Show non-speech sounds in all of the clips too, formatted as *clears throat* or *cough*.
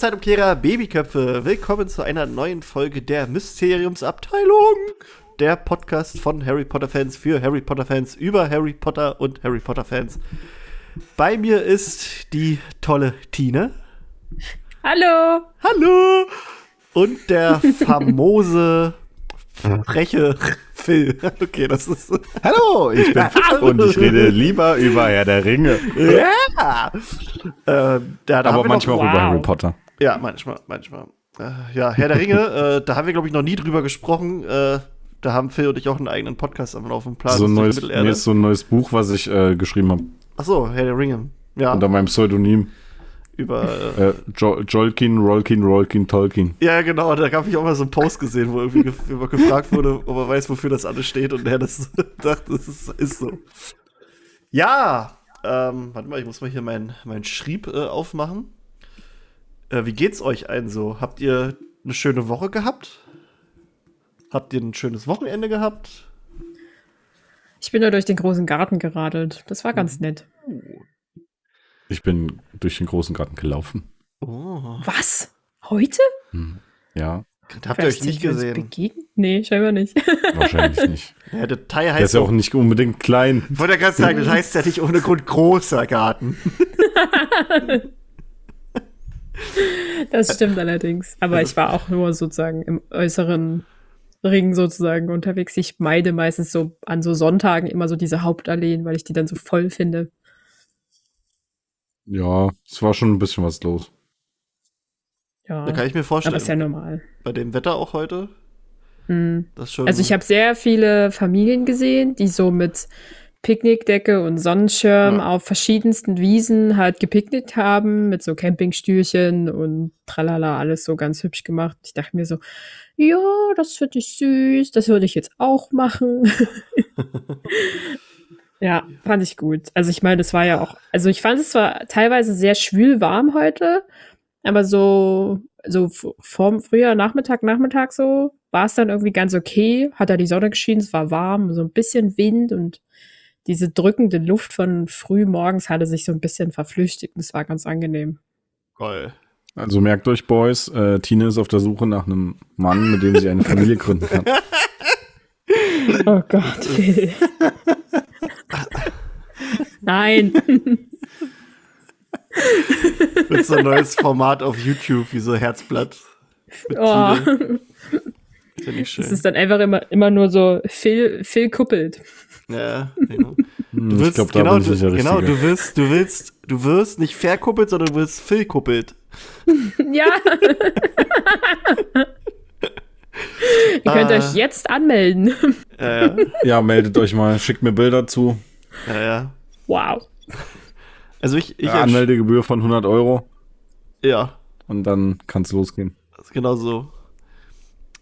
Zeitumkehrer, Babyköpfe. Willkommen zu einer neuen Folge der Mysteriumsabteilung. Der Podcast von Harry Potter Fans für Harry Potter Fans über Harry Potter und Harry Potter Fans. Bei mir ist die tolle Tine. Hallo. Hallo. Und der *laughs* famose, freche Phil. *laughs* Okay, das ist. Hallo, ich bin Phil und ich rede lieber über Herr der Ringe. Ja! Ähm, da, Aber manchmal auch über Wow. Harry Potter. Ja, manchmal, manchmal. Äh, ja, Herr der Ringe, *laughs* äh, da haben wir, glaube ich, noch nie drüber gesprochen. Äh, da haben Phil und ich auch einen eigenen Podcast am Laufen. Plan So ein neues, mir ist so ein neues Buch, was ich äh, geschrieben habe. Ach so, Herr der Ringe. Ja, Unter meinem Pseudonym. über. Äh, Äh, jo Jolkin, Rolkin, Rolkin, Tolkien. ja, genau, da habe ich auch mal so einen Post gesehen, wo irgendwie immer gefragt wurde, ob er weiß, wofür das alles steht. Und er das *laughs* dachte, das ist, ist so. Ja, ähm, warte mal, ich muss mal hier mein, mein Schrieb äh, aufmachen. Äh, wie geht's euch allen so? Habt ihr eine schöne Woche gehabt? Habt ihr ein schönes Wochenende gehabt? Ich bin nur durch den großen Garten geradelt. Das war ganz nett. Ich bin durch den großen Garten gelaufen. Oh. Was? Heute? Hm. Ja, Habt ihr euch nicht gesehen? Begegnet? Nee, scheinbar nicht. *laughs* wahrscheinlich nicht. Ja, der Teil Der heißt ist ja auch nicht unbedingt klein. Wollte ja gerade sagen, das *laughs* heißt ja nicht ohne Grund großer Garten. *laughs* Das stimmt allerdings. Aber ich war auch nur sozusagen im äußeren Ring sozusagen unterwegs. Ich meide meistens so an so Sonntagen immer so diese Hauptalleen, weil ich die dann so voll finde. Ja, es war schon ein bisschen was los. Ja, Da kann ich mir aber vorstellen. ist ja normal. Bei dem Wetter auch heute. Hm. Das schon. Also ich habe sehr viele Familien gesehen, die so mit Picknickdecke und Sonnenschirm Ja. auf verschiedensten Wiesen halt gepicknickt haben, mit so Campingstühlchen und tralala, alles so ganz hübsch gemacht. Ich dachte mir so, ja, das finde ich süß, das würde ich jetzt auch machen. *laughs* ja, fand ich gut. Also ich meine, das war ja auch, also ich fand es zwar teilweise sehr schwül warm heute, aber so, so vorm Frühjahr, Nachmittag, Nachmittag so, war es dann irgendwie ganz okay. Hat da die Sonne geschienen, es war warm, so ein bisschen Wind und diese drückende Luft von früh morgens hatte sich so ein bisschen verflüchtigt und es war ganz angenehm. Geil. Also merkt euch, Boys, äh, Tine ist auf der Suche nach einem Mann, mit dem sie eine Familie gründen kann. *laughs* Oh Gott, Phil. *laughs* Nein. Mit so ein neues Format auf YouTube, wie so Herzblatt. Oh. Finde ich schön. Es ist dann einfach immer, immer nur so Phil, Phil kuppelt. Ja, genau. Du ich willst, glaube, da genau, bin ich nicht der du, genau, Richtige. du willst, du willst, du wirst nicht verkuppelt, sondern du wirst Phil-kuppelt. *laughs* Ja. *laughs* Ihr könnt Ah. euch jetzt anmelden. Ja, ja, Ja, meldet euch mal, schickt mir Bilder zu. ja, ja. Wow. Also ich, ich Äh, Anmeldegebühr von 100 Euro ja, und dann kann es losgehen. genau so.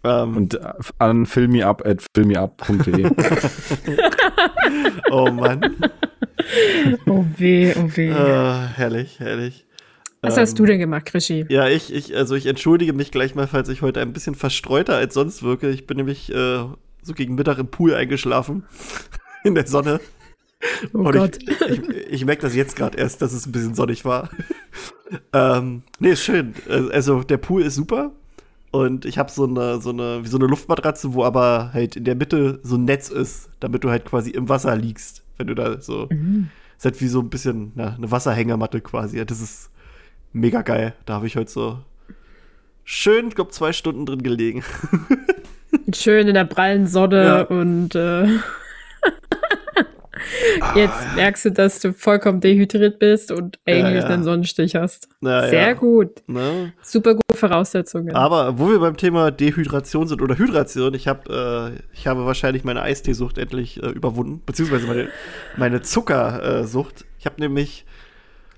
Ähm, Und äh, an filmiup at filmiup.de. *laughs* oh Mann. Oh weh, oh weh. äh, herrlich, herrlich. Was ähm, hast du denn gemacht, Krischi? Ja, ich, ich, also ich entschuldige mich gleich mal, falls ich heute ein bisschen verstreuter als sonst wirke. Ich bin nämlich äh, so gegen Mittag im Pool eingeschlafen. *laughs* In der Sonne. Oh Und Gott. ich, ich, ich merke das jetzt gerade erst, dass es ein bisschen sonnig war. *laughs* ähm, nee, ist schön. Äh, Also der Pool ist super. Und ich habe so eine, so eine, wie so eine Luftmatratze, wo aber halt in der Mitte so ein Netz ist, damit du halt quasi im Wasser liegst, wenn du da so. Mhm. Ist halt wie so ein bisschen na, eine Wasserhängematte quasi. Das ist mega geil. Da habe ich heute so schön, ich glaube, zwei Stunden drin gelegen. *laughs* Schön in der prallen Sonne Ja. und äh, *laughs* jetzt merkst du, dass du vollkommen dehydriert bist und eigentlich ja. einen Sonnenstich hast. Sehr ja. gut. Ne? Super gute Voraussetzungen. Aber wo wir beim Thema Dehydration sind oder Hydration, ich habe äh, ich habe wahrscheinlich meine Eisteesucht endlich äh, überwunden, beziehungsweise meine, meine Zuckersucht. Ich habe nämlich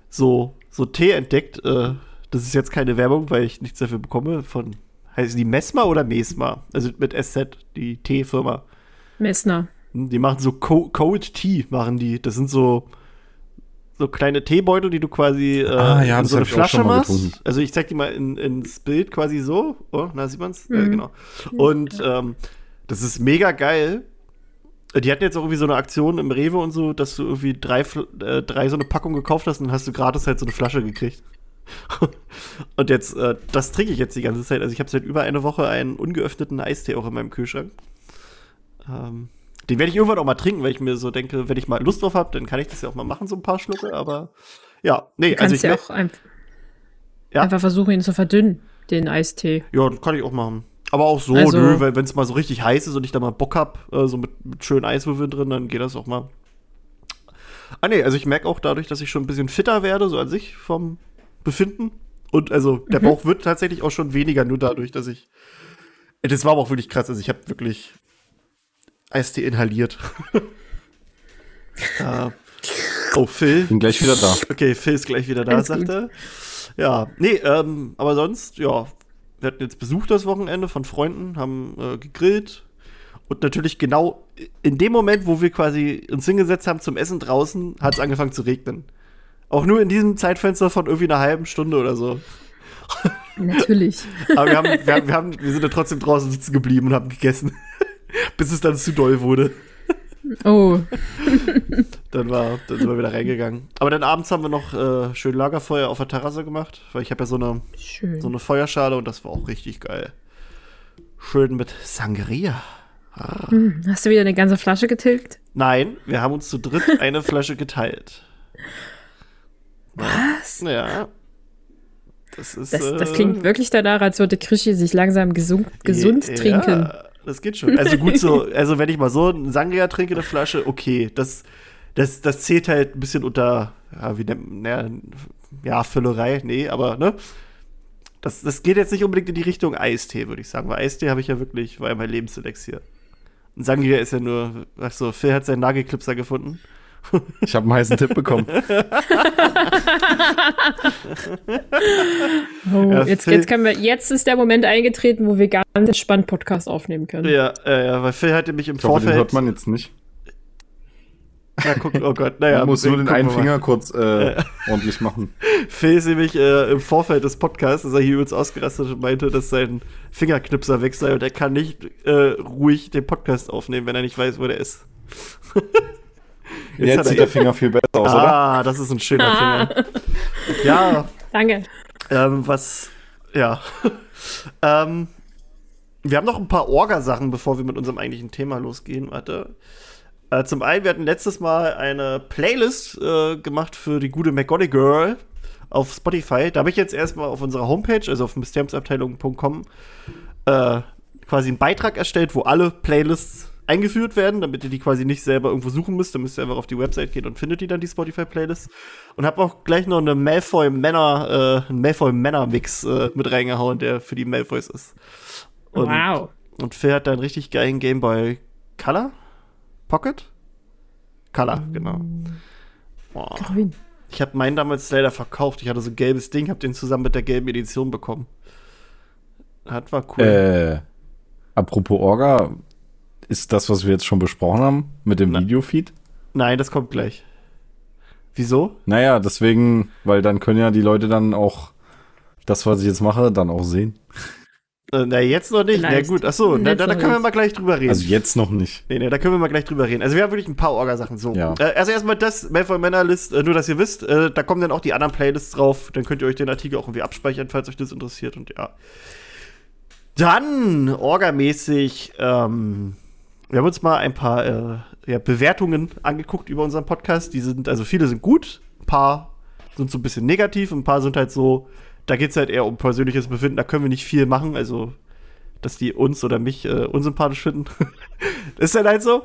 so, so Tee entdeckt. Äh, das ist jetzt keine Werbung, weil ich nichts dafür bekomme. Von heißen die Mesma oder Mesma? Also mit SZ, die Teefirma. Messner. Die machen so Co Cold Tea, machen die. Das sind so, so kleine Teebeutel, die du quasi äh, Ah, ja, in so eine Flasche machst. getrunken. Also ich zeig dir mal in, ins Bild quasi so. Oh, na, sieht man's? Ja, Mhm. genau. Und ähm, das ist mega geil. Die hatten jetzt auch irgendwie so eine Aktion im Rewe und so, dass du irgendwie drei, äh, drei so eine Packung gekauft hast und dann hast du gratis halt so eine Flasche gekriegt. *laughs* Und jetzt, äh, das trinke ich jetzt die ganze Zeit. Also ich habe seit über eine Woche einen ungeöffneten Eistee auch in meinem Kühlschrank. Ähm, den werde ich irgendwann auch mal trinken, weil ich mir so denke, wenn ich mal Lust drauf habe, dann kann ich das ja auch mal machen, so ein paar Schlucke. Aber ja, nee, Du also ich ja auch ein, Ja? einfach versuchen, ihn zu verdünnen, den Eistee. Ja, das kann ich auch machen. Aber auch so, Also- nö, wenn es mal so richtig heiß ist und ich da mal Bock hab, äh, so mit, mit schönen Eiswürfeln drin, dann geht das auch mal. Ah nee, also ich merke auch dadurch, dass ich schon ein bisschen fitter werde, so an sich vom Befinden. Und also der Mhm. Bauch wird tatsächlich auch schon weniger, nur dadurch, dass ich. Das war aber auch wirklich krass. Also ich habe wirklich Eistee inhaliert. äh, *laughs* oh, Phil. Bin gleich wieder da. Okay, Phil ist gleich wieder da, Alles sagt gut. er. Ja, nee, ähm, aber sonst, ja, wir hatten jetzt Besuch das Wochenende von Freunden, haben äh, gegrillt. Und natürlich genau in dem Moment, wo wir quasi uns hingesetzt haben zum Essen draußen, hat es angefangen zu regnen. Auch nur in diesem Zeitfenster von irgendwie einer halben Stunde oder so. Natürlich. *laughs* Aber wir, haben, wir, haben, wir, haben, wir sind dann trotzdem draußen sitzen geblieben und haben gegessen. *laughs* Bis es dann zu doll wurde. Oh, *laughs* Dann, war, dann sind wir wieder reingegangen. Aber dann abends haben wir noch äh, schön Lagerfeuer auf der Terrasse gemacht, weil ich habe ja so eine schön. so eine Feuerschale und das war auch richtig geil. Schön mit Sangria. Hm, Hast du wieder eine ganze Flasche getilgt? Nein, wir haben uns zu dritt *laughs* eine Flasche geteilt. Was? Ja. Das ist. Das, das äh, klingt wirklich danach, als würde Krischi sich langsam gesund, gesund ja, trinken. Das geht schon. Also gut so, *laughs* also wenn ich mal so einen Sangria trinke, eine Flasche, okay, das, das, das zählt halt ein bisschen unter, ja, wie nennt man, ja, Füllerei, nee, aber, ne? Das, das geht jetzt nicht unbedingt in die Richtung Eistee, würde ich sagen, weil Eistee habe ich ja wirklich, war ja mein Lebenselixier. Und Sangria ist ja nur, ach so, Phil hat seinen Nagelklipser gefunden. *laughs* Ich habe einen heißen Tipp bekommen. *laughs* Oh, jetzt, jetzt, können wir, jetzt ist der Moment eingetreten, wo wir ganz entspannt Podcast aufnehmen können. Ja, äh, ja, weil Phil hatte mich im Ich hoffe, den Vorfeld. hört man jetzt nicht. Na, guck, oh Gott, naja. Man muss nur den einen. Finger kurz äh, ordentlich machen. Phil ist nämlich äh, im Vorfeld des Podcasts, ist er hier übrigens ausgerastet und meinte, dass sein Fingerknipser weg sei und er kann nicht äh, ruhig den Podcast aufnehmen, wenn er nicht weiß, wo der ist. *laughs* Jetzt, hat sieht er- der Finger viel besser aus, oder? Ah, das ist ein schöner Finger. ja, Danke. ähm, was, ja. *laughs* ähm, wir haben noch ein paar Orga-Sachen, bevor wir mit unserem eigentlichen Thema losgehen. Warte. Äh, zum einen, wir hatten letztes Mal eine Playlist äh, gemacht für die gute McGonagall auf Spotify. Da habe ich jetzt erstmal auf unserer Homepage, also auf mysteriumsabteilung.com, äh, quasi einen Beitrag erstellt, wo alle Playlists eingeführt werden, damit ihr die quasi nicht selber irgendwo suchen müsst. Dann müsst ihr einfach auf die Website gehen und findet die dann, die Spotify-Playlist. Und habe auch gleich noch eine Malfoy-Männer, äh, einen Malfoy-Männer-Mix äh, mit reingehauen, der für die Malfoys ist. Und, wow. Und Phil hat da einen richtig geilen Game Boy Color? Pocket? Color, genau. Boah. Grün. Ich habe meinen damals leider verkauft. Ich hatte so ein gelbes Ding, habe den zusammen mit der gelben Edition bekommen. Das war cool. Äh, apropos Orga, ist das, was wir jetzt schon besprochen haben mit dem Na. Videofeed? Nein, das kommt gleich. Wieso? Naja, deswegen, weil dann können ja die Leute dann auch das, was ich jetzt mache, dann auch sehen. Äh, na, jetzt noch nicht. Na Vielleicht. gut, achso, da, Jetzt da, da können wir mal gleich drüber reden. Also jetzt noch nicht. Nee, nee, da können wir mal gleich drüber reden. Also wir haben wirklich ein paar Orga-Sachen. So. Ja. Äh, also erstmal das Malfoy Männer List, äh, nur dass ihr wisst, äh, da kommen dann auch die anderen Playlists drauf. Dann könnt ihr euch den Artikel auch irgendwie abspeichern, falls euch das interessiert und ja. Dann, orgamäßig, ähm, wir haben uns mal ein paar äh, ja, Bewertungen angeguckt über unseren Podcast. Die sind, also viele sind gut, ein paar sind so ein bisschen negativ, ein paar sind halt so, da geht es halt eher um persönliches Befinden, da können wir nicht viel machen, also dass die uns oder mich äh, unsympathisch finden. *laughs* ist dann halt so.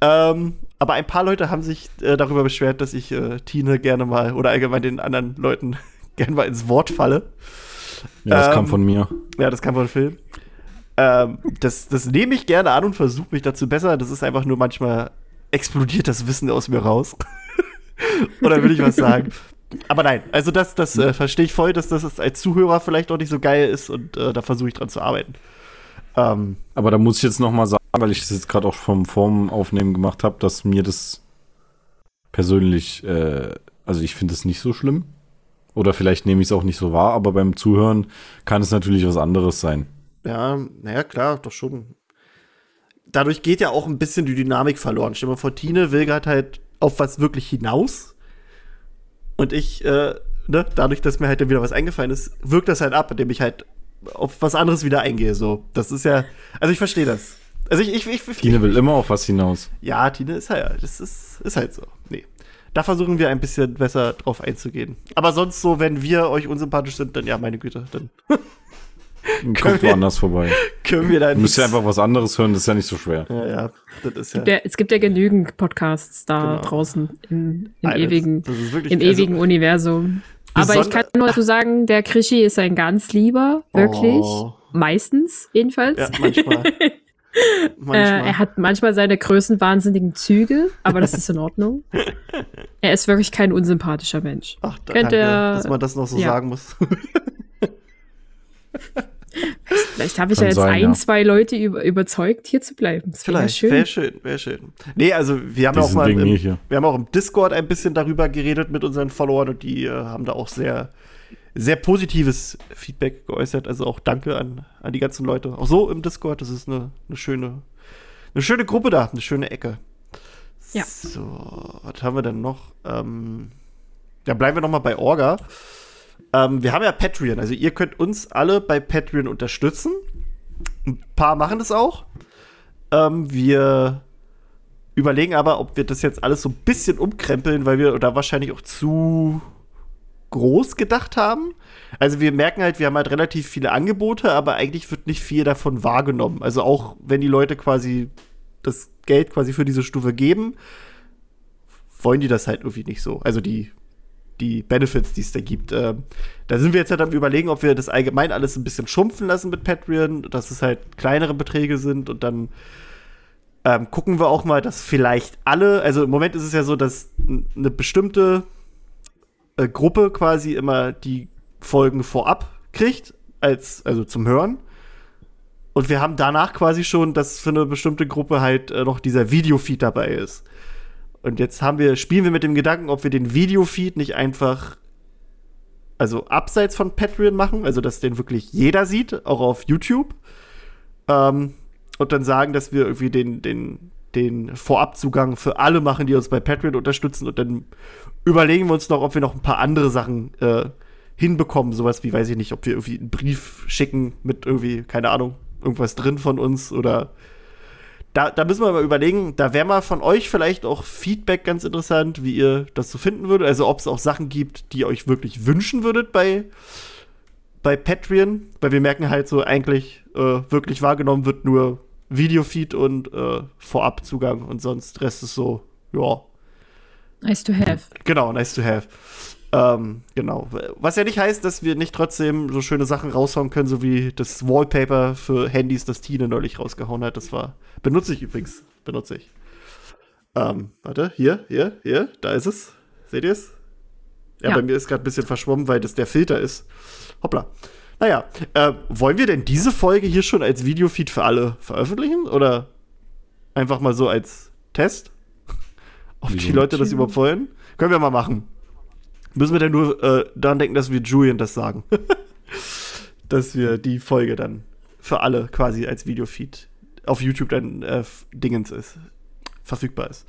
Ähm, aber ein paar Leute haben sich äh, darüber beschwert, dass ich äh, Tine gerne mal oder allgemein den anderen Leuten *laughs* gerne mal ins Wort falle. Ja, das Ähm, kam von mir. Ja, das kam von Film. Ähm, das, das nehme ich gerne an und versuche mich dazu besser. Das ist einfach nur manchmal explodiert das Wissen aus mir raus. *laughs* Oder will ich was sagen? Aber nein, also das, das äh, verstehe ich voll, dass das als Zuhörer vielleicht auch nicht so geil ist und äh, da versuche ich dran zu arbeiten. Ähm, Aber da muss ich jetzt noch mal sagen, weil ich das jetzt gerade auch vom Form aufnehmen gemacht habe, dass mir das persönlich, äh, also ich finde es nicht so schlimm. Oder vielleicht nehme ich es auch nicht so wahr, aber beim Zuhören kann es natürlich was anderes sein. Ja, naja, klar, doch schon. Dadurch geht ja auch ein bisschen die Dynamik verloren. Stell dir mal vor, Tine will gerade halt auf was wirklich hinaus. Und ich äh, ne, dadurch, dass mir halt dann wieder was eingefallen ist, wirkt das halt ab, indem ich halt auf was anderes wieder eingehe. So, das ist ja, also ich verstehe das. Also ich, ich, ich, ich Tine will immer auf was hinaus. Ja, Tine ist halt, das ist, ist halt so. Nee. Da versuchen wir ein bisschen besser drauf einzugehen. Aber sonst so, wenn wir euch unsympathisch sind, dann ja, meine Güte, dann *laughs* Kommt woanders vorbei. können wir da Du müsst ja einfach was anderes hören, das ist ja nicht so schwer. Ja, ja, das ist ja. Der, es gibt ja genügend Podcasts da Genau. draußen im, im Alles. ewigen, wirklich, im also- ewigen Universum. Aber ich kann nur dazu sagen, der Krischi ist ein ganz lieber, wirklich. Oh. Meistens, jedenfalls. Ja, manchmal. *laughs* Äh, manchmal. er hat manchmal seine größenwahnsinnigen Züge, aber das ist in Ordnung. *laughs* er ist wirklich kein unsympathischer Mensch. Ach, da, danke, er- dass man das noch so ja. sagen muss. *laughs* Vielleicht habe ich Kann ja jetzt sein, ein, ja. zwei Leute über, überzeugt, hier zu bleiben. Das wäre Vielleicht, schön. wäre schön, wäre schön. Nee, also wir haben auch mal im, wir haben auch im Discord ein bisschen darüber geredet mit unseren Followern und die äh, haben da auch sehr, sehr positives Feedback geäußert. Also auch danke an, an die ganzen Leute. Auch so im Discord, das ist eine, eine schöne, eine schöne Gruppe da, eine schöne Ecke. Ja. So, was haben wir denn noch? Ähm, ja, bleiben wir noch mal bei Orga. Ähm, wir haben ja Patreon, also ihr könnt uns alle bei Patreon unterstützen. Ein paar machen das auch. Ähm, wir überlegen aber, ob wir das jetzt alles so ein bisschen umkrempeln, weil wir da wahrscheinlich auch zu groß gedacht haben. Also wir merken halt, wir haben halt relativ viele Angebote, aber eigentlich wird nicht viel davon wahrgenommen. Also auch wenn die Leute quasi das Geld quasi für diese Stufe geben, wollen die das halt irgendwie nicht so. Also die die Benefits, die es da gibt. Ähm, da sind wir jetzt halt am überlegen, ob wir das allgemein alles ein bisschen schrumpfen lassen mit Patreon, dass es halt kleinere Beträge sind und dann ähm, gucken wir auch mal, dass vielleicht alle, also im Moment ist es ja so, dass eine bestimmte äh, Gruppe quasi immer die Folgen vorab kriegt, als, also zum Hören. Und wir haben danach quasi schon, dass für eine bestimmte Gruppe halt äh, noch dieser Videofeed dabei ist. Und jetzt haben wir, spielen wir mit dem Gedanken, ob wir den Videofeed nicht einfach, also abseits von Patreon machen, also dass den wirklich jeder sieht, auch auf YouTube. Ähm, und dann sagen, dass wir irgendwie den, den, den Vorabzugang für alle machen, die uns bei Patreon unterstützen. Und dann überlegen wir uns noch, ob wir noch ein paar andere Sachen äh, hinbekommen. Sowas wie, weiß ich nicht, ob wir irgendwie einen Brief schicken mit irgendwie, keine Ahnung, irgendwas drin von uns oder da, da müssen wir mal überlegen, da wäre mal von euch vielleicht auch Feedback ganz interessant, wie ihr das so finden würdet. Also ob es auch Sachen gibt, die ihr euch wirklich wünschen würdet bei, bei Patreon. Weil wir merken halt so, eigentlich äh, wirklich wahrgenommen wird nur Videofeed und äh, Vorabzugang und sonst Rest ist so, ja, Nice to have. Genau, nice to have. Ähm, genau. Was ja nicht heißt, dass wir nicht trotzdem so schöne Sachen raushauen können, so wie das Wallpaper für Handys, das Tine neulich rausgehauen hat. Das war. Benutze ich übrigens. Benutze ich. Ähm, warte, hier, hier, hier, da ist es. Seht ihr es? Ja, Ja. bei mir ist gerade ein bisschen verschwommen, weil das der Filter ist. Hoppla. Naja, äh, wollen wir denn diese Folge hier schon als Videofeed für alle veröffentlichen? Oder einfach mal so als Test? *laughs* Ob die Leute das überhaupt wollen? Können wir mal machen. Müssen wir denn nur äh, daran denken, dass wir Julian das sagen? *laughs* dass wir die Folge dann für alle quasi als Videofeed auf YouTube dann äh, Dingens ist, verfügbar ist.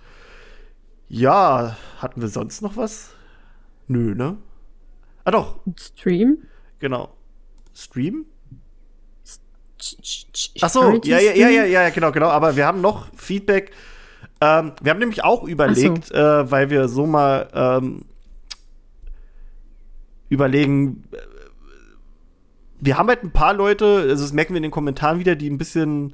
Ja, hatten wir sonst noch was? Nö, ne? Ah doch, Stream. genau. Stream? Ach so, ja, ja, ja, ja, ja, genau, genau. Aber wir haben noch Feedback. Ähm, wir haben nämlich auch überlegt, äh, weil wir so mal ähm, überlegen, äh, wir haben halt ein paar Leute, also das merken wir in den Kommentaren wieder, die ein bisschen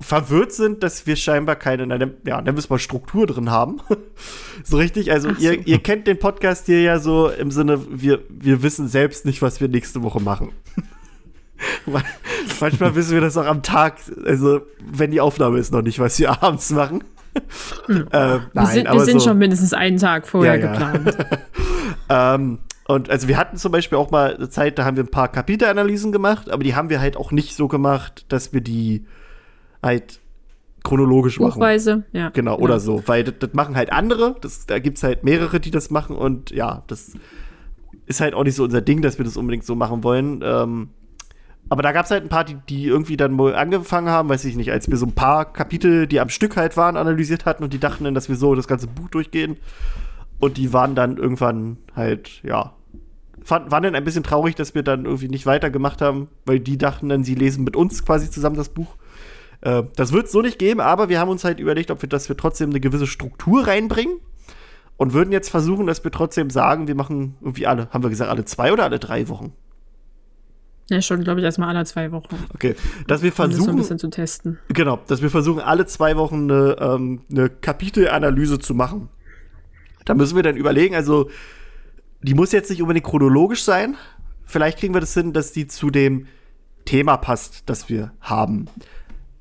verwirrt sind, dass wir scheinbar keine, na, ja, nennen wir es mal Struktur drin haben. *laughs* so richtig, also so. ihr, ihr kennt den Podcast hier ja so im Sinne, wir, wir wissen selbst nicht, was wir nächste Woche machen. *laughs* Man- Manchmal wissen wir das auch am Tag, also wenn die Aufnahme ist noch nicht, was wir *laughs* abends machen. äh, Wir nein, sind, wir sind so, schon mindestens einen Tag vorher Ja, ja. geplant. Ähm, und also wir hatten zum Beispiel auch mal eine Zeit, da haben wir ein paar Kapitelanalysen gemacht, aber die haben wir halt auch nicht so gemacht, dass wir die halt chronologisch machen. Buchweise, ja. Genau, oder so. Weil das, das machen halt andere. Das, da gibt es halt mehrere, die das machen. Und ja, das ist halt auch nicht so unser Ding, dass wir das unbedingt so machen wollen. Ähm, aber da gab es halt ein paar, die, die irgendwie dann mal angefangen haben, weiß ich nicht, als wir so ein paar Kapitel, die am Stück halt waren, analysiert hatten und die dachten dann, dass wir so das ganze Buch durchgehen. Und die waren dann irgendwann halt, ja, fand, waren dann ein bisschen traurig, dass wir dann irgendwie nicht weitergemacht haben, weil die dachten dann, sie lesen mit uns quasi zusammen das Buch. Äh, das wird es so nicht geben, aber wir haben uns halt überlegt, ob wir, dass wir trotzdem eine gewisse Struktur reinbringen und würden jetzt versuchen, dass wir trotzdem sagen, wir machen irgendwie alle, haben wir gesagt, alle zwei oder alle drei Wochen? Ja, schon, glaube ich, erstmal alle zwei Wochen. Okay, dass wir Um das so versuchen, ein bisschen zu testen. genau, dass wir versuchen, alle zwei Wochen eine, ähm, eine Kapitelanalyse zu machen. Da müssen wir dann überlegen, also die muss jetzt nicht unbedingt chronologisch sein. Vielleicht kriegen wir das hin, dass die zu dem Thema passt, das wir haben.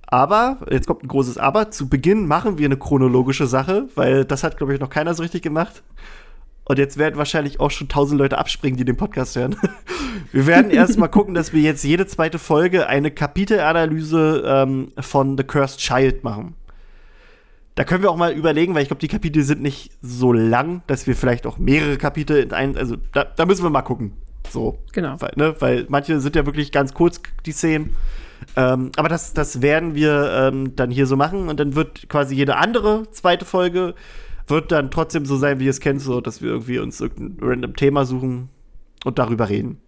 Aber, jetzt kommt ein großes Aber, zu Beginn machen wir eine chronologische Sache, weil das hat, glaube ich, noch keiner so richtig gemacht. Und jetzt werden wahrscheinlich auch schon tausend Leute abspringen, die den Podcast hören. *laughs* Wir werden *laughs* erstmal gucken, dass wir jetzt jede zweite Folge eine Kapitelanalyse ähm, von The Cursed Child machen. Da können wir auch mal überlegen, weil ich glaube, die Kapitel sind nicht so lang, dass wir vielleicht auch mehrere Kapitel in ein, also da, da müssen wir mal gucken. So. Genau. Weil, ne, weil manche sind ja wirklich ganz kurz, die Szenen. Ähm, aber das, das werden wir ähm, dann hier so machen und dann wird quasi jede andere zweite Folge wird dann trotzdem so sein, wie ihr es kennt, so dass wir irgendwie uns irgendein random Thema suchen und darüber reden.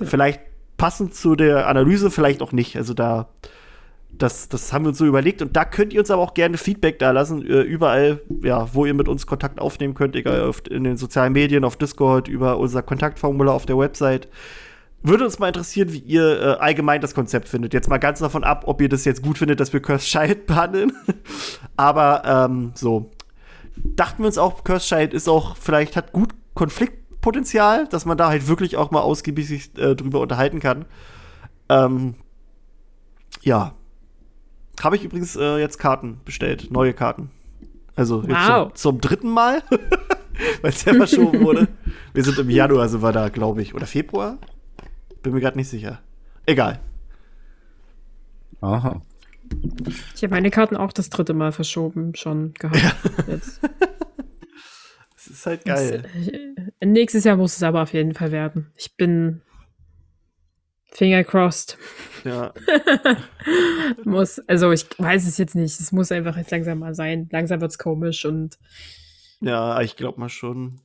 Vielleicht passend zu der Analyse, vielleicht auch nicht. Also da, das, das haben wir uns so überlegt und da könnt ihr uns aber auch gerne Feedback da lassen, äh, überall, ja, wo ihr mit uns Kontakt aufnehmen könnt, egal auf, in den sozialen Medien, auf Discord, über unser Kontaktformular auf der Website. Würde uns mal interessieren, wie ihr äh, allgemein das Konzept findet. Jetzt mal ganz davon ab, ob ihr das jetzt gut findet, dass wir Curse Child *laughs* behandeln. Aber ähm, so. Dachten wir uns auch, Curse Child ist auch, vielleicht hat gut Konfliktpotenzial, dass man da halt wirklich auch mal ausgiebig sich äh, drüber unterhalten kann. Ähm, ja. Habe ich übrigens äh, jetzt Karten bestellt, neue Karten. Also jetzt Wow. zum, zum dritten Mal, *laughs* weil es ja verschoben wurde. Wir sind im Januar, sind wir da, glaube ich. Oder Februar? Bin mir gerade nicht sicher. Egal. Aha. Ich habe meine Karten auch das dritte Mal verschoben schon gehabt. Jetzt. *laughs* Es ist halt geil. Äh, Nächstes Jahr muss es aber auf jeden Fall werden. Ich bin Finger crossed. Ja. *laughs* Muss, also ich weiß es jetzt nicht. Es muss einfach jetzt langsam mal sein. Langsam wird's komisch und Ja, ich glaube mal schon.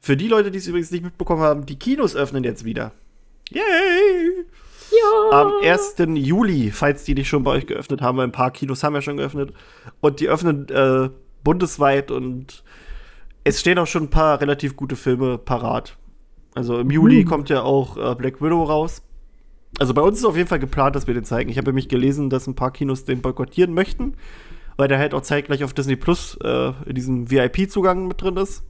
Für die Leute, die es übrigens nicht mitbekommen haben, die Kinos öffnen jetzt wieder. Yay! ja. Am 1. Juli, falls die nicht schon bei euch geöffnet haben, weil ein paar Kinos haben ja schon geöffnet. Und die öffnen äh, bundesweit und es stehen auch schon ein paar relativ gute Filme parat. Also im Juli Uh. kommt ja auch äh, Black Widow raus. Also bei uns ist auf jeden Fall geplant, dass wir den zeigen. Ich habe nämlich gelesen, dass ein paar Kinos den boykottieren möchten, weil der halt auch zeitgleich auf Disney Plus äh, in diesem VIP-Zugang mit drin ist.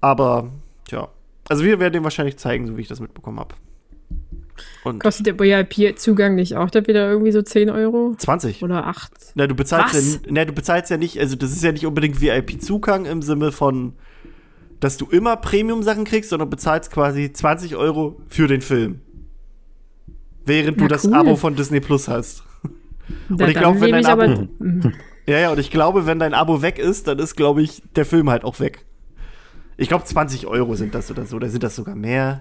Aber, tja. Also wir werden den wahrscheinlich zeigen, so wie ich das mitbekommen habe. Und Kostet der VIP-Zugang nicht auch da wieder irgendwie so 10 Euro? 20. Oder 8? Na, du bezahlst Was? ja, na, du bezahlst ja nicht, also das ist ja nicht unbedingt VIP-Zugang im Sinne von, dass du immer Premium-Sachen kriegst, sondern bezahlst quasi 20 Euro für den Film. Während du Na, das cool. Abo von Disney Plus hast. Da, ich glaub, dann wenn dein ich Abo- aber. *laughs* Ja, ja, und ich glaube, wenn dein Abo weg ist, dann ist, glaube ich, der Film halt auch weg. Ich glaube, 20 Euro sind das oder so, oder sind das sogar mehr?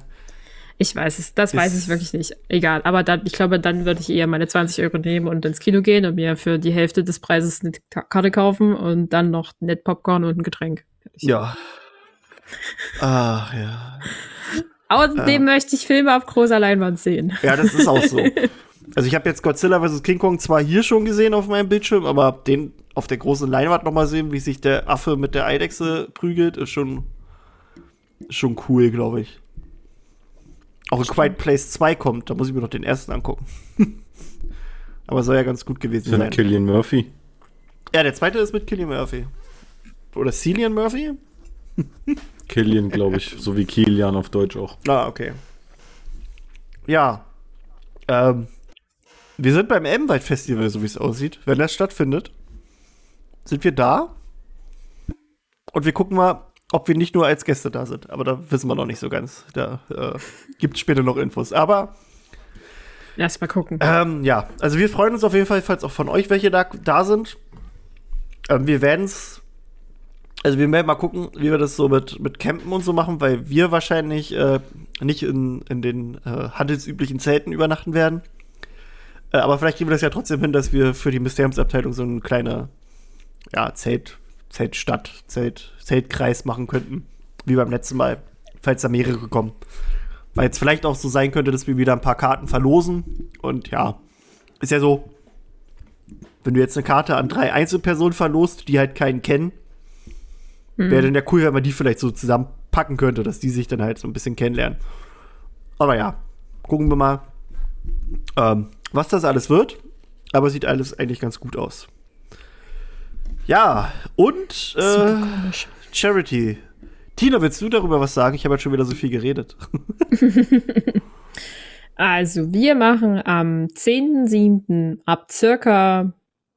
Ich weiß es, das weiß Ist- ich wirklich nicht. Egal, aber dann, ich glaube, dann würde ich eher meine 20 Euro nehmen und ins Kino gehen und mir für die Hälfte des Preises eine Ka- Karte kaufen und dann noch nett Popcorn und ein Getränk. Ja. *laughs* Ah, ja. Außerdem möchte ich Filme auf großer Leinwand sehen. Ja, das ist auch so. *laughs* Also ich habe jetzt Godzilla vs. King Kong zwar hier schon gesehen auf meinem Bildschirm, aber den auf der großen Leinwand noch mal sehen, wie sich der Affe mit der Eidechse prügelt, ist schon schon cool, glaube ich. Auch in Quiet Place 2 kommt, da muss ich mir noch den ersten angucken. *laughs* aber soll ja ganz gut gewesen sein. Killian Murphy. Ja, der zweite ist mit Killian Murphy. Oder Cillian Murphy? *laughs* Killian, glaube ich. so wie Kilian auf Deutsch auch. Ah, okay. Ja. Ähm, wir sind beim Elbenwald Festival, so wie es aussieht. Wenn das stattfindet, sind wir da. Und wir gucken mal, ob wir nicht nur als Gäste da sind. Aber da wissen wir noch nicht so ganz. Da äh, gibt es später noch Infos. Aber Lass mal gucken. ähm, ja, also wir freuen uns auf jeden Fall, falls auch von euch welche da, da sind. Ähm, wir werden es, also wir werden mal gucken, wie wir das so mit, mit Campen und so machen, weil wir wahrscheinlich äh, nicht in, in den äh, handelsüblichen Zelten übernachten werden. Äh, aber vielleicht kriegen wir das ja trotzdem hin, dass wir für die Mysteriumsabteilung so eine kleine ja, Zelt, Zeltstadt, Zelt, Zeltkreis machen könnten. Wie beim letzten Mal, falls da mehrere kommen. Weil es vielleicht auch so sein könnte, dass wir wieder ein paar Karten verlosen. Und ja, ist ja so, wenn du jetzt eine Karte an drei Einzelpersonen verlost, die halt keinen kennen, wäre dann ja cool, wenn man die vielleicht so zusammenpacken könnte, dass die sich dann halt so ein bisschen kennenlernen. Aber ja, gucken wir mal, ähm, was das alles wird. Aber sieht alles eigentlich ganz gut aus. Ja, und äh. Charity. Tina, willst du darüber was sagen? Ich habe halt schon wieder so viel geredet. *laughs* Also, wir machen am 10.7. ab circa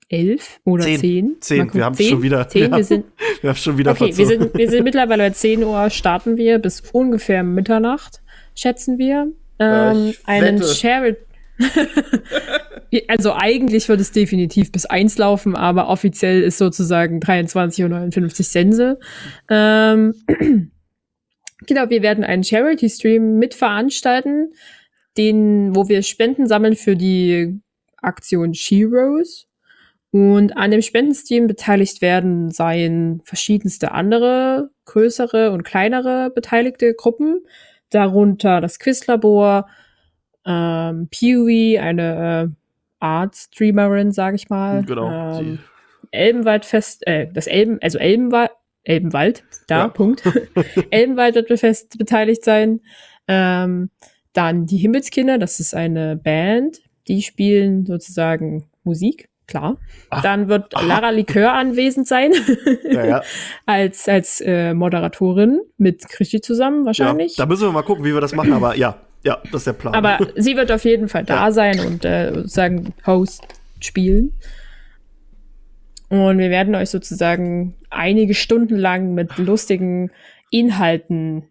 11 oder Zehn. 10. Zehn. Gucken. Wir haben's Zehn? schon wieder- 10, wir wir haben- sind, *laughs* Wir haben schon wieder okay, wir verzogen. sind, wir sind mittlerweile bei 10 Uhr, starten wir bis ungefähr Mitternacht, schätzen wir. Ähm, ich einen. Charity. *laughs* also eigentlich wird es definitiv bis 1 laufen, aber offiziell ist sozusagen 23.59 Uhr Sense. Ähm, *clears throat* genau, wir werden einen Charity-Stream mit veranstalten, den, wo wir Spenden sammeln für die Aktion Sheroes. Und an dem Spendenstream beteiligt werden seien verschiedenste andere, größere und kleinere beteiligte Gruppen, darunter das Quizlabor, ähm, Peewee, eine äh, Art-Streamerin, sag ich mal. Genau. Ähm, Elbenwaldfest, äh, das Elben, also Elbenwald, Elbenwald, da, Ja. Punkt. *laughs* Elbenwald wird fest beteiligt sein. Ähm, dann die Himmelskinder, das ist eine Band, die spielen sozusagen Musik, klar. Ach. Dann wird Aha. Lara Likör anwesend sein, ja, ja. *laughs* als, als äh, Moderatorin mit Krischi zusammen ja, wahrscheinlich. da müssen wir mal gucken, wie wir das machen. Aber ja, ja, das ist der Plan. Aber sie wird auf jeden Fall da Ja. sein und äh, sozusagen Host spielen. Und wir werden euch sozusagen einige Stunden lang mit lustigen Inhalten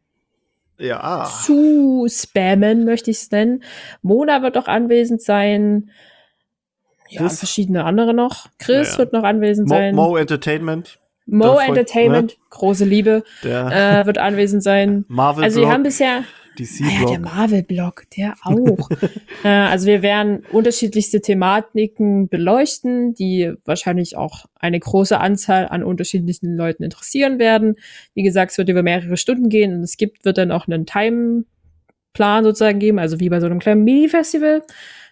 ja. zu spammen, möchte ich es nennen. Mona wird auch anwesend sein. Ja, Chris? verschiedene andere noch. Chris Ja, ja. wird noch anwesend Mo, sein. Mo Entertainment, Mo Freund, Entertainment, große Liebe, der äh, wird anwesend sein. *laughs* Marvel Also wir haben bisher DC Ah ja, der Blog. Marvel-Blog, der *laughs* auch. äh, also wir werden unterschiedlichste Thematiken beleuchten, die wahrscheinlich auch eine große Anzahl an unterschiedlichen Leuten interessieren werden. Wie gesagt, es wird über mehrere Stunden gehen und es gibt, wird dann auch einen Timeplan sozusagen geben, also wie bei so einem kleinen Mini-Festival,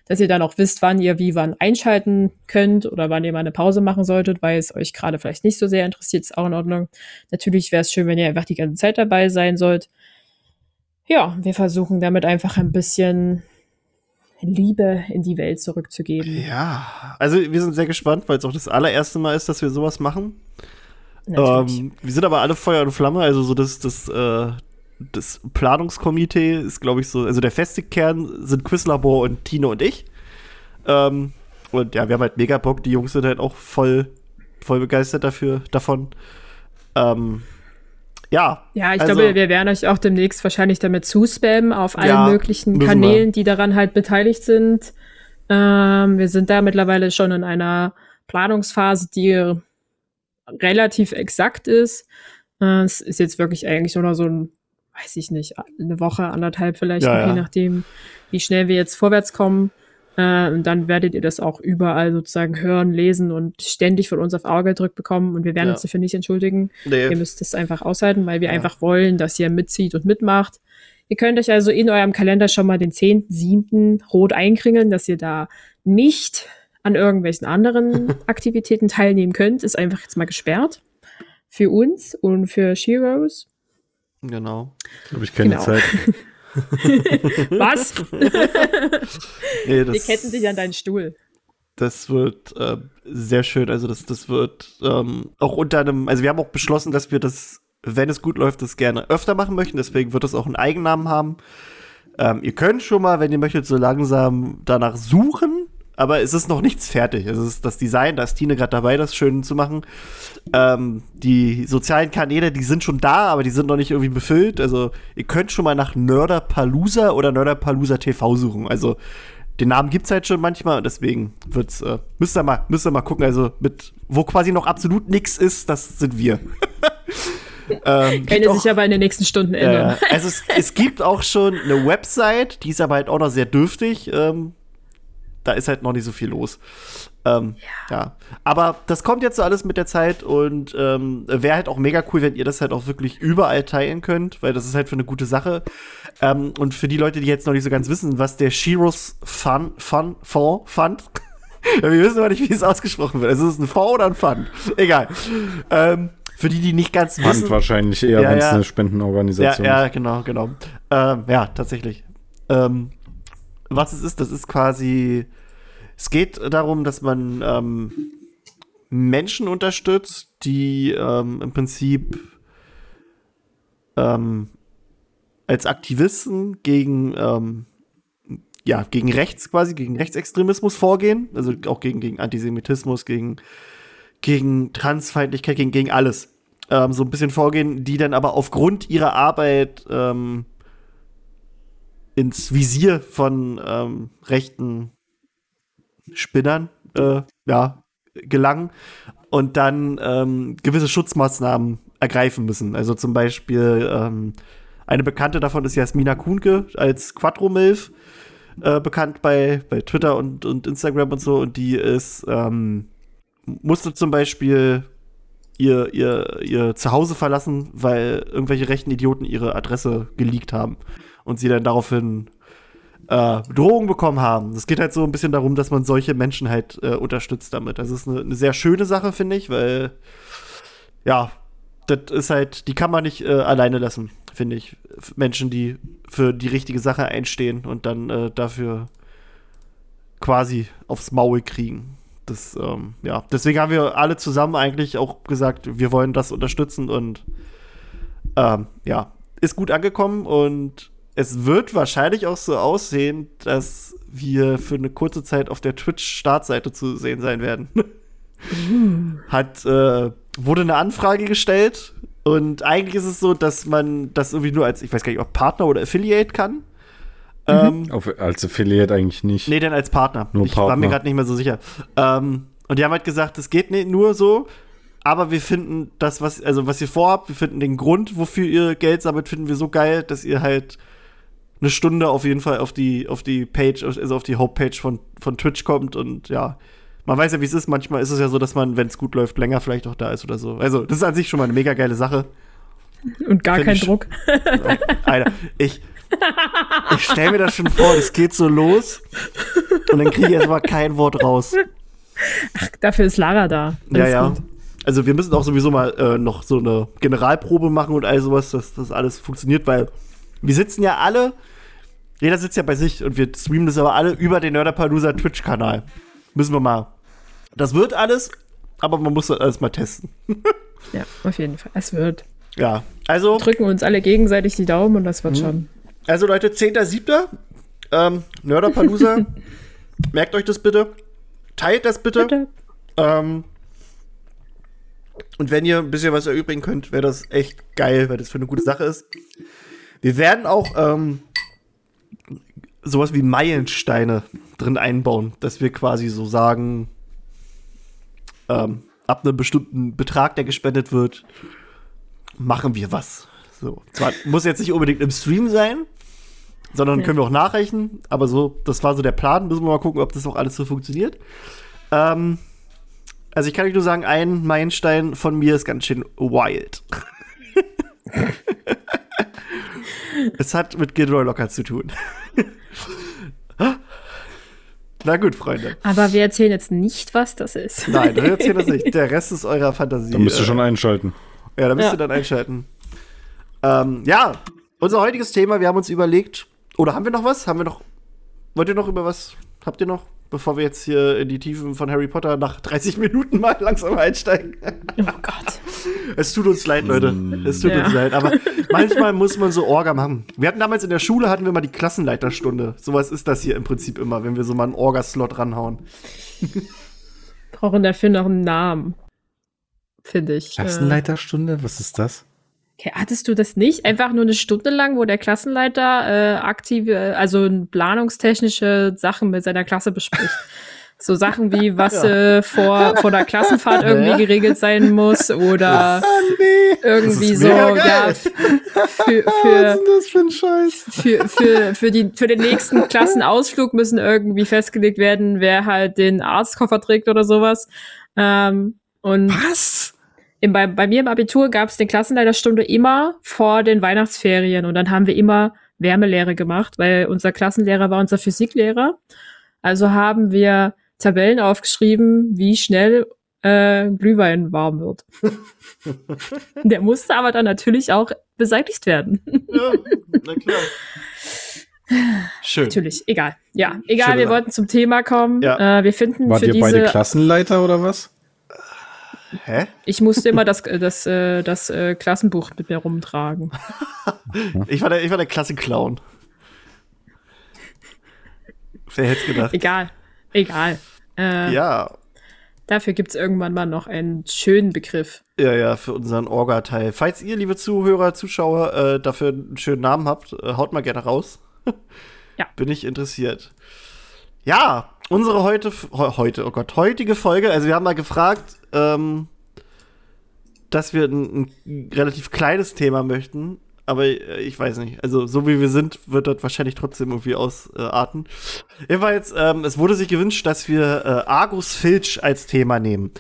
dass ihr dann auch wisst, wann ihr wie wann einschalten könnt oder wann ihr mal eine Pause machen solltet, weil es euch gerade vielleicht nicht so sehr interessiert, ist auch in Ordnung. Natürlich wäre es schön, wenn ihr einfach die ganze Zeit dabei sein sollt. Ja, wir versuchen damit einfach ein bisschen Liebe in die Welt zurückzugeben. Ja, also wir sind sehr gespannt, weil es auch das allererste Mal ist, dass wir sowas machen. Ähm, wir sind aber alle Feuer und Flamme, also so das, das, äh, das Planungskomitee ist, glaube ich, so, also der feste Kern sind Quizlabor und Tino und ich. Ähm, und ja, wir haben halt mega Bock, die Jungs sind halt auch voll, voll begeistert dafür, davon. Ähm, ja. ja, ich also- glaube, wir werden euch auch demnächst wahrscheinlich damit zuspammen auf allen Ja, möglichen Kanälen, die daran halt beteiligt sind. Ähm, wir sind da mittlerweile schon in einer Planungsphase, die relativ exakt ist. Äh, es ist jetzt wirklich eigentlich nur noch so ein, weiß ich nicht, eine Woche, anderthalb vielleicht, Ja, je ja. nachdem, wie schnell wir jetzt vorwärts kommen. Äh, und dann werdet ihr das auch überall sozusagen hören, lesen und ständig von uns auf Auge gedrückt bekommen. Und wir werden Ja. uns dafür nicht entschuldigen. Ihr Nee, müsst es einfach aushalten, weil wir einfach wollen, dass ihr mitzieht und mitmacht. Ihr könnt euch also in eurem Kalender schon mal den 10.7. rot einkringeln, dass ihr da nicht an irgendwelchen anderen *laughs* Aktivitäten teilnehmen könnt. Ist einfach jetzt mal gesperrt. Für uns und für Sheroes. Genau. Habe ich keine Genau. Zeit. *laughs* Was? *laughs* Nee, das, Wir ketten dich an deinen Stuhl. Das wird äh, sehr schön. Also das, das wird ähm, auch unter einem, also wir haben auch beschlossen, dass wir das, wenn es gut läuft, das gerne öfter machen möchten. Deswegen wird es auch einen Eigennamen haben. Ähm, ihr könnt schon mal, wenn ihr möchtet, so langsam danach suchen. Aber es ist noch nichts fertig. Es ist das Design, da ist Tine gerade dabei, das schön zu machen. Ähm, die sozialen Kanäle, die sind schon da, aber die sind noch nicht irgendwie befüllt. Also ihr könnt schon mal nach Nörderpalooza oder Nörderpalooza TV suchen. Also den Namen gibt's halt schon manchmal und deswegen wird's, äh, müsst ihr mal, müsst ihr mal gucken. Also mit, wo quasi noch absolut nichts ist, das sind wir. *laughs* ähm, gibt auch- sich aber in den nächsten Stunden ändern. äh, also es, es gibt auch schon eine Website, die ist aber halt auch noch sehr dürftig. Ähm, da ist halt noch nicht so viel los. Ähm, ja. ja. Aber das kommt jetzt so alles mit der Zeit und ähm, wäre halt auch mega cool, wenn ihr das halt auch wirklich überall teilen könnt, weil das ist halt für eine gute Sache. Ähm, und für die Leute, die jetzt noch nicht so ganz wissen, was der Shiros Fun, Fun, Fond, Fund, *laughs* wir wissen aber nicht, wie es ausgesprochen wird. Also ist es ein Fonds oder ein Fund? Egal. Ähm, für die, die nicht ganz Fund wissen. wahrscheinlich eher, ja, wenn es ja. eine Spendenorganisation ja, ist. Ja, genau, genau. Ähm, ja, tatsächlich. Ähm, was es ist, das ist quasi es geht darum, dass man ähm, Menschen unterstützt, die ähm, im Prinzip ähm, als Aktivisten gegen ähm, ja, gegen rechts quasi, gegen Rechtsextremismus vorgehen, also auch gegen, gegen Antisemitismus, gegen, gegen Transfeindlichkeit, gegen, gegen alles. Ähm, so ein bisschen vorgehen, die dann aber aufgrund ihrer Arbeit ähm, ins Visier von ähm, rechten Spinnern äh, ja, gelangen und dann ähm, gewisse Schutzmaßnahmen ergreifen müssen. Also zum Beispiel ähm, eine Bekannte davon ist Jasmina Kuhnke als Quattro-Milf, äh, bekannt bei, bei Twitter und, und Instagram und so. Und die ist, ähm, musste zum Beispiel ihr, ihr, ihr Zuhause verlassen, weil irgendwelche rechten Idioten ihre Adresse geleakt haben. Und sie dann daraufhin äh, Drohungen bekommen haben. Es geht halt so ein bisschen darum, dass man solche Menschen halt äh, unterstützt damit. Das ist eine, eine sehr schöne Sache, finde ich, weil ja, das ist halt, die kann man nicht äh, alleine lassen, finde ich. Menschen, die für die richtige Sache einstehen und dann äh, dafür quasi aufs Maul kriegen. Das, ähm, ja, deswegen haben wir alle zusammen eigentlich auch gesagt, wir wollen das unterstützen und ähm, ja, ist gut angekommen und es wird wahrscheinlich auch so aussehen, dass wir für eine kurze Zeit auf der Twitch-Startseite zu sehen sein werden. Hat, äh, wurde eine Anfrage gestellt und eigentlich ist es so, dass man das irgendwie nur als, ich weiß gar nicht, ob Partner oder Affiliate kann. Mhm. Ähm, Auf, als Affiliate eigentlich nicht. Nee, denn als Partner. Nur ich Partner. war mir gerade nicht mehr so sicher. Ähm, und die haben halt gesagt, es geht nicht nur so, aber wir finden das, was, also was ihr vorhabt, wir finden den Grund, wofür ihr Geld sammelt, finden wir so geil, dass ihr halt eine Stunde auf jeden Fall auf die, auf die Page, also auf die Hauptpage von, von Twitch kommt und ja, man weiß ja, wie es ist. Manchmal ist es ja so, dass man, wenn es gut läuft, länger vielleicht auch da ist oder so. Also, das ist an sich schon mal eine mega geile Sache. Und gar kein Druck. Oh, *laughs* Alter, ich, ich stelle mir das schon vor, es geht so los und dann kriege ich erstmal kein Wort raus. Ach, dafür ist Lara da. ja, ja. Gut. Also wir müssen auch sowieso mal äh, noch so eine Generalprobe machen und all sowas, dass das alles funktioniert, weil wir sitzen ja alle jeder sitzt ja bei sich und wir streamen das aber alle über den Nerdapalooza Twitch-Kanal. Müssen wir mal. Das wird alles, aber man muss das alles mal testen. *laughs* ja, auf jeden Fall. Es wird. Ja, also. Wir drücken uns alle gegenseitig die Daumen und das wird mhm. schon. Also, Leute, 10.7. Ähm, Nerdapalooza. *laughs* Merkt euch das bitte. Teilt das bitte. bitte. Ähm, und wenn ihr ein bisschen was erübrigen könnt, wäre das echt geil, weil das für eine gute Sache ist. Wir werden auch ähm, sowas wie Meilensteine drin einbauen, dass wir quasi so sagen, ähm, ab einem bestimmten Betrag, der gespendet wird, machen wir was. So. Zwar muss jetzt nicht unbedingt im Stream sein, sondern ja. können wir auch nachrechnen, aber so, das war so der Plan. Müssen wir mal gucken, ob das auch alles so funktioniert. Ähm, also ich kann euch nur sagen, ein Meilenstein von mir ist ganz schön wild. *laughs* es hat mit Gilroy Locker zu tun. Na gut, Freunde. Aber wir erzählen jetzt nicht, was das ist. Nein, wir erzählen das nicht. Der Rest ist eurer Fantasie. Da müsst ihr schon einschalten. Ja, da müsst ja. ihr dann einschalten. Ähm, ja, unser heutiges Thema, wir haben uns überlegt, oder haben wir noch was? Haben wir noch, wollt ihr noch über was, habt ihr noch? Bevor wir jetzt hier in die Tiefen von Harry Potter nach 30 Minuten mal langsam einsteigen. Oh Gott. Es tut uns leid, Leute. Mm. Es tut ja. uns leid. Aber manchmal muss man so Orga machen. Wir hatten damals in der Schule, hatten wir mal die Klassenleiterstunde. Sowas ist das hier im Prinzip immer, wenn wir so mal einen Orga-Slot ranhauen. Brauchen dafür noch einen Namen. Finde ich. Klassenleiterstunde? Was ist das? Hattest du das nicht? Einfach nur eine Stunde lang, wo der Klassenleiter äh, aktive, also planungstechnische Sachen mit seiner Klasse bespricht. *laughs* So Sachen wie, was äh, vor, vor der Klassenfahrt *laughs* irgendwie Ja. geregelt sein muss oder nee. irgendwie so, mega ja, geil. für, *laughs* Was für, ist denn das für ein Scheiß? für, für, für, die, für den nächsten Klassenausflug müssen irgendwie festgelegt werden, wer halt den Arztkoffer trägt oder sowas. Ähm, und Was? Im, bei, bei mir im Abitur gab es den Klassenleiterstunde immer vor den Weihnachtsferien und dann haben wir immer Wärmelehre gemacht, weil unser Klassenlehrer war unser Physiklehrer. Also haben wir Tabellen aufgeschrieben, wie schnell äh, Glühwein warm wird. *laughs* Der musste aber dann natürlich auch beseitigt werden. Ja, na klar. Schön. natürlich, egal. Ja, egal, Schöne wir wollten zum Thema kommen. Ja. Äh, wir finden Wart für ihr diese. beide Klassenleiter oder was? Hä? Ich musste immer das, äh, das, äh, das äh, Klassenbuch mit mir rumtragen. Ich war der, ich war der Klassenclown. Wer hätte gedacht? Egal. Egal. Äh, Ja, Dafür gibt's irgendwann mal noch einen schönen Begriff. ja, ja, für unseren Orga-Teil. Falls ihr, liebe Zuhörer, Zuschauer, äh, dafür einen schönen Namen habt, haut mal gerne raus. Ja. Bin ich interessiert. Ja, unsere heute, he- heute, oh Gott, heutige Folge, also wir haben mal gefragt, ähm, dass wir ein, ein relativ kleines Thema möchten, aber äh, ich weiß nicht, also so wie wir sind, wird das wahrscheinlich trotzdem irgendwie ausarten. Jedenfalls, ähm, es wurde sich gewünscht, dass wir äh, Argus Filch als Thema nehmen.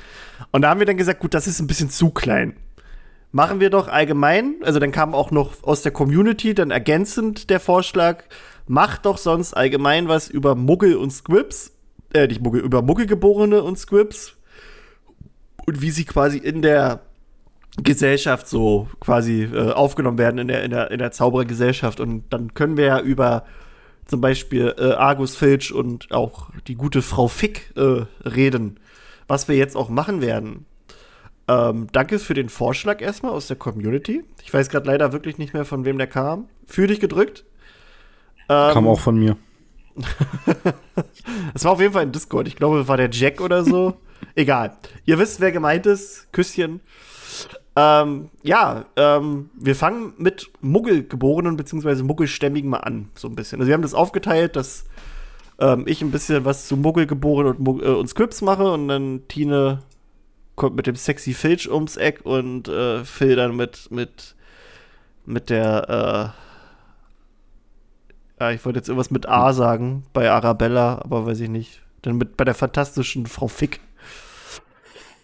Und da haben wir dann gesagt, gut, das ist ein bisschen zu klein. Machen wir doch allgemein, also dann kam auch noch aus der Community dann ergänzend der Vorschlag, macht doch sonst allgemein was über Muggel und Squibs, äh, nicht Muggel, über Muggelgeborene und Squibs und wie sie quasi in der Gesellschaft so quasi äh, aufgenommen werden in der, in der, in der Zauberergesellschaft. Und dann können wir ja über zum Beispiel äh, Argus Filch und auch die gute Frau Fick äh, reden, was wir jetzt auch machen werden. Ähm, danke für den Vorschlag erstmal aus der Community. Ich weiß gerade leider wirklich nicht mehr, von wem der kam. Für dich gedrückt. Ähm, Kam auch von mir. *laughs* Es war auf jeden Fall in Discord. Ich glaube, war der Jack oder so. Egal. Ihr wisst, wer gemeint ist. Küsschen. Ähm, ja, ähm, wir fangen mit Muggelgeborenen bzw. Muggelstämmigen mal an, so ein bisschen. Also wir haben das aufgeteilt, dass ähm, ich ein bisschen was zu Muggelgeborenen und, äh, und Scripts mache und dann Tine kommt mit dem sexy Filch ums Eck und äh, Phil dann mit, mit, mit der, äh, ja, ich wollte jetzt irgendwas mit A sagen, bei Arabella, aber weiß ich nicht. Dann mit bei der fantastischen Frau Fick.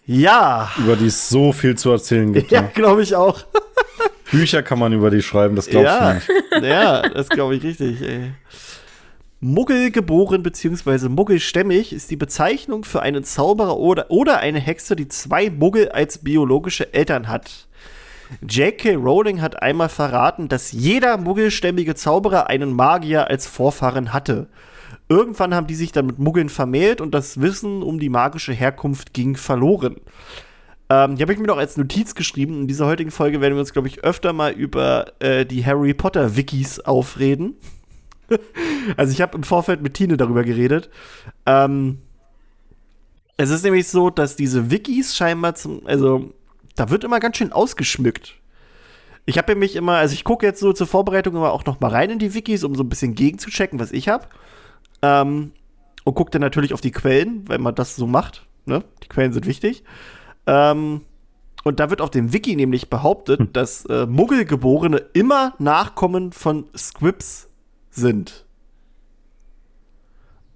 Ja, Über die es so viel zu erzählen gibt. *laughs* ja, Ja. glaube ich auch. *laughs* Bücher kann man über die schreiben, das glaubst du ja, nicht. *laughs* ja, das glaube ich richtig. Ey. Muggelgeboren bzw. muggelstämmig ist die Bezeichnung für einen Zauberer oder, oder eine Hexe, die zwei Muggel als biologische Eltern hat. J.K. Rowling hat einmal verraten, dass jeder muggelstämmige Zauberer einen Magier als Vorfahren hatte. Irgendwann haben die sich dann mit Muggeln vermählt und das Wissen um die magische Herkunft ging verloren. Ähm, die habe ich mir noch als Notiz geschrieben. In dieser heutigen Folge werden wir uns, glaube ich, öfter mal über äh, die Harry Potter-Wikis aufreden. *laughs* also ich habe im Vorfeld mit Tine darüber geredet. Ähm, es ist nämlich so, dass diese Wikis scheinbar zum, also da wird immer ganz schön ausgeschmückt. Ich habe mich immer, also ich gucke jetzt so zur Vorbereitung immer auch noch mal rein in die Wikis, um so ein bisschen gegenzuchecken, was ich habe. Ähm, und gucke dann natürlich auf die Quellen, wenn man das so macht. Ne? Die Quellen sind wichtig. Ähm, und da wird auf dem Wiki nämlich behauptet, Hm. dass äh, Muggelgeborene immer Nachkommen von Squibs sind.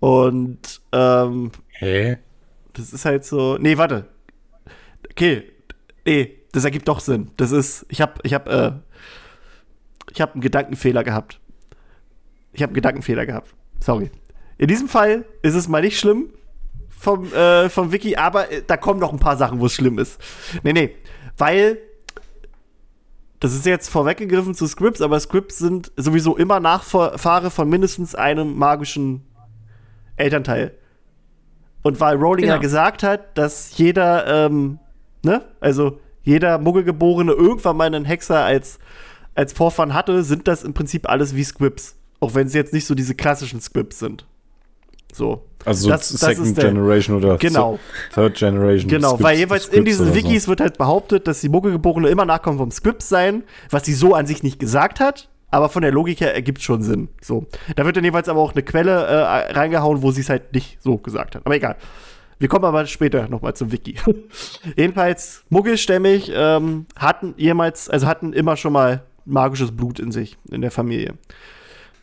Und ähm, Hä? das ist halt so. Nee, warte. Okay. Nee, das ergibt doch Sinn. Das ist. Ich hab, ich hab, äh, ich hab einen Gedankenfehler gehabt. Ich hab einen Gedankenfehler gehabt. Sorry. In diesem Fall ist es mal nicht schlimm vom, äh, vom Wiki, aber äh, da kommen noch ein paar Sachen, wo es schlimm ist. Nee, nee. Weil. Das ist jetzt vorweggegriffen zu Scripts, aber Scripts sind sowieso immer Nachfahre von mindestens einem magischen Elternteil. Und weil Rowling ja Genau. gesagt hat, dass jeder, ähm, ne, also jeder Muggelgeborene irgendwann mal einen Hexer als, als Vorfahren hatte, sind das im Prinzip alles wie Squibs. Auch wenn sie jetzt nicht so diese klassischen Squibs sind. So. Also Das- das Second der- Generation oder Genau. Third Generation. Genau, Scripts- weil jeweils in Scripts diesen oder so. Wikis wird halt behauptet, dass die Muggelgeborene immer Nachkommen vom Scripts seien, was sie so an sich nicht gesagt hat, aber von der Logik her ergibt es schon Sinn. So. Da wird dann jeweils aber auch eine Quelle äh, reingehauen, wo sie es halt nicht so gesagt hat. Aber egal. Wir kommen aber später nochmal zum Wiki. *laughs* Jedenfalls, muggelstämmig ähm, hatten jemals, also hatten immer schon mal magisches Blut in sich, in der Familie.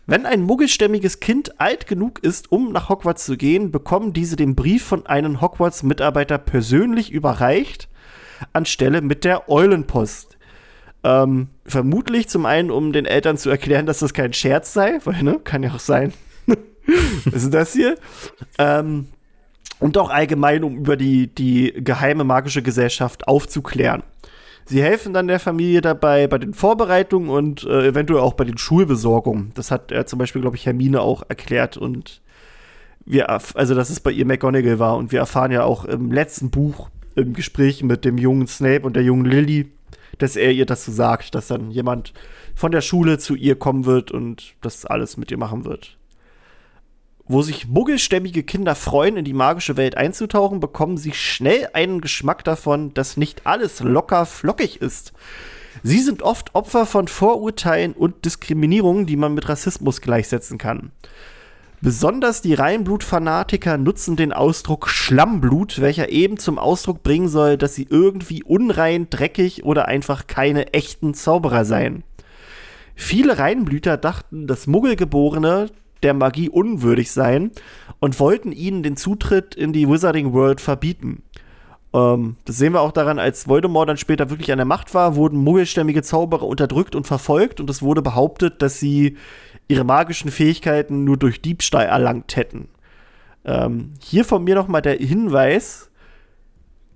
Wenn ein muggelstämmiges Kind alt genug ist, um nach Hogwarts zu gehen, bekommen diese den Brief von einem Hogwarts-Mitarbeiter persönlich überreicht, anstelle mit der Eulenpost. Ähm, vermutlich zum einen, um den Eltern zu erklären, dass das kein Scherz sei, weil, ne, kann ja auch sein. *laughs* Was ist das hier? Ähm, und auch allgemein, um über die, die geheime magische Gesellschaft aufzuklären. Sie helfen dann der Familie dabei bei den Vorbereitungen und äh, eventuell auch bei den Schulbesorgungen. Das hat er zum Beispiel, glaube ich, Hermine auch erklärt und wir, also dass es bei ihr McGonagall war und wir erfahren ja auch im letzten Buch im Gespräch mit dem jungen Snape und der jungen Lily, dass er ihr das so sagt, dass dann jemand von der Schule zu ihr kommen wird und das alles mit ihr machen wird. Wo sich muggelstämmige Kinder freuen, in die magische Welt einzutauchen, bekommen sie schnell einen Geschmack davon, dass nicht alles locker flockig ist. Sie sind oft Opfer von Vorurteilen und Diskriminierungen, die man mit Rassismus gleichsetzen kann. Besonders die Reinblutfanatiker nutzen den Ausdruck Schlammblut, welcher eben zum Ausdruck bringen soll, dass sie irgendwie unrein, dreckig oder einfach keine echten Zauberer seien. Viele Reinblüter dachten, dass Muggelgeborene der Magie unwürdig seien und wollten ihnen den Zutritt in die Wizarding World verbieten. Ähm, das sehen wir auch daran, als Voldemort dann später wirklich an der Macht war, wurden muggelstämmige Zauberer unterdrückt und verfolgt und es wurde behauptet, dass sie ihre magischen Fähigkeiten nur durch Diebstahl erlangt hätten. Ähm, hier von mir nochmal der Hinweis,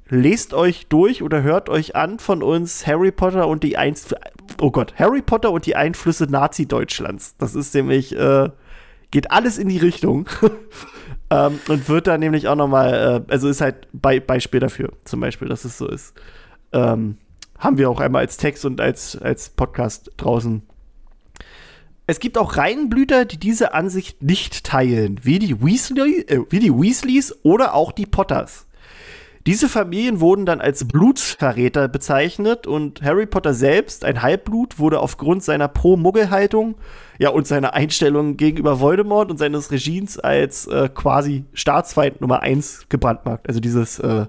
lest euch durch oder hört euch an von uns Harry Potter und die Einf oh Gott, Harry Potter und die Einflüsse Nazi-Deutschlands. Das ist nämlich äh, geht alles in die Richtung. *laughs* ähm, und wird da nämlich auch nochmal, äh, also ist halt Be Beispiel dafür, zum Beispiel, dass es so ist. Ähm, haben wir auch einmal als Text und als, als Podcast draußen. Es gibt auch Reihenblüter, die diese Ansicht nicht teilen, wie die, Weasley, äh, wie die Weasleys oder auch die Potters. Diese Familien wurden dann als Blutsverräter bezeichnet und Harry Potter selbst, ein Halbblut, wurde aufgrund seiner Pro-Muggel-Haltung ja, und seiner Einstellung gegenüber Voldemort und seines Regimes als äh, quasi Staatsfeind Nummer 1 gebrandmarkt. Also dieses äh,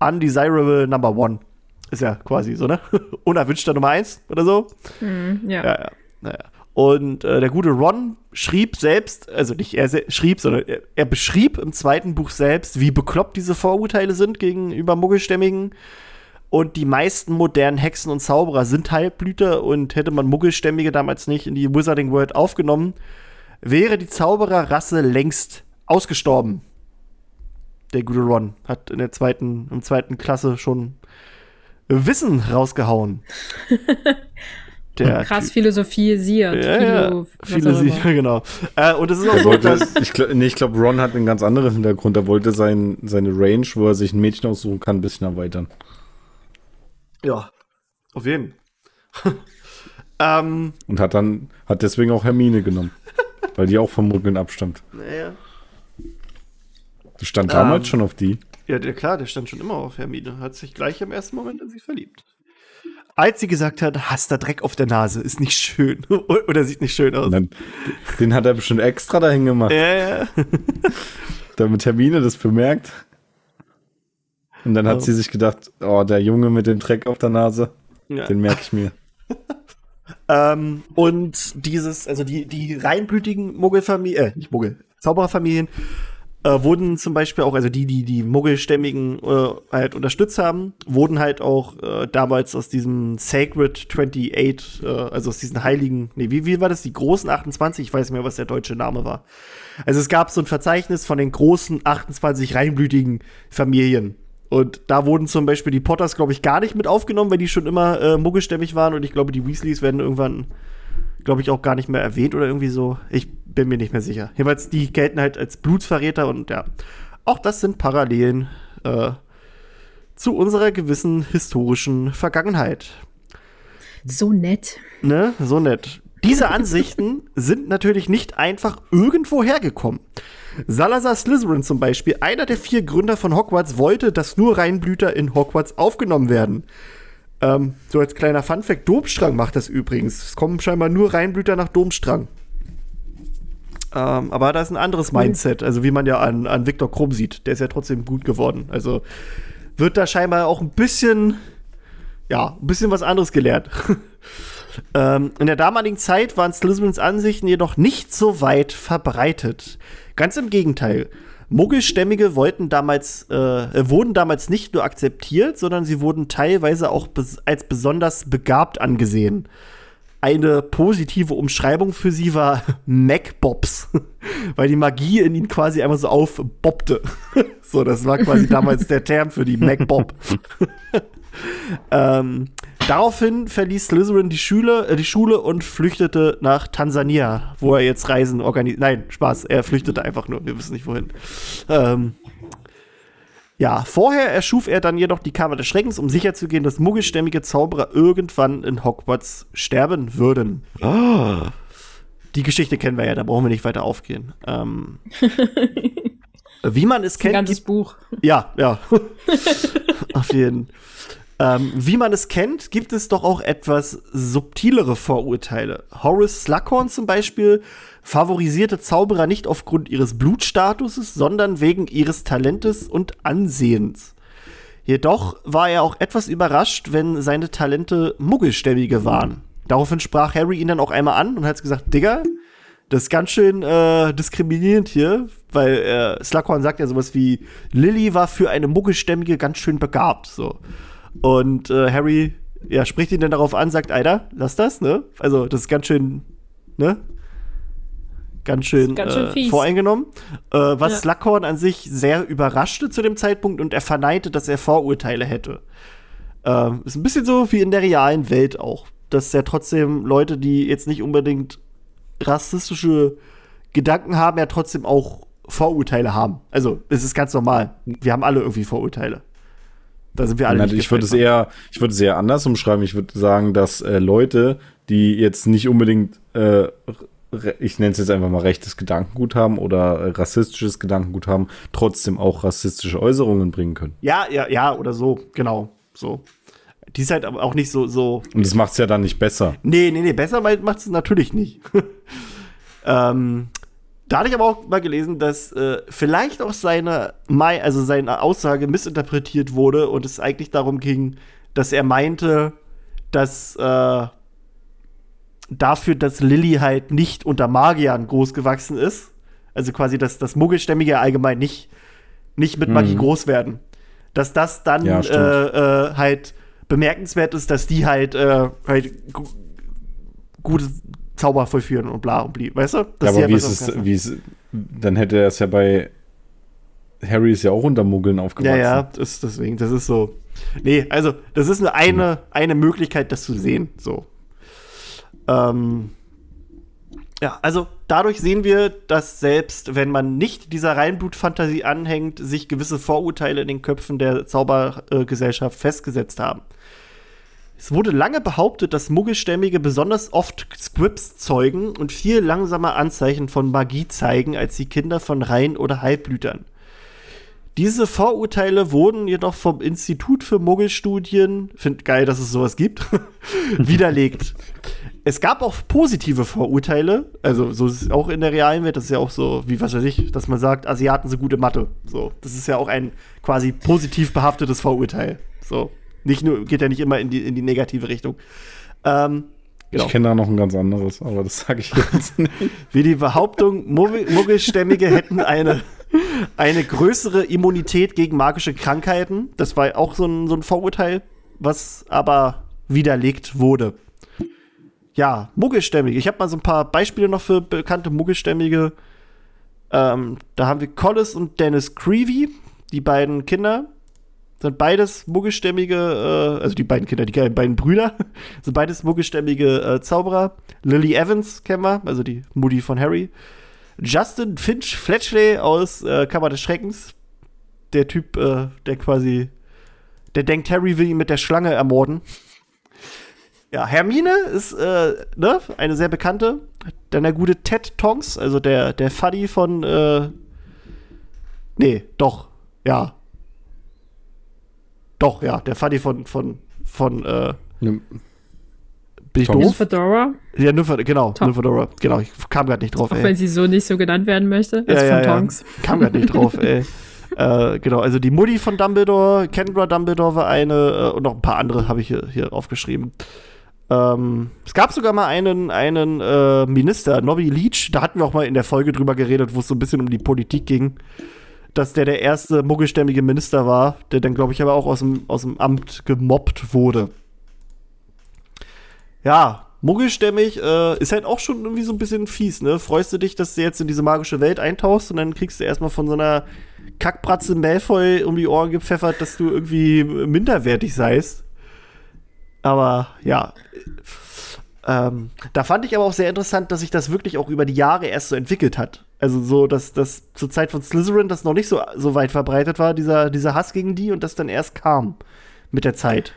Undesirable Number One. Ist ja quasi so, ne? *laughs* Unerwünschter Nummer 1 oder so. Mm, ja. Ja, ja. Naja. Und äh, der gute Ron schrieb selbst, also nicht er schrieb, sondern er, er, beschrieb im zweiten Buch selbst, wie bekloppt diese Vorurteile sind gegenüber Muggelstämmigen. Und die meisten modernen Hexen und Zauberer sind Halbblüter und hätte man Muggelstämmige damals nicht in die Wizarding World aufgenommen, wäre die Zaubererrasse längst ausgestorben. Der gute Ron hat in der zweiten, im zweiten Klasse schon Wissen rausgehauen. *laughs* Der Krass Philosophie siert. Ja, Philo, ja. Philosophie, genau. Äh, und es ist auch so, dass ich glaube, nee, glaub, Ron hat einen ganz anderen Hintergrund. Er wollte sein, seine Range, wo er sich ein Mädchen aussuchen kann, ein bisschen erweitern. Ja, auf jeden. *laughs* ähm, und hat dann, hat deswegen auch Hermine genommen. *laughs* weil die auch vom Muggeln abstammt. Naja. Du stand damals ähm, schon auf die. Ja, der, klar, der stand schon immer auf Hermine. Hat sich gleich im ersten Moment in sie verliebt. Als sie gesagt hat, hast da Dreck auf der Nase, ist nicht schön. *laughs* Oder sieht nicht schön aus. Dann, den hat er bestimmt extra dahin gemacht. Ja, ja. *laughs* Damit Hermine das bemerkt. Und dann hat oh. sie sich gedacht, oh, der Junge mit dem Dreck auf der Nase, ja. den merke ich mir. *laughs* ähm, und dieses, also die, die reinblütigen Muggelfamilien, äh, nicht Muggel, Zaubererfamilien, äh, wurden zum Beispiel auch, also die, die die Muggelstämmigen äh, halt unterstützt haben, wurden halt auch äh, damals aus diesem Sacred 28, äh, also aus diesen heiligen, nee, wie, wie war das, die großen 28, ich weiß nicht mehr, was der deutsche Name war. Also es gab so ein Verzeichnis von den großen 28 reinblütigen Familien. Und da wurden zum Beispiel die Potters, glaube ich, gar nicht mit aufgenommen, weil die schon immer äh, muggelstämmig waren. Und ich glaube, die Weasleys werden irgendwann, glaube ich, auch gar nicht mehr erwähnt oder irgendwie so. Ich bin mir nicht mehr sicher. Jedenfalls, die gelten halt als Blutsverräter und ja. Auch das sind Parallelen äh, zu unserer gewissen historischen Vergangenheit. So nett. Ne, so nett. Diese Ansichten *laughs* sind natürlich nicht einfach irgendwo hergekommen. Salazar Slytherin zum Beispiel, einer der vier Gründer von Hogwarts, wollte, dass nur Reinblüter in Hogwarts aufgenommen werden. Ähm, so als kleiner Funfact, Domstrang macht das übrigens. Es kommen scheinbar nur Reinblüter nach Domstrang. Ähm, aber da ist ein anderes Mindset, also wie man ja an, an Viktor Krumm sieht. Der ist ja trotzdem gut geworden. Also wird da scheinbar auch ein bisschen, ja, ein bisschen was anderes gelehrt. *laughs* ähm, in der damaligen Zeit waren Slytherins Ansichten jedoch nicht so weit verbreitet. Ganz im Gegenteil. Muggelstämmige wollten damals, äh, wurden damals nicht nur akzeptiert, sondern sie wurden teilweise auch bes als besonders begabt angesehen. Eine positive Umschreibung für sie war *laughs* Mac-Bobs, *laughs* weil die Magie in ihnen quasi einmal so aufbobbte. *laughs* so, das war quasi damals der Term für die Mac-Bob. ähm, daraufhin verließ Slytherin die Schule, äh, die Schule und flüchtete nach Tansania, wo er jetzt Reisen organisiert. Nein, Spaß, er flüchtete einfach nur, wir wissen nicht wohin. Ähm, ja, vorher erschuf er dann jedoch die Kammer des Schreckens, um sicherzugehen, dass muggelstämmige Zauberer irgendwann in Hogwarts sterben würden. Oh. Die Geschichte kennen wir ja, da brauchen wir nicht weiter aufgehen. Ähm, *laughs* wie man es kennt. Ein ganzes Buch. Ja, ja. *laughs* Auf jeden Fall. Ähm, wie man es kennt, gibt es doch auch etwas subtilere Vorurteile. Horace Slughorn zum Beispiel favorisierte Zauberer nicht aufgrund ihres Blutstatuses, sondern wegen ihres Talentes und Ansehens. Jedoch war er auch etwas überrascht, wenn seine Talente Muggelstämmige waren. Daraufhin sprach Harry ihn dann auch einmal an und hat gesagt, Digga, das ist ganz schön äh, diskriminierend hier, weil äh, Slughorn sagt ja sowas wie, Lily war für eine Muggelstämmige ganz schön begabt, so. Und äh, Harry ja, spricht ihn dann darauf an, sagt, Alter, lass das, ne? Also, das ist ganz schön, ne? Ganz schön, ganz schön äh, voreingenommen. Äh, was ja. Slughorn an sich sehr überraschte zu dem Zeitpunkt und er verneinte, dass er Vorurteile hätte. Ähm, ist ein bisschen so wie in der realen Welt auch. Dass ja trotzdem Leute, die jetzt nicht unbedingt rassistische Gedanken haben, ja trotzdem auch Vorurteile haben. Also, es ist ganz normal. Wir haben alle irgendwie Vorurteile. Da sind wir alle. Nein, ich würde es eher, ich würde es eher anders umschreiben. Ich würde sagen, dass äh, Leute, die jetzt nicht unbedingt, äh, ich nenne es jetzt einfach mal rechtes Gedankengut haben oder rassistisches Gedankengut haben, trotzdem auch rassistische Äußerungen bringen können. Ja, ja, ja, oder so, genau, so. Die ist halt aber auch nicht so, so. Und das macht es ja dann nicht besser. Nee, nee, nee, besser macht es natürlich nicht. *laughs* ähm, da hatte ich aber auch mal gelesen, dass äh, vielleicht auch seine, also seine Aussage missinterpretiert wurde und es eigentlich darum ging, dass er meinte, dass äh, dafür, dass Lilly halt nicht unter Magiern groß gewachsen ist, also quasi, dass das Muggelstämmige allgemein nicht, nicht mit Magie mhm. groß werden, dass das dann ja, äh, äh, halt bemerkenswert ist, dass die halt, äh, halt gute Zauber vollführen und bla und bli. Weißt du? Das ja, aber wie ist es, wie ist, dann hätte er es ja bei Harry ist ja auch unter Muggeln aufgewachsen. Ja, ja, das, deswegen, das ist so. Nee, also, das ist eine, eine, eine Möglichkeit, das zu sehen. So. Ähm, ja, also dadurch sehen wir, dass selbst wenn man nicht dieser Reinblutfantasie anhängt, sich gewisse Vorurteile in den Köpfen der Zaubergesellschaft festgesetzt haben. Es wurde lange behauptet, dass Muggelstämmige besonders oft Scripts zeugen und viel langsamer Anzeichen von Magie zeigen als die Kinder von Reihen- oder Halbblütern. Diese Vorurteile wurden jedoch vom Institut für Muggelstudien, find geil, dass es sowas gibt, *laughs* widerlegt. Es gab auch positive Vorurteile, also so ist es auch in der realen Welt, das ist ja auch so, wie was weiß ich, dass man sagt, Asiaten sind gute Mathe. So, das ist ja auch ein quasi positiv behaftetes Vorurteil. So. Nicht nur, geht ja nicht immer in die, in die negative Richtung. Ähm, genau. Ich kenne da noch ein ganz anderes, aber das sage ich jetzt nicht. Wie die Behauptung, Muggelstämmige hätten eine, eine größere Immunität gegen magische Krankheiten. Das war auch so ein, so ein Vorurteil, was aber widerlegt wurde. Ja, Muggelstämmige. Ich habe mal so ein paar Beispiele noch für bekannte Muggelstämmige. Ähm, da haben wir Collis und Dennis Creevy, die beiden Kinder sind beides muggelstämmige, äh, also die beiden Kinder, die beiden Brüder, *laughs* sind beides muggelstämmige äh, Zauberer. Lily Evans kennen wir, also die Mutti von Harry. Justin Finch Fletchley aus äh, Kammer des Schreckens. Der Typ, äh, der quasi, der denkt, Harry will ihn mit der Schlange ermorden. Ja, Hermine ist äh, ne, eine sehr bekannte. Dann der gute Ted Tonks, also der, der Fuddy von, äh, nee, doch, ja, doch, ja, der Fuddy von, von von äh, Ne, bin ich Tonks. doof? Fedora, Ja, Nymphadora, genau, Tom. Nymphadora. Genau, ich kam gerade nicht drauf, auch ey. wenn sie so nicht so genannt werden möchte, Ja, als ja, von ja. Tonks. Kam gerade nicht drauf, ey. *laughs* Äh, genau, also die Mutti von Dumbledore, Kendra Dumbledore war eine äh, und noch ein paar andere habe ich hier, hier aufgeschrieben. Ähm, es gab sogar mal einen, einen äh, Minister, Nobby Leach, da hatten wir auch mal in der Folge drüber geredet, wo es so ein bisschen um die Politik ging, dass der der erste muggelstämmige Minister war, der dann, glaube ich, aber auch aus dem, aus dem Amt gemobbt wurde. Ja, muggelstämmig äh, ist halt auch schon irgendwie so ein bisschen fies, ne? Freust du dich, dass du jetzt in diese magische Welt eintauchst und dann kriegst du erstmal von so einer Kackbratze Malfoy um die Ohren gepfeffert, dass du irgendwie minderwertig seist. Aber ja. Ähm, da fand ich aber auch sehr interessant, dass sich das wirklich auch über die Jahre erst so entwickelt hat. Also so, dass das zur Zeit von Slytherin das noch nicht so, so weit verbreitet war, dieser, dieser Hass gegen die und das dann erst kam mit der Zeit.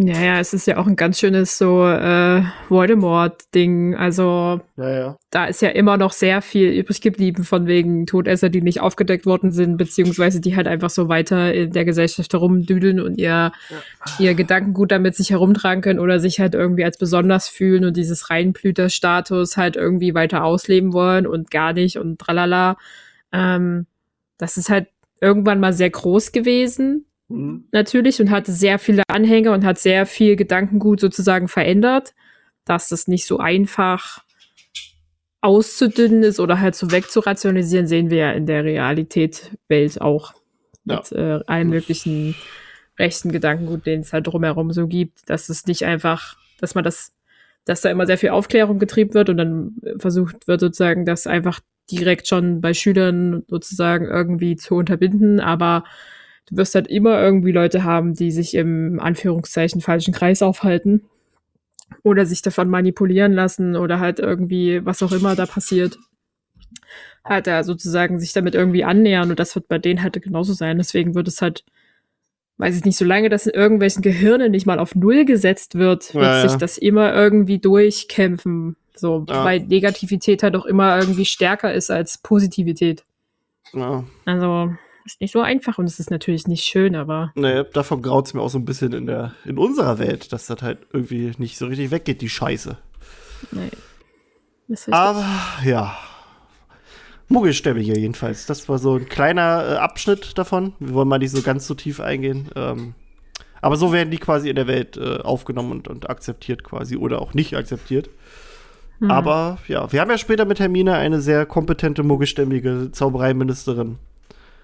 Ja, ja, es ist ja auch ein ganz schönes so äh, Voldemort-Ding. Also Ja, ja. da ist ja immer noch sehr viel übrig geblieben von wegen Todesser, die nicht aufgedeckt worden sind, beziehungsweise die halt einfach so weiter in der Gesellschaft herumdüdeln und ihr, ihr Gedankengut damit sich herumtragen können oder sich halt irgendwie als besonders fühlen und dieses Reinblüter-Status halt irgendwie weiter ausleben wollen und gar nicht und tralala. Ähm, das ist halt irgendwann mal sehr groß gewesen Mhm. natürlich und hatte sehr viele Anhänger und hat sehr viel Gedankengut sozusagen verändert, dass das nicht so einfach auszudünnen ist oder halt so wegzurationalisieren, sehen wir ja in der Realität-Welt auch. Ja. Mit äh, allen möglichen rechten Gedankengut, den es halt drumherum so gibt, dass es nicht einfach, dass man das, dass da immer sehr viel Aufklärung getrieben wird und dann versucht wird sozusagen, das einfach direkt schon bei Schülern sozusagen irgendwie zu unterbinden, aber du wirst halt immer irgendwie Leute haben, die sich im Anführungszeichen falschen Kreis aufhalten oder sich davon manipulieren lassen oder halt irgendwie, was auch immer da passiert, halt da sozusagen sich damit irgendwie annähern und das wird bei denen halt genauso sein. Deswegen wird es halt, weiß ich nicht, solange das in irgendwelchen Gehirnen nicht mal auf Null gesetzt wird, wird Ja, ja. sich das immer irgendwie durchkämpfen. So, Ja. weil Negativität halt auch immer irgendwie stärker ist als Positivität. Also, ist nicht so einfach und es ist natürlich nicht schön, aber Nee, davon graut es mir auch so ein bisschen in, der, in unserer Welt, dass das halt irgendwie nicht so richtig weggeht, die Scheiße. nee. Aber ja. Muggelstämmige jedenfalls. Das war so ein kleiner äh, Abschnitt davon. Wir wollen mal nicht so ganz so tief eingehen. Ähm, aber so werden die quasi in der Welt äh, aufgenommen und, und akzeptiert quasi oder auch nicht akzeptiert. Hm. Aber ja, wir haben ja später mit Hermine eine sehr kompetente muggelstämmige Zaubereiministerin.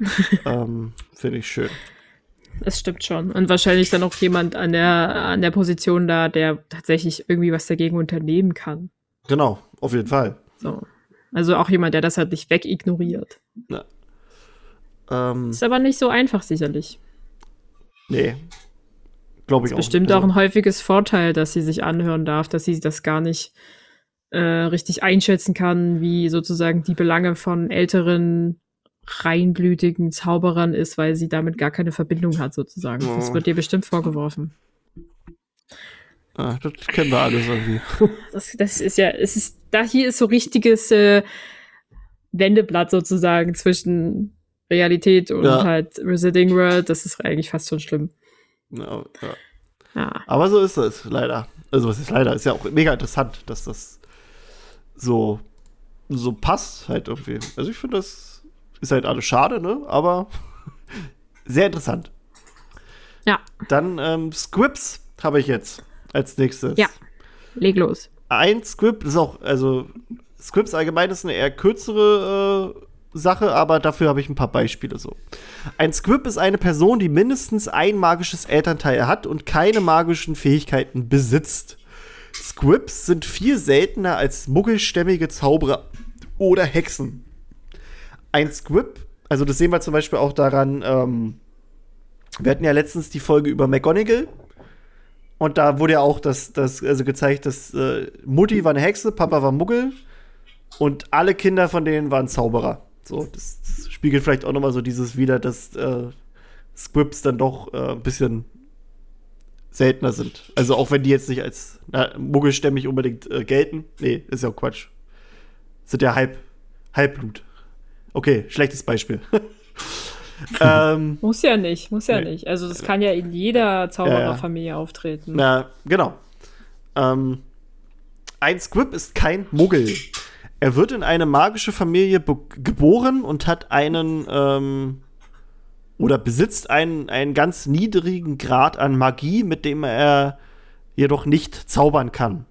*laughs* ähm, Finde ich schön. Das stimmt schon. Und wahrscheinlich dann auch jemand an der, an der Position da, der tatsächlich irgendwie was dagegen unternehmen kann. Genau, auf jeden Fall. So. Also auch jemand, der das halt nicht wegignoriert. Ähm, Ist aber nicht so einfach, sicherlich. nee. Glaube ich Ist auch. bestimmt nicht. auch ein häufiges Vorteil, dass sie sich anhören darf, dass sie das gar nicht äh, richtig einschätzen kann, wie sozusagen die Belange von älteren, reinblütigen Zauberern ist, weil sie damit gar keine Verbindung hat, sozusagen. Das Ja. wird ihr bestimmt vorgeworfen. Ah, das kennen wir alles irgendwie. *laughs* Das, das ist ja, es ist, da hier ist so richtiges äh, Wendeblatt sozusagen zwischen Realität und Ja. halt Resetting World. Das ist eigentlich fast schon schlimm. Ja, ja. Ja. Aber so ist es, leider. Also, was ist leider? Ist ja auch mega interessant, dass das so, so passt, halt irgendwie. Also, ich finde, das ist halt alles schade, ne? Aber *laughs* sehr interessant. Ja. Dann ähm, Scripts habe ich jetzt als nächstes. Ja. Leg los. Ein Script ist auch, also, Scripts allgemein ist eine eher kürzere äh, Sache, aber dafür habe ich ein paar Beispiele so. Ein Squib ist eine Person, die mindestens ein magisches Elternteil hat und keine magischen Fähigkeiten besitzt. Squibs sind viel seltener als muggelstämmige Zauberer oder Hexen. Ein Squib, also das sehen wir zum Beispiel auch daran, ähm, wir hatten ja letztens die Folge über McGonagall. Und da wurde ja auch das, das also gezeigt, dass äh, Mutti war eine Hexe, Papa war Muggel und alle Kinder von denen waren Zauberer. So, das, das spiegelt vielleicht auch noch mal so dieses wieder, dass äh, Squibs dann doch äh, ein bisschen seltener sind. Also auch wenn die jetzt nicht als na, muggelstämmig unbedingt äh, gelten. Nee, ist ja auch Quatsch. Sind ja Halb, Halbblut. Okay, schlechtes Beispiel. *laughs* ähm, Muss ja nicht, muss ja Nee. nicht. Also das kann ja in jeder Zaubererfamilie auftreten. na, genau. Ähm, ein Squib ist kein Muggel. Er wird in eine magische Familie geboren und hat einen ähm, oder besitzt einen, einen ganz niedrigen Grad an Magie, mit dem er jedoch nicht zaubern kann.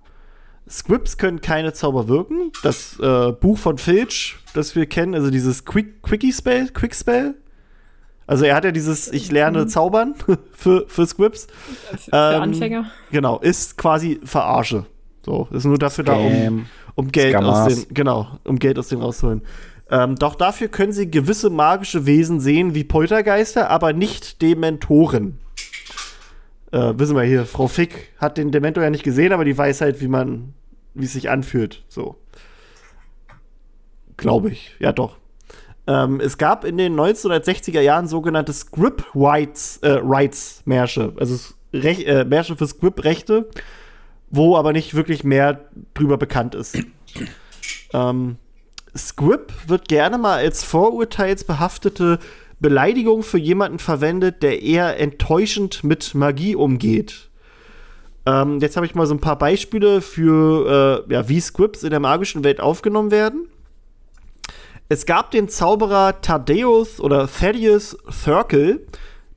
Squibs können keine Zauber wirken. Das äh, Buch von Filch, das wir kennen, also dieses Quick, Quickie Spell, Quick Spell. Also er hat ja dieses Ich lerne zaubern *laughs* für, für Squibs. Für, Ähm, Anfänger. Genau, ist quasi Verarsche. So, ist nur dafür da, um, Scam. um Geld Scammers. aus den, genau, um Geld aus denen rauszuholen. Ähm, doch dafür können sie gewisse magische Wesen sehen, wie Poltergeister, aber nicht Dementoren. Äh, wissen wir hier, Frau Fick hat den Dementor ja nicht gesehen, aber die weiß halt, wie man, wie es sich anfühlt. So. Glaube ich. Ja, doch. Ähm, es gab in den 1960er Jahren sogenannte Script Rights, äh, Rights Märsche, also Rech äh, Märsche für Script-Rechte, wo aber nicht wirklich mehr drüber bekannt ist. ähm, Squib wird gerne mal als vorurteilsbehaftete Beleidigung für jemanden verwendet, der eher enttäuschend mit Magie umgeht. Ähm, jetzt habe ich mal so ein paar Beispiele für, äh, ja, wie Squibs in der magischen Welt aufgenommen werden. Es gab den Zauberer Thaddeus oder Thaddeus Thurkel,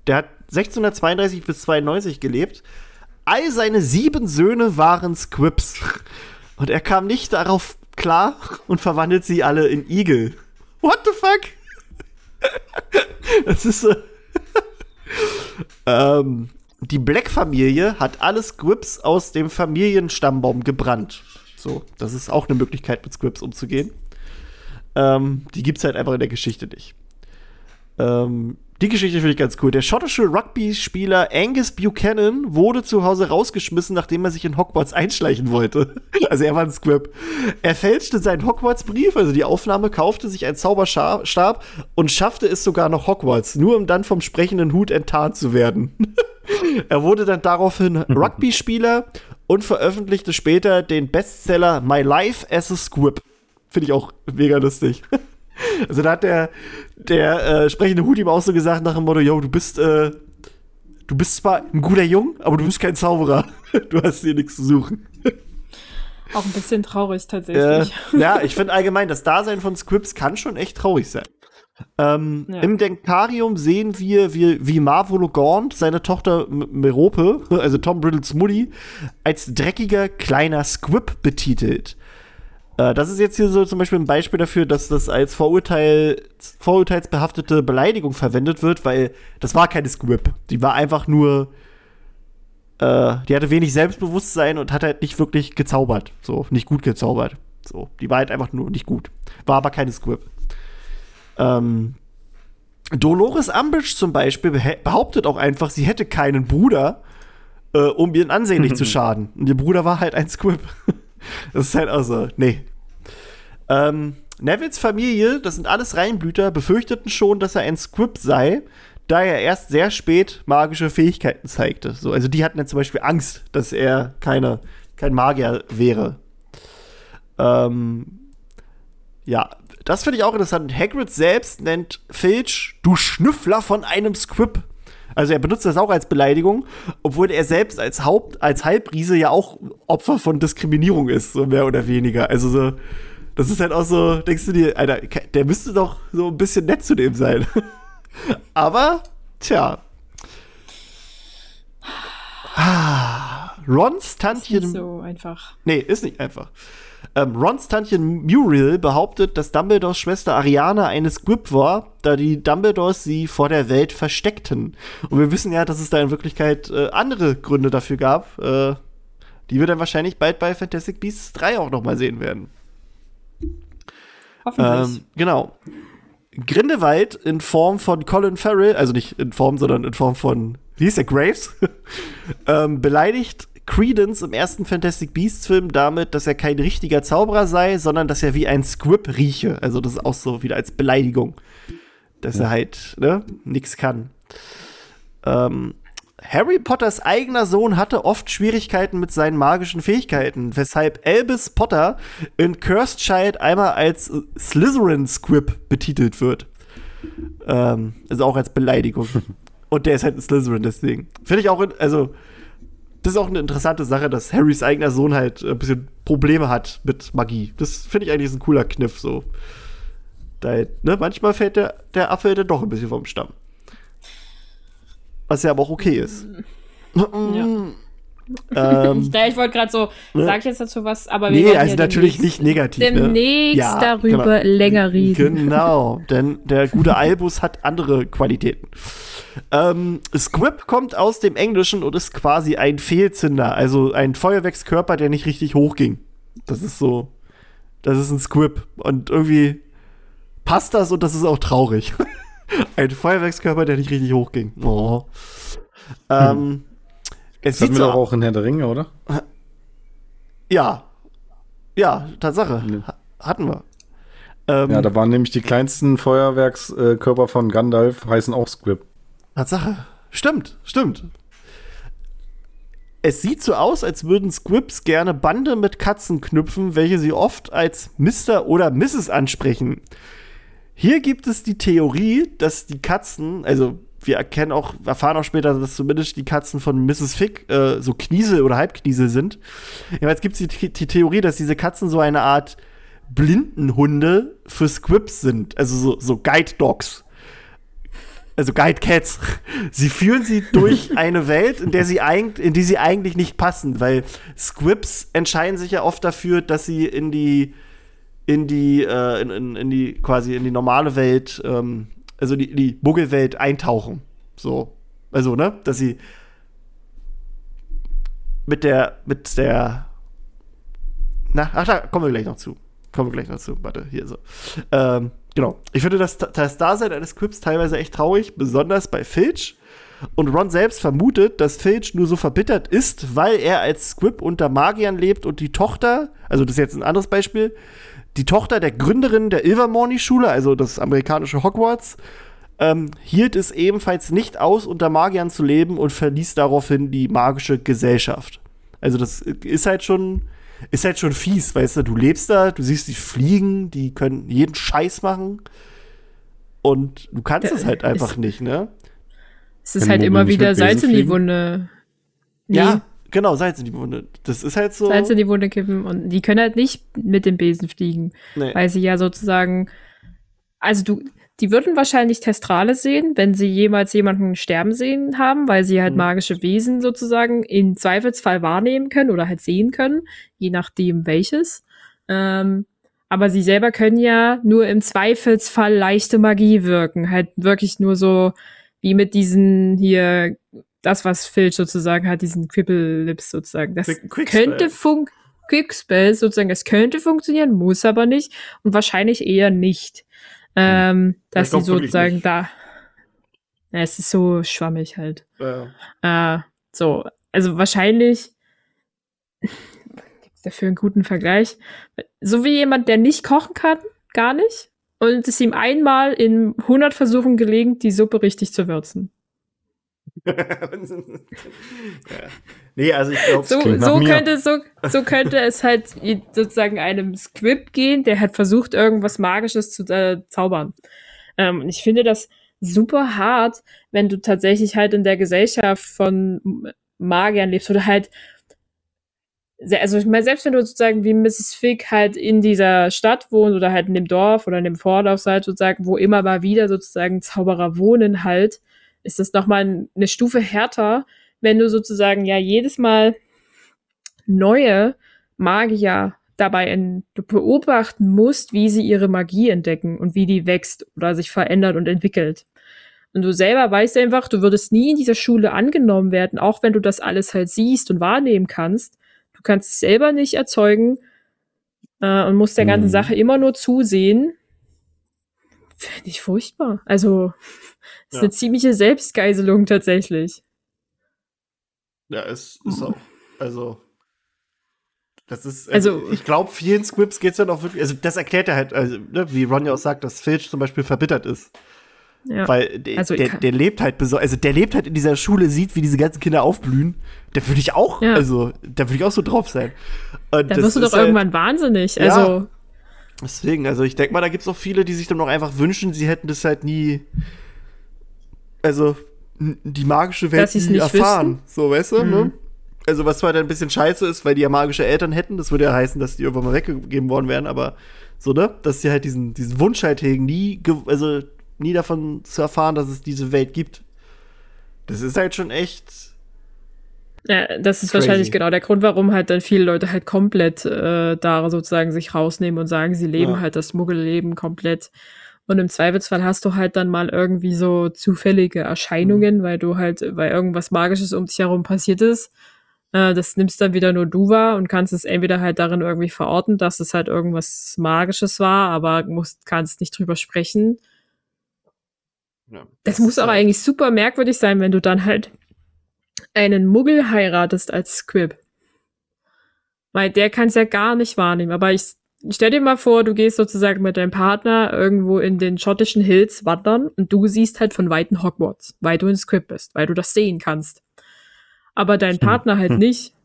der hat 1632 bis 92 gelebt. All seine sieben Söhne waren Squibs. Und er kam nicht darauf klar und verwandelt sie alle in Igel. What the fuck? *laughs* das ist so. ähm, die Black-Familie hat alle Squibs aus dem Familienstammbaum gebrannt. So, das ist auch eine Möglichkeit, mit Squibs umzugehen. Ähm, die gibt's halt einfach in der Geschichte nicht. Ähm, die Geschichte finde ich ganz cool. Der schottische Rugby-Spieler Angus Buchanan wurde zu Hause rausgeschmissen, nachdem er sich in Hogwarts einschleichen wollte. Also er war ein Squib. Er fälschte seinen Hogwarts-Brief, also die Aufnahme, kaufte sich einen Zauberstab und schaffte es sogar noch Hogwarts, nur um dann vom sprechenden Hut enttarnt zu werden. *laughs* er wurde dann daraufhin Rugby-Spieler und veröffentlichte später den Bestseller My Life as a Squib. Finde ich auch mega lustig. *laughs* Also da hat der, der äh, sprechende Hut ihm auch so gesagt nach dem Motto, yo, du bist, äh, du bist zwar ein guter Jung, aber du bist kein Zauberer. *laughs* Du hast hier nichts zu suchen. Auch ein bisschen traurig Äh, tatsächlich. ja, ich finde allgemein, das Dasein von Scripps kann schon echt traurig sein. Ähm, Ja. Im Denkarium sehen wir, wie, wie Marvolo Gaunt seine Tochter Merope, *laughs* also Tom Riddles Mutti, als dreckiger kleiner Squib betitelt. Äh, das ist jetzt hier so zum Beispiel ein Beispiel dafür, dass das als Vorurteil, vorurteilsbehaftete Beleidigung verwendet wird, weil das war keine Squib. Die war einfach nur, äh, die hatte wenig Selbstbewusstsein und hat halt nicht wirklich gezaubert. So, nicht gut gezaubert. So, die war halt einfach nur nicht gut. War aber keine Squib. Ähm, Dolores Umbridge zum Beispiel behauptet auch einfach, sie hätte keinen Bruder, äh, um ihren Ansehen nicht zu *laughs* schaden. Und ihr Bruder war halt ein Squib. *laughs* das ist halt auch so, nee. Ähm, Nevils Familie, das sind alles Reinblüter, befürchteten schon, dass er ein Squib sei, da er erst sehr spät magische Fähigkeiten zeigte. So, also die hatten dann zum Beispiel Angst, dass er keine, kein Magier wäre. Ähm, ja, das finde ich auch interessant. Hagrid selbst nennt Filch du Schnüffler von einem Squib. Also er benutzt das auch als Beleidigung, obwohl er selbst als Haupt, als Halbriese ja auch Opfer von Diskriminierung ist, so mehr oder weniger. Also so, das ist halt auch so, denkst du dir, Alter, der müsste doch so ein bisschen nett zu dem sein. *laughs* Aber, tja. Ah, Rons Ist Tantchen. nicht so einfach. Nee, ist nicht einfach. Ähm, Rons Tantchen Muriel behauptet, dass Dumbledores Schwester Ariana eine Squib war, da die Dumbledores sie vor der Welt versteckten. Und wir wissen ja, dass es da in Wirklichkeit äh, andere Gründe dafür gab, äh, die wir dann wahrscheinlich bald bei Fantastic Beasts 3 auch noch mal sehen werden. Hoffentlich. Ähm, genau. Grindelwald in Form von Colin Farrell, also nicht in Form, sondern in Form von, wie hieß der, Graves, *laughs* ähm, beleidigt Credence im ersten Fantastic Beasts Film damit, dass er kein richtiger Zauberer sei, sondern dass er wie ein Squib rieche. Also das ist auch so wieder als Beleidigung. Dass er halt, ne, nix kann. Ähm, Harry Potters eigener Sohn hatte oft Schwierigkeiten mit seinen magischen Fähigkeiten, weshalb Albus Potter in Cursed Child einmal als Slytherin Squib betitelt wird. Ähm, also auch als Beleidigung. *laughs* Und der ist halt ein Slytherin, deswegen. Finde ich auch, also, das ist auch eine interessante Sache, dass Harrys eigener Sohn halt ein bisschen Probleme hat mit Magie. Das finde ich eigentlich ein cooler Kniff, so. Da, ne, manchmal fällt der, der Affe dann doch ein bisschen vom Stamm. Was ja aber auch okay ist. Ja. *laughs* ähm, *laughs* Ja, ich wollte gerade so, Ne? sag ich jetzt dazu was, aber wir nee, also natürlich demnächst- nicht negativ. ne? Demnächst Ja, darüber genau. länger reden. Genau, denn der gute Albus hat andere Qualitäten. Ähm, Squib kommt aus dem Englischen und ist quasi ein Fehlzünder, also ein Feuerwerkskörper, der nicht richtig hochging. Das ist so, das ist ein Squib und irgendwie passt das und das ist auch traurig. *laughs* ein Feuerwerkskörper, der nicht richtig hochging. Oh. Ähm, es Das sieht wir so doch auch in Herr der Ringe, oder? Ja. Ja, Tatsache. Nee. Ha- Hatten wir. Ähm, Ja, da waren nämlich die kleinsten Feuerwerkskörper von Gandalf, heißen auch Squib. Tatsache. Stimmt, stimmt. Es sieht so aus, als würden Squibs gerne Bande mit Katzen knüpfen, welche sie oft als Mr. oder Mrs. ansprechen. Hier gibt es die Theorie, dass die Katzen, also wir erkennen auch, erfahren auch später, dass zumindest die Katzen von Mrs. Fick äh, so Kniesel oder Halbkniesel sind. Jedenfalls gibt es die, die Theorie, dass diese Katzen so eine Art Blindenhunde für Squibs sind, also so, so Guide Dogs also Guide Cats, *laughs* sie führen sie durch *laughs* eine Welt, in der sie eigentlich, in die sie eigentlich nicht passen, weil Squibs entscheiden sich ja oft dafür, dass sie in die, in die, äh, in, in, in die, quasi in die normale Welt, ähm, also die, die Muggelwelt eintauchen. So. Also, ne, dass sie mit der, mit der, na, ach, da kommen wir gleich noch zu. Kommen wir gleich noch zu. Warte, hier so. Ähm, genau. Ich finde das, das Dasein eines Quips teilweise echt traurig, besonders bei Filch. Und Ron selbst vermutet, dass Filch nur so verbittert ist, weil er als Squib unter Magiern lebt und die Tochter, also das ist jetzt ein anderes Beispiel, die Tochter der Gründerin der Ilvermorny-Schule, also das amerikanische Hogwarts, ähm, hielt es ebenfalls nicht aus, unter Magiern zu leben und verließ daraufhin die magische Gesellschaft. Also das ist halt schon, ist halt schon fies, weißt du, du lebst da, du siehst die fliegen, die können jeden Scheiß machen und du kannst es halt einfach ist- nicht, ne? Es ist halt immer wieder Salz in die? Wunde. Nee, Ja, genau, Salz in die Wunde. Das ist halt so. Salz in die Wunde kippen und die können halt nicht mit dem Besen fliegen, nee. weil sie ja sozusagen, also du, die würden wahrscheinlich Testrale sehen, wenn sie jemals jemanden sterben sehen haben, weil sie halt Mhm. magische Wesen sozusagen in Zweifelsfall wahrnehmen können oder halt sehen können, je nachdem welches. Ähm, aber sie selber können ja nur im Zweifelsfall leichte Magie wirken, halt wirklich nur so wie mit diesen hier, das was Filch sozusagen hat, diesen Cripple-Lips sozusagen. Das könnte fun Quickspell sozusagen, es könnte funktionieren, muss aber nicht und wahrscheinlich eher nicht. Ähm, dass sie sozusagen da. Ja, es ist so schwammig halt. Ja. Äh, so, also wahrscheinlich gibt's dafür einen guten Vergleich. So wie jemand, der nicht kochen kann, gar nicht, und es ihm einmal in 100 Versuchen gelingt, die Suppe richtig zu würzen. *laughs* ja. Nee, also ich glaube, So, so, könnte, so, so könnte es halt sozusagen einem Script gehen, der hat versucht, irgendwas Magisches zu äh, zaubern. Ähm, und ich finde das super hart, wenn du tatsächlich halt in der Gesellschaft von Magiern lebst oder halt also ich meine, selbst wenn du sozusagen wie Mrs. Fig halt in dieser Stadt wohnt oder halt in dem Dorf oder in dem Vorlauf halt sozusagen, wo immer mal wieder sozusagen Zauberer wohnen halt, ist das nochmal eine Stufe härter, wenn du sozusagen ja jedes Mal neue Magier dabei in, beobachten musst, wie sie ihre Magie entdecken und wie die wächst oder sich verändert und entwickelt. Und du selber weißt einfach, du würdest nie in dieser Schule angenommen werden, auch wenn du das alles halt siehst und wahrnehmen kannst. Du kannst es selber nicht erzeugen äh, und musst der ganzen Mhm. Sache immer nur zusehen. Finde ich furchtbar. Also, *laughs* ist Ja. eine ziemliche Selbstgeiselung tatsächlich. Ja, es ist auch. Also. Das ist, Also- also, ich glaube, vielen Squibs geht es dann auch wirklich, also das erklärt er halt, also, ne, wie Ron ja auch sagt, dass Filch zum Beispiel verbittert ist. Ja. Weil der, Also, der, der lebt halt also der lebt halt in dieser Schule, sieht, wie diese ganzen Kinder aufblühen. Da würde ich auch, Ja. also, da würde ich auch so drauf sein. Und Da das wirst du doch halt- irgendwann wahnsinnig. Ja. Deswegen, also ich denke mal, da gibt es auch viele, die sich dann auch einfach wünschen, sie hätten das halt nie, also die magische Welt nie erfahren. So, weißt du, Mhm. ne? Also was zwar dann ein bisschen scheiße ist, weil die ja magische Eltern hätten, das würde ja heißen, dass die irgendwann mal weggegeben worden wären, aber so, ne? Dass sie halt diesen, diesen Wunsch halt hegen, nie, also nie davon zu erfahren, dass es diese Welt gibt. Das ist halt schon echt. Ja, das ist Crazy. wahrscheinlich genau der Grund, warum halt dann viele Leute halt komplett äh, da sozusagen sich rausnehmen und sagen, sie leben Ja. halt das Muggelleben komplett. Und im Zweifelsfall hast du halt dann mal irgendwie so zufällige Mhm. Erscheinungen, weil du halt, weil irgendwas Magisches um dich herum passiert ist. Äh, das nimmst dann wieder nur du wahr und kannst es entweder halt darin irgendwie verorten, dass es halt irgendwas Magisches war, aber musst, kannst nicht drüber sprechen. Ja, Das muss ist aber halt- eigentlich super merkwürdig sein, wenn du dann halt einen Muggel heiratest als Squib. Weil der kann es ja gar nicht wahrnehmen. Aber ich stell dir mal vor, du gehst sozusagen mit deinem Partner irgendwo in den schottischen Hills wandern und du siehst halt von Weitem Hogwarts, weil du ein Squib bist, weil du das sehen kannst. Aber dein Partner halt nicht. *laughs*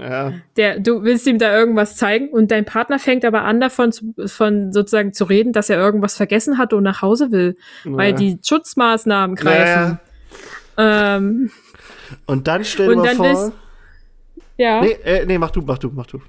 Ja, Der, du willst ihm da irgendwas zeigen und dein Partner fängt aber an davon zu, von sozusagen zu reden, dass er irgendwas vergessen hat und nach Hause will, weil ja. die Schutzmaßnahmen Ja, greifen. Ähm, Und dann stell dir mal vor. bist- ja. nee, äh, nee, mach du, mach du, mach du.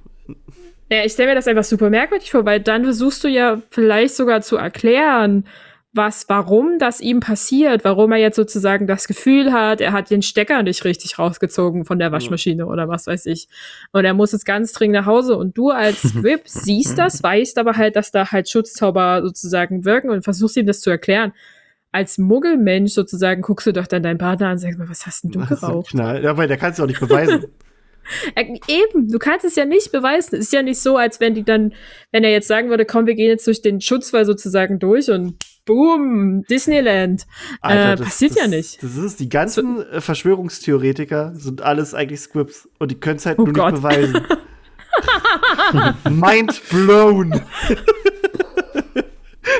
ja, ich stelle mir das einfach super merkwürdig vor, weil dann versuchst du ja vielleicht sogar zu erklären, was, warum das ihm passiert, warum er jetzt sozusagen das Gefühl hat, er hat den Stecker nicht richtig rausgezogen von der Waschmaschine oder was weiß ich. Und er muss jetzt ganz dringend nach Hause und du als *laughs* Squib siehst das, weißt aber halt, dass da halt Schutzzauber sozusagen wirken und versuchst ihm das zu erklären. Als Muggelmensch sozusagen guckst du doch dann deinen Partner an und sagst mal, was hast denn du Das geraucht? Knall. Ja, weil der kann es auch nicht beweisen. *laughs* Äh, Eben, du kannst es ja nicht beweisen. Es ist ja nicht so, als wenn die dann, wenn er jetzt sagen würde, komm, wir gehen jetzt durch den Schutzwall sozusagen durch und boom, Disneyland. äh, passiert das, ja nicht. Das ist, die ganzen äh, Verschwörungstheoretiker sind alles eigentlich Scripts und die können es halt Oh nur Gott. nicht beweisen. *laughs* Mind blown. *laughs*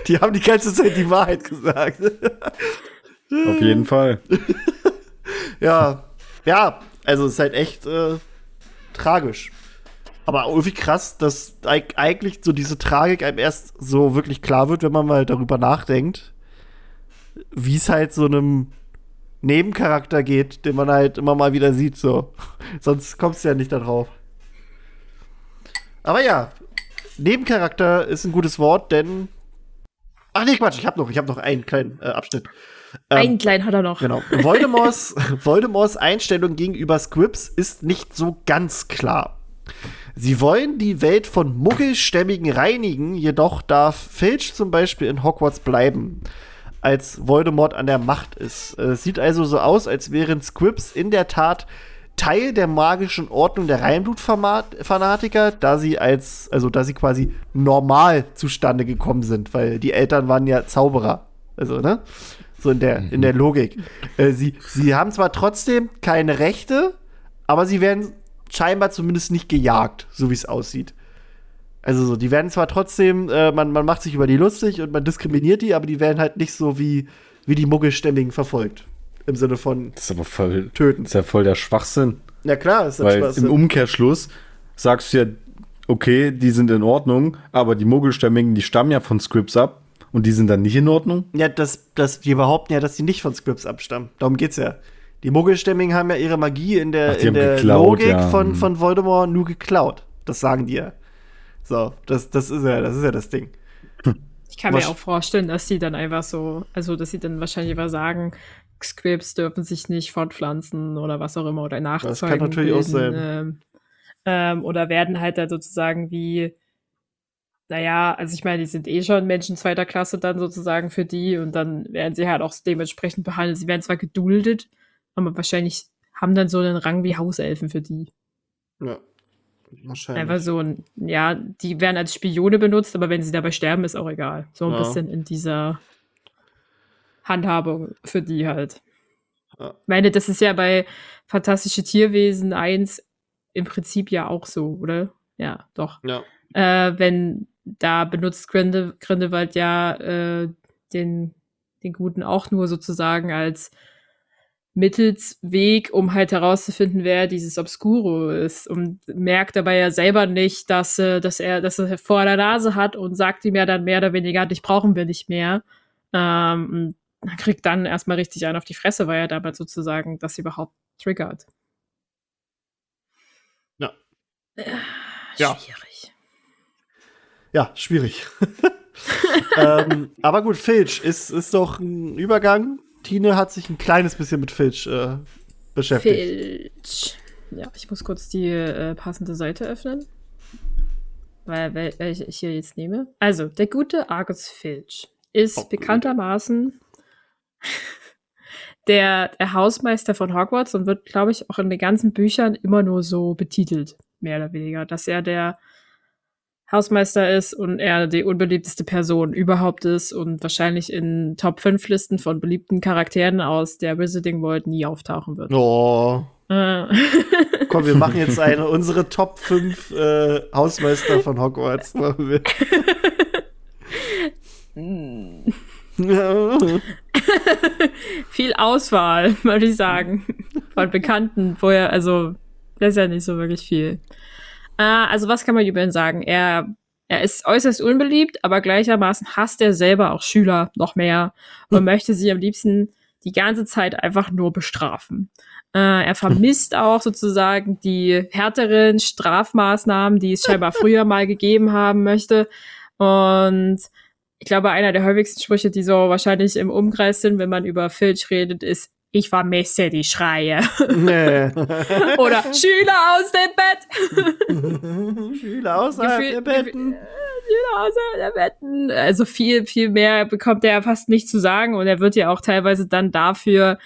die haben die ganze Zeit die Wahrheit gesagt. Auf jeden Fall. ja, ja, also es ist halt echt äh, tragisch. Aber irgendwie krass, dass eig- eigentlich so diese Tragik einem erst so wirklich klar wird, wenn man mal darüber nachdenkt, wie es halt so einem Nebencharakter geht, den man halt immer mal wieder sieht, so. *laughs* Sonst kommst du ja nicht darauf. Aber ja, Nebencharakter ist ein gutes Wort, denn. Ach nee, Quatsch, ich hab noch, ich hab noch einen kleinen äh, Abschnitt. Ähm, Einen kleinen hat er noch. Genau. *laughs* Voldemorts, Voldemorts Einstellung gegenüber Scripps ist nicht so ganz klar. Sie wollen die Welt von Muggelstämmigen reinigen, jedoch darf Filch zum Beispiel in Hogwarts bleiben, als Voldemort an der Macht ist. Äh, Es sieht also so aus, als wären Scripps in der Tat Teil der magischen Ordnung der Reinblutfanatiker, da sie als, also da sie quasi normal zustande gekommen sind, weil die Eltern waren ja Zauberer. Also, ne? So in der, in der Logik. Äh, sie, sie haben zwar trotzdem keine Rechte, aber sie werden scheinbar zumindest nicht gejagt, so wie es aussieht. Also so, die werden zwar trotzdem, äh, man, man macht sich über die lustig und man diskriminiert die, aber die werden halt nicht so wie, wie die Muggelstämmigen verfolgt. Im Sinne von Das ist aber voll, töten. das ist ja voll der Schwachsinn. Ja klar, ist das Weil Spaß. im Umkehrschluss sagst du ja, okay, die sind in Ordnung, aber die Muggelstämmigen, die stammen ja von Scripps ab und die sind dann nicht in Ordnung. Ja, das, das, die behaupten ja, dass die nicht von Scripps abstammen. Darum geht's ja. Die Muggelstämmigen haben ja ihre Magie in der, Ach, in der geklaut, Logik ja. von, Hm. von Voldemort nur geklaut. Das sagen die ja. So, das, das ist ja, das ist ja das Ding. Ich kann mir Was- auch vorstellen, dass sie dann einfach so, also dass sie dann wahrscheinlich einfach sagen, Scripts dürfen sich nicht fortpflanzen oder was auch immer oder nachzeugen. kann natürlich auch sein. Ähm, ähm, oder werden halt dann sozusagen wie, naja, also ich meine, die sind eh schon Menschen zweiter Klasse dann sozusagen für die und dann werden sie halt auch dementsprechend behandelt. Sie werden zwar geduldet, aber wahrscheinlich haben dann so einen Rang wie Hauselfen für die. Ja. Wahrscheinlich. Einfach so ein, ja, die werden als Spione benutzt, aber wenn sie dabei sterben, ist auch egal. So ein Ja. bisschen in dieser Handhabung für die halt. Ja. Ich meine, das ist ja bei Fantastische Tierwesen 1 im Prinzip ja auch so, oder? Ja, doch. Ja. Äh, wenn da benutzt Grinde, Grindelwald ja äh, den, den Guten auch nur sozusagen als Mittelsweg, um halt herauszufinden, wer dieses Obscuro ist und merkt dabei ja selber nicht, dass, äh, dass er, dass er vor der Nase hat und sagt ihm ja dann mehr oder weniger, dich brauchen wir nicht mehr. Ähm, kriegt dann erstmal richtig einen auf die Fresse, weil er damit sozusagen das überhaupt triggert. Ja. Äh, Ja. schwierig. Ja, schwierig. *laughs* ähm, aber gut, Filch ist, ist doch ein Übergang. Tine hat sich ein kleines bisschen mit Filch äh, beschäftigt. Filch. Ja, ich muss kurz die äh, passende Seite öffnen. Weil, wel- welche ich hier jetzt nehme. Also, der gute Argus Filch ist Oh, bekanntermaßen der, der Hausmeister von Hogwarts und wird, glaube ich, auch in den ganzen Büchern immer nur so betitelt, mehr oder weniger, dass er der Hausmeister ist und er die unbeliebteste Person überhaupt ist und wahrscheinlich in Top 5 Listen von beliebten Charakteren aus der Wizarding World nie auftauchen wird. Oh. Äh. *laughs* Komm, wir machen jetzt eine, unsere Top 5 äh, Hausmeister von Hogwarts. Machen wir. *laughs* *laughs* Viel Auswahl, *laughs* würde ich sagen. Von Bekannten, vorher, also, das ist ja nicht so wirklich viel. Äh, also, was kann man über ihn sagen? Er, er ist äußerst unbeliebt, aber gleichermaßen hasst er selber auch Schüler noch mehr und *laughs* möchte sie am liebsten die ganze Zeit einfach nur bestrafen. Äh, er vermisst auch sozusagen die härteren Strafmaßnahmen, die es scheinbar früher mal gegeben haben möchte. Und ich glaube, einer der häufigsten Sprüche, die so wahrscheinlich im Umkreis sind, wenn man über Filch redet, ist, ich vermisse die Schreie. nee. *laughs* Oder Schüler aus dem Bett. *laughs* Schüler außerhalb Gefühl- der Betten. Schüler außerhalb der Betten. Also viel, viel mehr bekommt er fast nicht zu sagen und er wird ja auch teilweise dann dafür,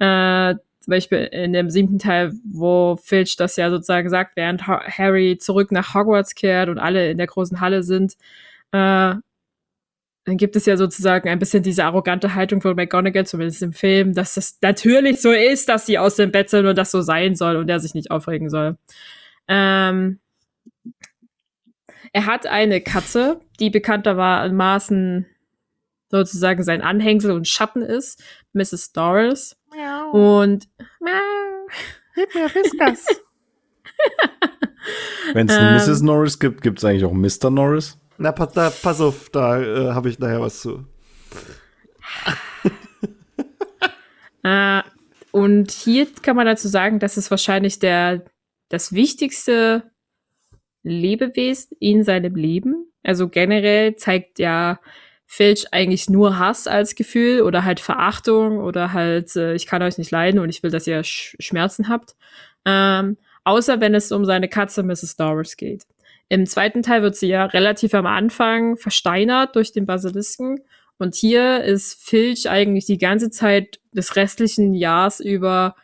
äh, zum Beispiel in dem siebten Teil, wo Filch das ja sozusagen sagt, während Ha- Harry zurück nach Hogwarts kehrt und alle in der großen Halle sind, äh, dann gibt es ja sozusagen ein bisschen diese arrogante Haltung von McGonagall, zumindest im Film, dass das natürlich so ist, dass sie aus dem Bett sind und das so sein soll und er sich nicht aufregen soll. Ähm, er hat eine Katze, die bekanntermaßen sozusagen sein Anhängsel und Schatten ist, Mrs. Doris. Und Gib mir Whiskas. Wenn es eine Ähm. Mrs. Norris gibt, gibt es eigentlich auch Mr. Norris? Na, pass, da, pass auf, da äh, habe ich nachher was zu. *laughs* Äh, und hier kann man dazu sagen, dass es wahrscheinlich der, das wichtigste Lebewesen in seinem Leben. Also generell zeigt ja Filch eigentlich nur Hass als Gefühl oder halt Verachtung oder halt, äh, ich kann euch nicht leiden und ich will, dass ihr Sch Schmerzen habt. Ähm, außer wenn es um seine Katze Mrs. Doris geht. Im zweiten Teil wird sie ja relativ am Anfang versteinert durch den Basilisken. Und hier ist Filch eigentlich die ganze Zeit des restlichen Jahres über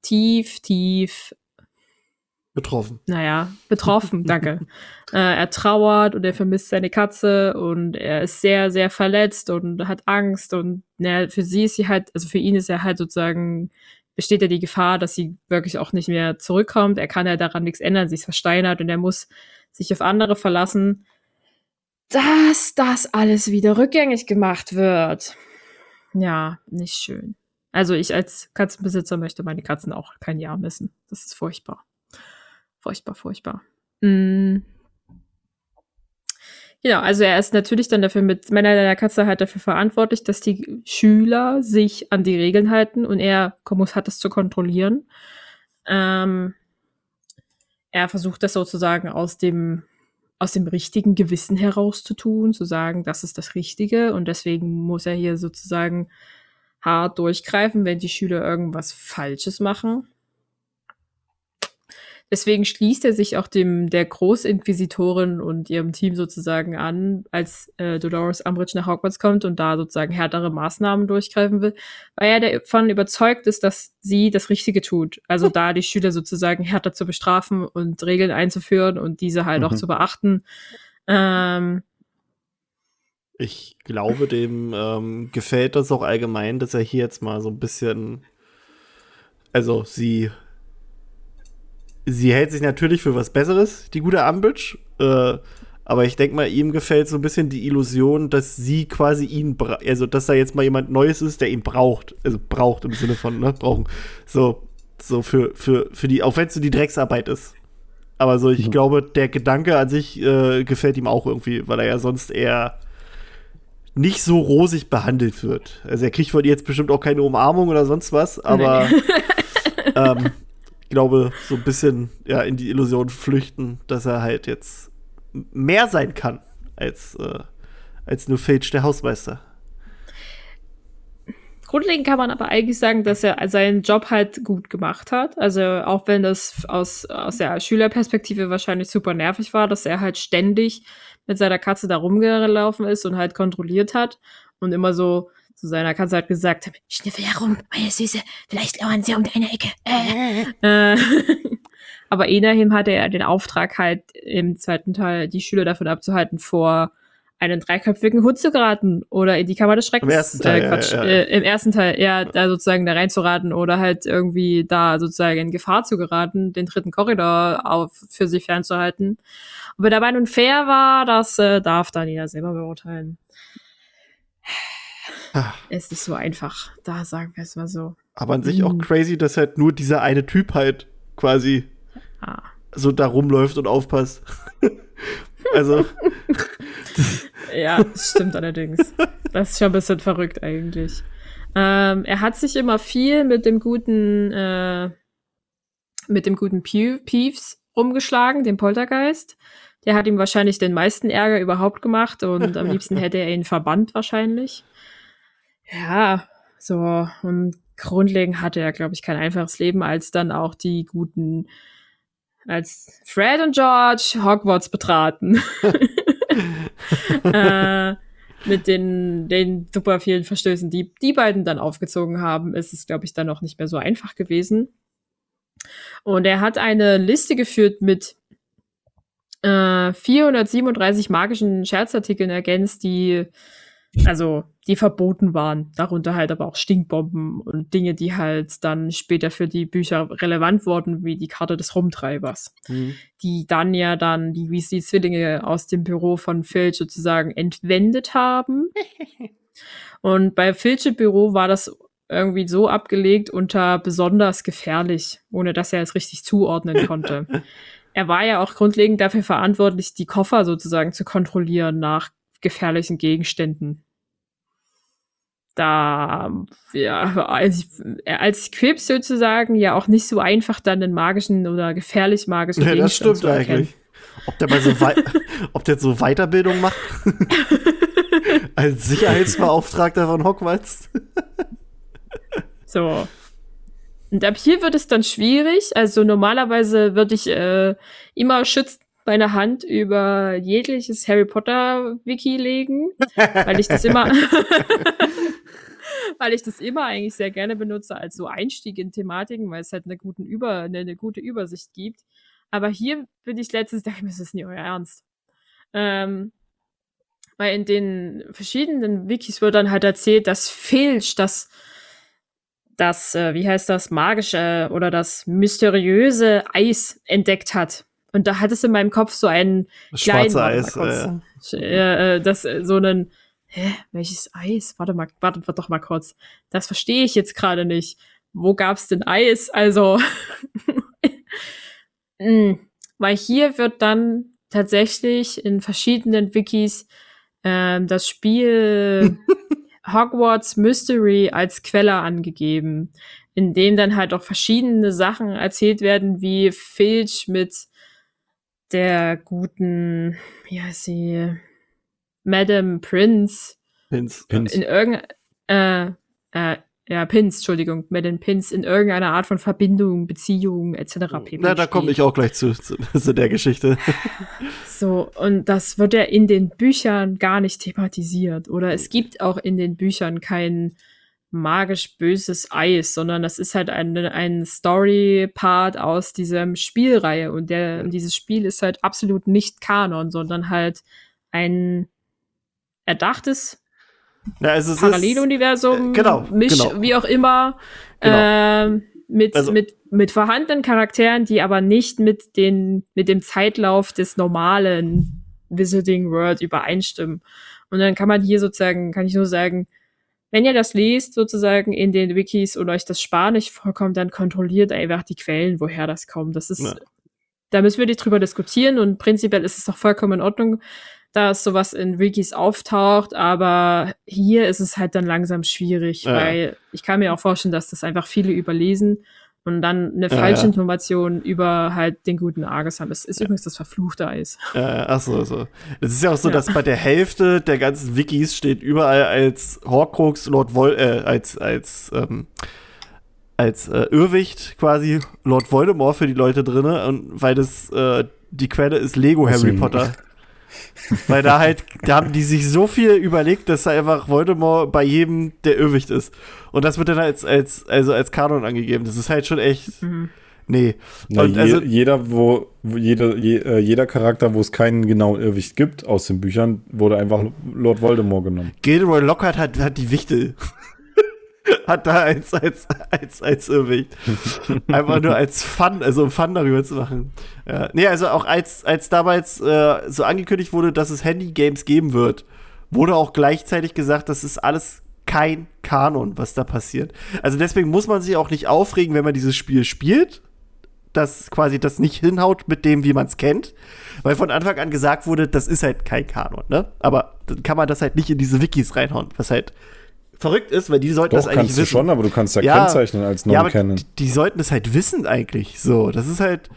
tief, tief, Betroffen. naja, betroffen, *laughs* danke. Äh, er trauert und er vermisst seine Katze und er ist sehr, sehr verletzt und hat Angst und na, für sie ist sie halt, also für ihn ist er halt sozusagen, besteht ja die Gefahr, dass sie wirklich auch nicht mehr zurückkommt. Er kann ja daran nichts ändern, sie ist versteinert und er muss sich auf andere verlassen, dass das alles wieder rückgängig gemacht wird. Ja, nicht schön. Also ich als Katzenbesitzer möchte meine Katzen auch kein Jahr missen. Das ist furchtbar. Furchtbar, furchtbar. Mm. Genau, also er ist natürlich dann dafür mit Männer der Katze halt dafür verantwortlich, dass die Schüler sich an die Regeln halten und er muss hat das zu kontrollieren. Ähm, er versucht das sozusagen aus dem aus dem richtigen Gewissen heraus zu tun, zu sagen, das ist das Richtige und deswegen muss er hier sozusagen hart durchgreifen, wenn die Schüler irgendwas Falsches machen. Deswegen schließt er sich auch dem der Großinquisitorin und ihrem Team sozusagen an, als äh, Dolores Umbridge nach Hogwarts kommt und da sozusagen härtere Maßnahmen durchgreifen will, weil er davon überzeugt ist, dass sie das Richtige tut. Also da die Schüler sozusagen härter zu bestrafen und Regeln einzuführen und diese halt auch Mhm. zu beachten. Ähm, Ich glaube, dem ähm, gefällt das auch allgemein, dass er hier jetzt mal so ein bisschen. Also, sie. Sie hält sich natürlich für was Besseres, die gute Umbridge. Äh, Aber ich denke mal, ihm gefällt so ein bisschen die Illusion, dass sie quasi ihn, bra- also dass da jetzt mal jemand Neues ist, der ihn braucht. Also braucht im Sinne von, ne, brauchen. So, so für, für, für die, auch wenn es so die Drecksarbeit ist. Aber so, ich Ja. glaube, der Gedanke an sich äh, gefällt ihm auch irgendwie, weil er ja sonst eher nicht so rosig behandelt wird. Also er kriegt von ihr jetzt bestimmt auch keine Umarmung oder sonst was, aber *laughs* ähm, ich glaube, so ein bisschen ja, in die Illusion flüchten, dass er halt jetzt mehr sein kann als, äh, als nur Filch, der Hausmeister. Grundlegend kann man aber eigentlich sagen, dass er seinen Job halt gut gemacht hat. Also auch wenn das aus, aus der Schülerperspektive wahrscheinlich super nervig war, dass er halt ständig mit seiner Katze da rumgelaufen ist und halt kontrolliert hat und immer so zu seiner Katze hat gesagt hat, schniffel herum, meine Süße, vielleicht lauern sie um deine Ecke. Äh. Äh. *laughs* aber immerhin hatte er den Auftrag halt im zweiten Teil die Schüler davon abzuhalten, vor einen dreiköpfigen Hund zu geraten oder in die Kammer des Schreckens. Im ersten Teil, äh, ja, Quatsch, ja, ja. Äh, im ersten Teil, ja, da sozusagen da reinzuraten oder halt irgendwie da sozusagen in Gefahr zu geraten, den dritten Korridor auf, für sich fernzuhalten. Ob er dabei nun fair war, das äh, darf dann jeder selber beurteilen. Es ist so einfach, da sagen wir es mal so. Aber an sich auch Mhm. crazy, dass halt nur dieser eine Typ halt quasi Ah. so da rumläuft und aufpasst. *laughs* also, *laughs* Ja, das stimmt allerdings. Das ist schon ein bisschen verrückt eigentlich. Ähm, er hat sich immer viel mit dem guten, äh, mit dem guten Peeves rumgeschlagen, dem Poltergeist. Der hat ihm wahrscheinlich den meisten Ärger überhaupt gemacht und am liebsten *laughs* hätte er ihn verbannt wahrscheinlich. Ja, so. Und grundlegend hatte er, glaube ich, kein einfaches Leben, als dann auch die guten, als Fred und George Hogwarts betraten. *laughs* äh, mit den, den super vielen Verstößen, die die beiden dann aufgezogen haben, ist es, glaube ich, dann auch nicht mehr so einfach gewesen. Und er hat eine Liste geführt mit äh, 437 magischen Scherzartikeln ergänzt, die also die verboten waren. Darunter halt aber auch Stinkbomben und Dinge, die halt dann später für die Bücher relevant wurden, wie die Karte des Rumtreibers hm. die dann ja dann die Weasley-Zwillinge aus dem Büro von Filch sozusagen entwendet haben. *laughs* Und bei Filch im Büro war das irgendwie so abgelegt unter besonders gefährlich, ohne dass er es richtig zuordnen konnte. *laughs* er war ja auch grundlegend dafür verantwortlich, die Koffer sozusagen zu kontrollieren nach gefährlichen Gegenständen. Da, ja, als, als Quips sozusagen ja auch nicht so einfach dann den magischen oder gefährlich magischen *laughs* ja, das Gegenstand stimmt zu erkennen. eigentlich. Ob der mal so *laughs* ob der so Weiterbildung macht? *laughs* Als Sicherheitsbeauftragter von Hogwarts? So. Und ab hier wird es dann schwierig. Also normalerweise würde ich äh, immer schützend meine Hand über jegliches Harry Potter Wiki legen, weil ich das immer, *laughs* weil ich das immer eigentlich sehr gerne benutze als so Einstieg in Thematiken, weil es halt eine, guten Über, eine, eine gute Übersicht gibt. Aber hier bin ich letztens, dachte ich mir, das ist nie euer Ernst. Ähm, weil in den verschiedenen Wikis wird dann halt erzählt, dass Filch das das, äh, wie heißt das, magische oder das mysteriöse Eis entdeckt hat. Und da hat es in meinem Kopf so einen kleinen, schwarze warte Eis. mal kurz. Äh, äh, äh, das äh, so einen, hä, welches Eis? Warte mal, wartet doch mal kurz. Das verstehe ich jetzt gerade nicht. Wo gab's denn Eis? Also, *laughs* mm, weil hier wird dann tatsächlich in verschiedenen Wikis ähm, das Spiel *laughs* Hogwarts Mystery als Quelle angegeben, in dem dann halt auch verschiedene Sachen erzählt werden, wie Filch mit der guten, wie heißt sie, Madame Prince Pins. Pins. in irgendeiner, äh, äh, ja, Pins, Entschuldigung, Madame Pins in irgendeiner Art von Verbindung, Beziehung etc. pp. Na, da komme ich auch gleich zu, zu, zu der Geschichte. *laughs* So, und das wird ja in den Büchern gar nicht thematisiert. Oder es gibt auch in den Büchern kein magisch böses Eis, sondern das ist halt ein, ein Story-Part aus diesem Spielreihe. Und der, dieses Spiel ist halt absolut nicht Kanon, sondern halt ein erdachtes Ja, also es ist, Paralleluniversum, äh, genau, Misch, genau. wie auch immer, Genau. ähm, mit, Also- mit, mit vorhandenen Charakteren, die aber nicht mit, den, mit dem Zeitlauf des normalen Visiting World übereinstimmen. Und dann kann man hier sozusagen, kann ich nur sagen, wenn ihr das liest, sozusagen in den Wikis und euch das Spanisch vorkommt, dann kontrolliert einfach die Quellen, woher das kommt. Das ist, Ja. da müssen wir nicht drüber diskutieren und prinzipiell ist es doch vollkommen in Ordnung, dass sowas in Wikis auftaucht, aber hier ist es halt dann langsam schwierig, Ja. weil ich kann mir auch vorstellen, dass das einfach viele überlesen und dann eine Ja, falsche ja. Information über halt den guten Argus haben. Es ist übrigens das verfluchte Eis. Äh, ach so, so. Es ist ja auch so, Ja. dass bei der Hälfte der ganzen Wikis steht überall als Horcrux Lord Vol äh, als als ähm, als äh, Irrwicht quasi Lord Voldemort für die Leute drinne und weil das äh, die Quelle ist Lego Harry Potter. *laughs* weil da halt, da haben die sich so viel überlegt, dass da einfach Voldemort bei jedem der Irrwicht ist. Und das wird dann als, als, also als Kanon angegeben. Das ist halt schon echt. Mhm. Nee. Na, Und je, also- jeder, wo, wo jeder, je, äh, jeder Charakter, wo es keinen genauen Irrwicht gibt aus den Büchern, wurde einfach Lord Voldemort genommen. Gilderoy Lockhart hat, hat die Wichtel. *laughs* hat da als, als, als, als Irrwicht. Einfach nur als Fun, also um Fun darüber zu machen. Ja. Nee, also auch als, als damals äh, so angekündigt wurde, dass es Handy-Games geben wird, wurde auch gleichzeitig gesagt, das ist alles kein Kanon, was da passiert. Also deswegen muss man sich auch nicht aufregen, wenn man dieses Spiel spielt, dass quasi das nicht hinhaut mit dem, wie man es kennt. Weil von Anfang an gesagt wurde, das ist halt kein Kanon, ne? Aber dann kann man das halt nicht in diese Wikis reinhauen, was halt verrückt ist, weil die sollten Doch, das eigentlich kannst du wissen. schon, aber du kannst ja, Ja, kennzeichnen als ja, Non-Canon. die, die sollten das halt wissen eigentlich. So, das ist halt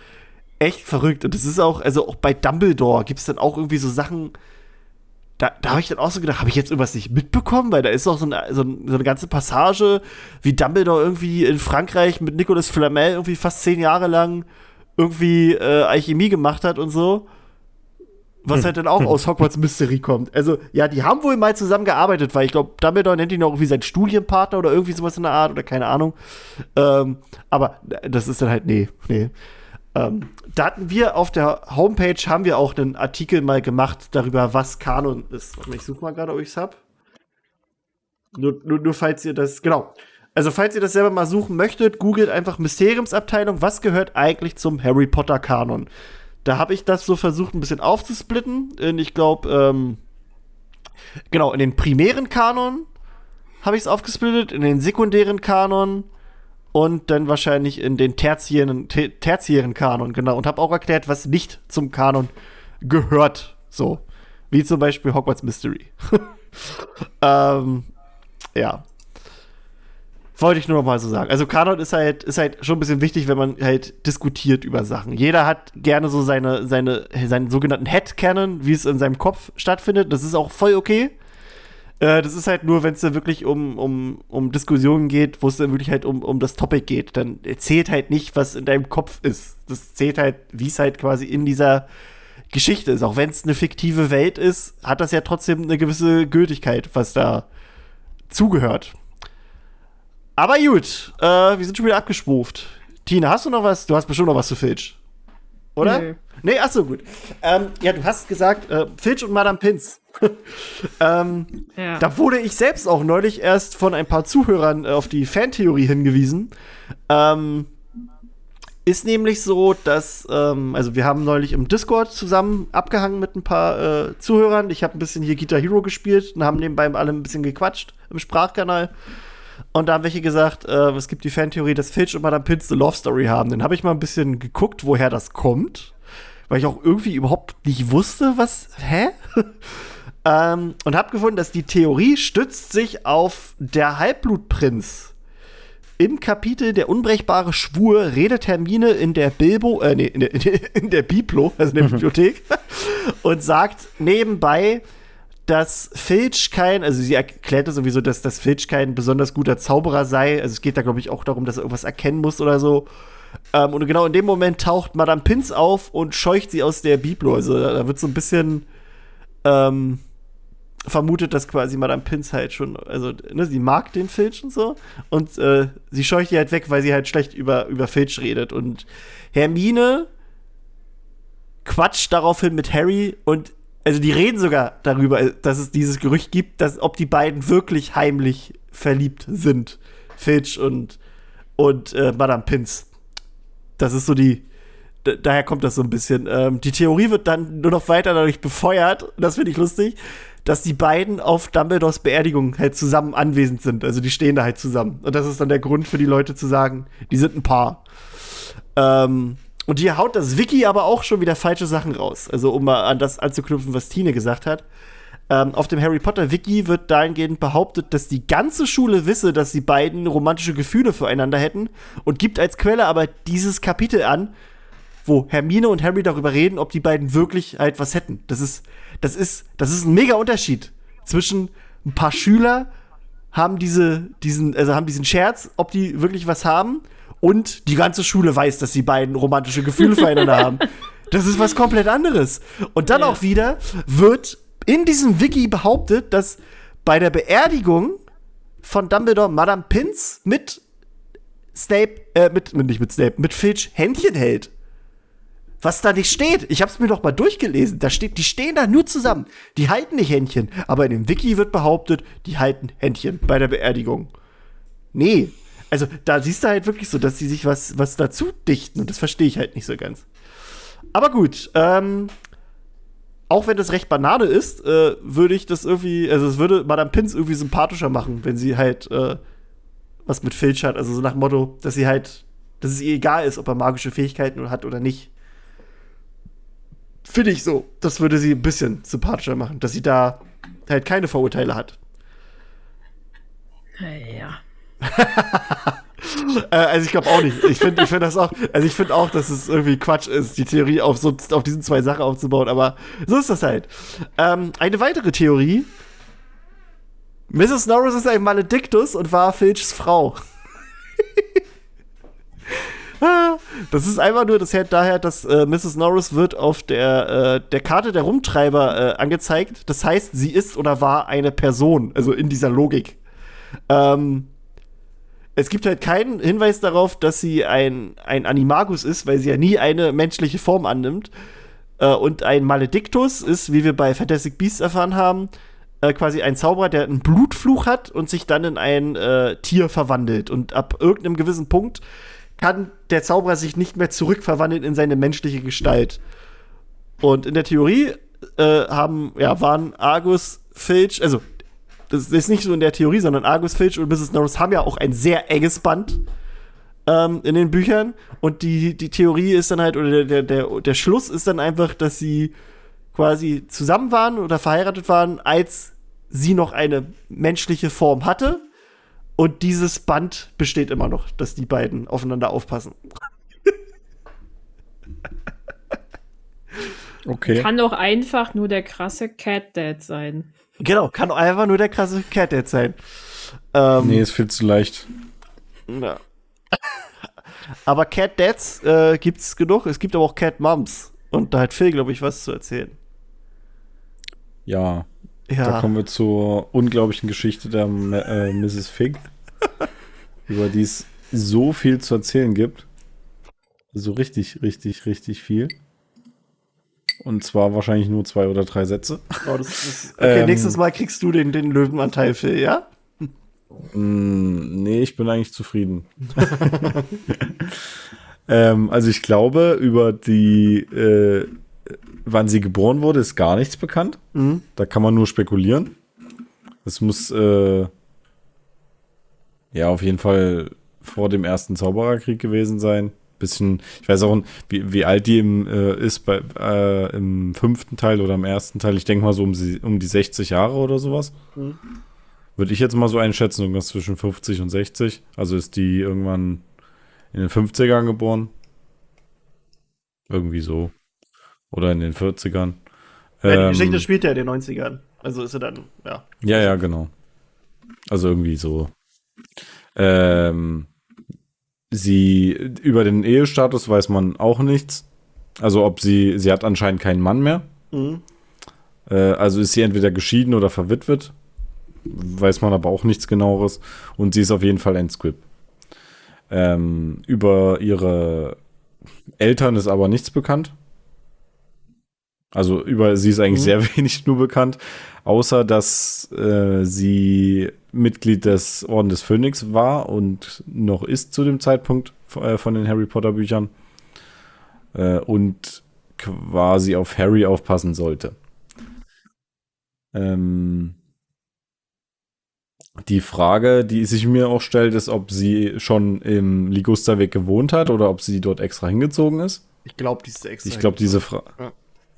echt verrückt. Und das ist auch, also auch bei Dumbledore gibt es dann auch irgendwie so Sachen, da, da habe ich dann auch so gedacht, habe ich jetzt irgendwas nicht mitbekommen? Weil da ist auch so eine, so, ein- so eine ganze Passage, wie Dumbledore irgendwie in Frankreich mit Nicolas Flamel irgendwie fast zehn Jahre lang irgendwie äh, Alchemie gemacht hat und so. Was halt dann auch aus *laughs* Hogwarts Mystery kommt. Also, ja, die haben wohl mal zusammengearbeitet, weil ich glaube, Dumbledore nennt ihn auch irgendwie seinen Studienpartner oder irgendwie sowas in der Art oder keine Ahnung. Ähm, aber das ist dann halt, nee, nee. Ähm, da hatten wir auf der Homepage, haben wir auch einen Artikel mal gemacht darüber, was Kanon ist. Warte mal, Ich suche mal gerade, ob ich es hab. Nur, nur, nur falls ihr das, genau. Also falls ihr das selber mal suchen möchtet, googelt einfach Mysteriumsabteilung, was gehört eigentlich zum Harry Potter Kanon? Da habe ich das so versucht, ein bisschen aufzusplitten. In, ich glaube, ähm, genau, in den primären Kanon habe ich es aufgesplittet, in den sekundären Kanon und dann wahrscheinlich in den tertiären, te- tertiären Kanon, genau. Und habe auch erklärt, was nicht zum Kanon gehört. So. Wie zum Beispiel Hogwarts Mystery. *laughs* ähm, ja. Wollte ich nur noch mal so sagen. Also Kanon ist halt, ist halt schon ein bisschen wichtig, wenn man halt diskutiert über Sachen. Jeder hat gerne so seine, seine, seinen sogenannten Headcanon, wie es in seinem Kopf stattfindet. Das ist auch voll okay. Äh, das ist halt nur, wenn es dann wirklich um, um, um Diskussionen geht, wo es dann wirklich halt um, um das Topic geht. Dann zählt halt nicht, was in deinem Kopf ist. Das zählt halt, wie es halt quasi in dieser Geschichte ist. Auch wenn es eine fiktive Welt ist, hat das ja trotzdem eine gewisse Gültigkeit, was da zugehört. Aber gut, äh, wir sind schon wieder abgespuft. Tina, hast du noch was? Du hast bestimmt noch was zu Filch. Oder? Nö. Nee, ach so, gut. Ähm, ja, du hast gesagt, äh, Filch und Madame Pins. *laughs* ähm, Ja. da wurde ich selbst auch neulich erst von ein paar Zuhörern äh, auf die Fantheorie hingewiesen. Ähm, ist nämlich so, dass, ähm, also wir haben neulich im Discord zusammen abgehangen mit ein paar äh, Zuhörern. Ich habe ein bisschen hier Guitar Hero gespielt und haben nebenbei alle ein bisschen gequatscht im Sprachkanal. Und da haben welche gesagt, äh, es gibt die Fantheorie, dass Filch und Madame Pins eine Love Story haben. Dann habe ich mal ein bisschen geguckt, woher das kommt. Weil ich auch irgendwie überhaupt nicht wusste, was. Hä? *laughs* ähm, und habe gefunden, dass die Theorie stützt sich auf der Halbblutprinz. Im Kapitel Der unbrechbare Schwur redet Hermine in der Bilbo, äh, nee, in der, *laughs* in der Biblo, also in der *laughs* Bibliothek, und sagt nebenbei, dass Filch kein, also sie erklärte sowieso, dass, dass Filch kein besonders guter Zauberer sei. Also es geht da, glaube ich, auch darum, dass er irgendwas erkennen muss oder so. Ähm, und genau in dem Moment taucht Madame Pins auf und scheucht sie aus der Biblo. Also da, da wird so ein bisschen ähm, vermutet, dass quasi Madame Pins halt schon, also ne, sie mag den Filch und so. Und äh, sie scheucht die halt weg, weil sie halt schlecht über, über Filch redet. Und Hermine quatscht daraufhin mit Harry und also die reden sogar darüber, dass es dieses Gerücht gibt, dass ob die beiden wirklich heimlich verliebt sind, Filch und und äh, Madame Pins. Das ist so die daher kommt das so ein bisschen. Ähm, die Theorie wird dann nur noch weiter dadurch befeuert, das finde ich lustig, dass die beiden auf Dumbledores Beerdigung halt zusammen anwesend sind. Also die stehen da halt zusammen. Und das ist dann der Grund für die Leute zu sagen, die sind ein Paar. Ähm, und hier haut das Wiki aber auch schon wieder falsche Sachen raus. Also um mal an das anzuknüpfen, was Tine gesagt hat. Ähm, auf dem Harry Potter Wiki wird dahingehend behauptet, dass die ganze Schule wisse, dass die beiden romantische Gefühle füreinander hätten und gibt als Quelle aber dieses Kapitel an, wo Hermine und Harry darüber reden, ob die beiden wirklich halt was hätten. Das ist, das ist, das ist ein mega Unterschied zwischen ein paar Schüler haben diese, diesen, also haben diesen Scherz, ob die wirklich was haben und die ganze Schule weiß, dass die beiden romantische Gefühle füreinander haben. *laughs* Das ist was komplett anderes. Und dann Ja. auch wieder wird in diesem Wiki behauptet, dass bei der Beerdigung von Dumbledore Madame Pinz mit Snape, äh, mit, mit- nicht mit Snape, mit Filch Händchen hält. Was da nicht steht. Ich hab's mir doch mal durchgelesen. Da steht, die stehen da nur zusammen. Die halten nicht Händchen. Aber in dem Wiki wird behauptet, die halten Händchen bei der Beerdigung. Nee. Also da siehst du halt wirklich so, dass sie sich was, was dazu dichten. Und das verstehe ich halt nicht so ganz. Aber gut, ähm, auch wenn das recht Banane ist, äh, würde ich das irgendwie, also es würde Madame Pins irgendwie sympathischer machen, wenn sie halt äh, was mit Filch hat. Also so nach Motto, dass sie halt, dass es ihr egal ist, ob er magische Fähigkeiten hat oder nicht. Finde ich so. Das würde sie ein bisschen sympathischer machen, dass sie da halt keine Vorurteile hat. Ja. Äh, also ich glaube auch nicht. Ich finde ich find das auch, also ich finde auch, dass es irgendwie Quatsch ist, die Theorie auf, so, auf diesen zwei Sachen aufzubauen, aber so ist das halt. Ähm, eine weitere Theorie. Mrs. Norris ist ein Malediktus und war Filchs Frau. *laughs* Das ist einfach nur das her daher, dass äh, Mrs. Norris wird auf der, äh, der Karte der Rumtreiber äh, angezeigt. Das heißt, sie ist oder war eine Person, also in dieser Logik. Ähm, es gibt halt keinen Hinweis darauf, dass sie ein, ein Animagus ist, weil sie ja nie eine menschliche Form annimmt. Äh, und ein Maledictus ist, wie wir bei Fantastic Beasts erfahren haben, äh, quasi ein Zauberer, der einen Blutfluch hat und sich dann in ein äh, Tier verwandelt. Und ab irgendeinem gewissen Punkt kann der Zauberer sich nicht mehr zurückverwandeln in seine menschliche Gestalt. Und in der Theorie äh, haben, ja, waren Argus, Filch, also das ist nicht so in der Theorie, sondern Argus Filch und Mrs. Norris haben ja auch ein sehr enges Band ähm, in den Büchern. Und die, die Theorie ist dann halt, oder der, der, der Schluss ist dann einfach, dass sie quasi zusammen waren oder verheiratet waren, als sie noch eine menschliche Form hatte. Und dieses Band besteht immer noch, dass die beiden aufeinander aufpassen. Okay. Kann doch einfach nur der krasse Cat Dad sein. Genau, kann einfach nur der krasse Cat Dad sein. Ähm, Nee, ist viel zu leicht. Ja. Aber Cat Dads äh, gibt's genug. Es gibt aber auch Cat Moms. Und da hat Phil, glaube ich, was zu erzählen. Ja. Da Ja. kommen wir zur unglaublichen Geschichte der äh, Mrs. Fig, *laughs* über die es so viel zu erzählen gibt. So richtig, richtig, richtig viel. Und zwar wahrscheinlich nur zwei oder drei Sätze. Oh, das, das, okay, Ähm. nächstes Mal kriegst du den, den Löwenanteil, Phil, ja? Mm, nee, ich bin eigentlich zufrieden. *laughs* ähm, also ich glaube, über die, äh, wann sie geboren wurde, ist gar nichts bekannt. Mhm. Da kann man nur spekulieren. Es muss äh, ja auf jeden Fall vor dem ersten Zaubererkrieg gewesen sein. Bisschen, ich weiß auch, wie, wie alt die im, äh, ist bei, äh, im fünften Teil oder im ersten Teil. Ich denke mal so um, sie, um die 60 Jahre oder sowas. Mhm. Würde ich jetzt mal so einschätzen, irgendwas zwischen 50 und 60. Also ist die irgendwann in den 50ern geboren. Irgendwie so. Oder in den 40ern. Ja, die Ähm, Geschichte spielt ja in den 90ern. Also ist er dann, ja. ja, ja, genau. Also irgendwie so. Ähm, sie, über den Ehestatus weiß man auch nichts. Also ob sie, sie hat anscheinend keinen Mann mehr. Mhm. Äh, also ist sie entweder geschieden oder verwitwet. Weiß man aber auch nichts genaueres. Und sie ist auf jeden Fall ein Squib. Ähm, über ihre Eltern ist aber nichts bekannt. Also über sie ist eigentlich Mhm. sehr *laughs* wenig nur bekannt, außer dass äh, sie Mitglied des Orden des Phönix war und noch ist zu dem Zeitpunkt äh, von den Harry Potter Büchern. äh, und quasi auf Harry aufpassen sollte. Ähm, die Frage, die sich mir auch stellt, ist, ob sie schon im Ligusterweg gewohnt hat oder ob sie dort extra hingezogen ist. Ich glaube, die ist extra. Ich glaube, diese Frage. Ja.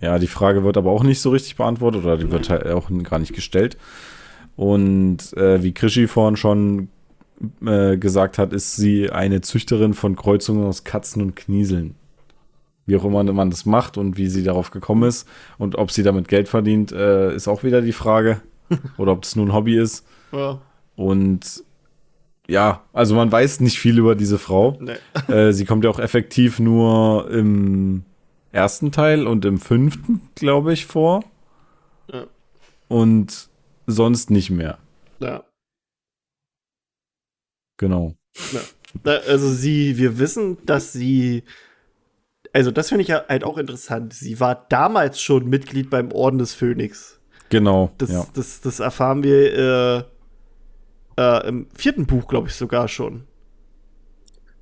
Ja, die Frage wird aber auch nicht so richtig beantwortet oder die wird halt auch gar nicht gestellt. Und äh, wie Krischi vorhin schon äh, gesagt hat, ist sie eine Züchterin von Kreuzungen aus Katzen und Knieseln. Wie auch immer man das macht und wie sie darauf gekommen ist und ob sie damit Geld verdient, äh, ist auch wieder die Frage. *laughs* Oder ob das nur ein Hobby ist. Ja. Und ja, also man weiß nicht viel über diese Frau. Nee. Äh, sie kommt ja auch effektiv nur im ersten Teil und im fünften, glaube ich, vor. Ja. Und sonst nicht mehr. ja. Genau. Na, Also sie, wir wissen, dass sie, also das finde ich ja halt auch interessant. Sie war damals schon Mitglied beim Orden des Phönix. Genau. Das, ja. das, das erfahren wir äh, äh, im vierten Buch, glaube ich, sogar schon.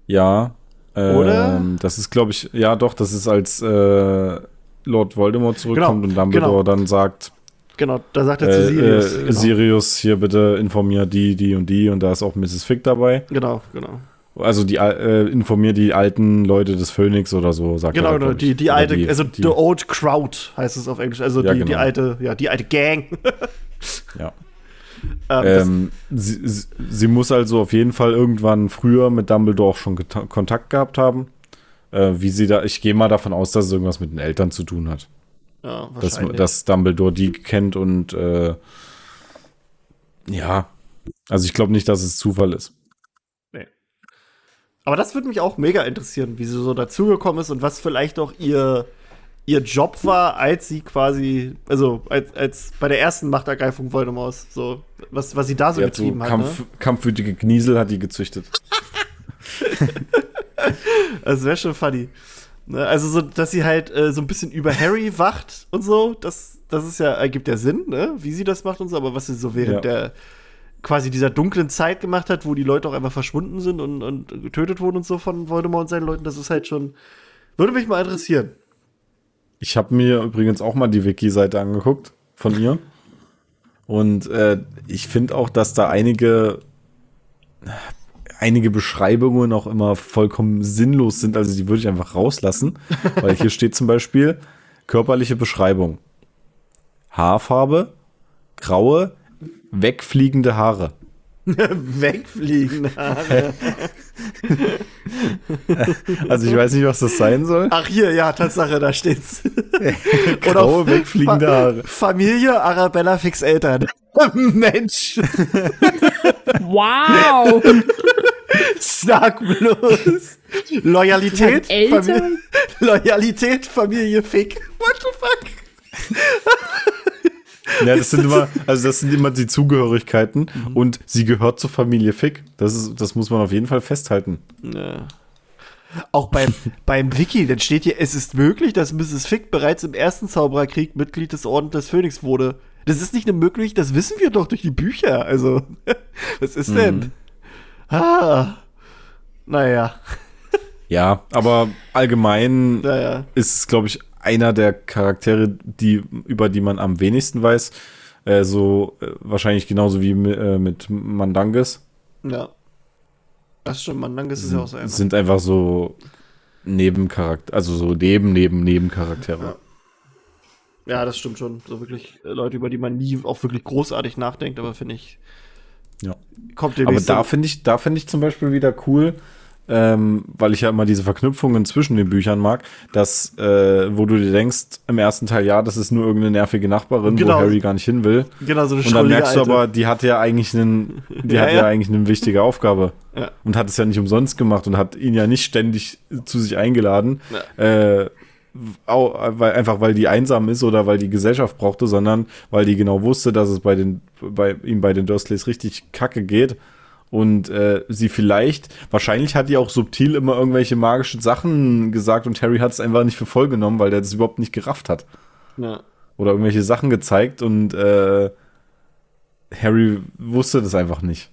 ja. Oder? Ähm, das ist, glaube ich, ja doch, das ist als äh, Lord Voldemort zurückkommt Genau, und Dumbledore genau. dann sagt, Genau, da sagt er äh, zu Sirius. äh, genau. Sirius, hier bitte informier die, die und die und da ist auch Mrs. Fick dabei. genau, genau. Also die äh, informier die alten Leute des Phönix oder so, sagt Genau, er. genau, die, die alte, also die, the old crowd heißt es auf Englisch, also Ja, die, die genau. alte, ja, die alte Gang. Ja. *laughs* ähm, Ähm, sie, sie, muss also auf jeden Fall irgendwann früher mit Dumbledore auch schon Kontakt gehabt haben. Äh, wie sie da, ich gehe mal davon aus, dass es irgendwas mit den Eltern zu tun hat. ja, Dass, wahrscheinlich. dass Dumbledore die kennt und äh, ja, also ich glaube nicht, dass es Zufall ist. Aber das würde mich auch mega interessieren, wie sie so dazugekommen ist und was vielleicht auch ihr, ihr Job war, als sie quasi, also als, als bei der ersten Machtergreifung Voldemorts, so, was, was sie da so Sie hat so getrieben hat. Kampf, Ne? kampfwütige Gniesel hat die gezüchtet. *laughs* Also wäre schon funny. Ne? Also so, dass sie halt äh, so ein bisschen über Harry wacht und so, das, das ist ja, ergibt ja Sinn, ne? wie sie das macht und so, aber was sie so während Ja. der quasi dieser dunklen Zeit gemacht hat, wo die Leute auch einfach verschwunden sind und, und getötet wurden und so von Voldemort und seinen Leuten, das ist halt schon, würde mich mal interessieren. Ich habe mir übrigens auch mal die Wiki-Seite angeguckt von ihr. Und äh, ich finde auch, dass da einige, einige Beschreibungen auch immer vollkommen sinnlos sind. Also die würde ich einfach rauslassen. *laughs* weil hier steht zum Beispiel körperliche Beschreibung. Haarfarbe, graue, wegfliegende Haare. *laughs* Wegfliegen. Haare. Also ich weiß nicht, was das sein soll. Ach hier, ja, Tatsache, da steht's. *laughs* Oder Graue, wegfliegende Fa- Haare. Familie Arabella Fix Eltern. *laughs* Mensch, Wow! sag bloß. Loyalität, Eltern? Familie, Loyalität, Familie Fick. What the fuck? Ja, das sind immer, also das sind immer die Zugehörigkeiten und sie gehört zur Familie Fick. Das ist, das muss man auf jeden Fall festhalten. Ja. Auch beim, beim Wiki, dann steht hier, es ist möglich, dass Mrs. Fick bereits im ersten Zaubererkrieg Mitglied des Ordens des Phönix wurde. Das ist nicht nur möglich, das wissen wir doch durch die Bücher. Also, *laughs* was ist denn? Ah. Naja, Ja, aber allgemein naja. ist es, glaube ich, einer der Charaktere, die, über die man am wenigsten weiß. Äh, so äh, wahrscheinlich genauso wie äh, mit Mandanges. Ja. Das stimmt, Mandanges ist ja auch so einer. Sind einfach so Nebencharakter, also so neben, neben, Nebencharaktere. Ja. Ja, das stimmt schon. So wirklich äh, Leute, über die man nie auch wirklich großartig nachdenkt, aber finde ich, Ja. kommt Aber da finde ich, da finde ich zum Beispiel wieder cool, ähm, weil ich ja immer diese Verknüpfungen zwischen den Büchern mag, dass, äh, wo du dir denkst, im ersten Teil, ja, das ist nur irgendeine nervige Nachbarin, Genau. wo Harry gar nicht hin will. genau so eine Und dann merkst du Alte. aber, die hat ja eigentlich einen, die Ja, hat ja. ja. eigentlich eine wichtige Aufgabe. *laughs* Ja. Und hat es ja nicht umsonst gemacht und hat ihn ja nicht ständig zu sich eingeladen. Äh, weil, einfach weil die einsam ist oder weil die Gesellschaft brauchte, sondern weil die genau wusste, dass es bei den, bei ihm bei den Dursleys richtig kacke geht. Und äh, sie vielleicht, wahrscheinlich hat die auch subtil immer irgendwelche magischen Sachen gesagt und Harry hat es einfach nicht für voll genommen, weil der das überhaupt nicht gerafft hat Ja. oder irgendwelche Sachen gezeigt und äh, Harry wusste das einfach nicht.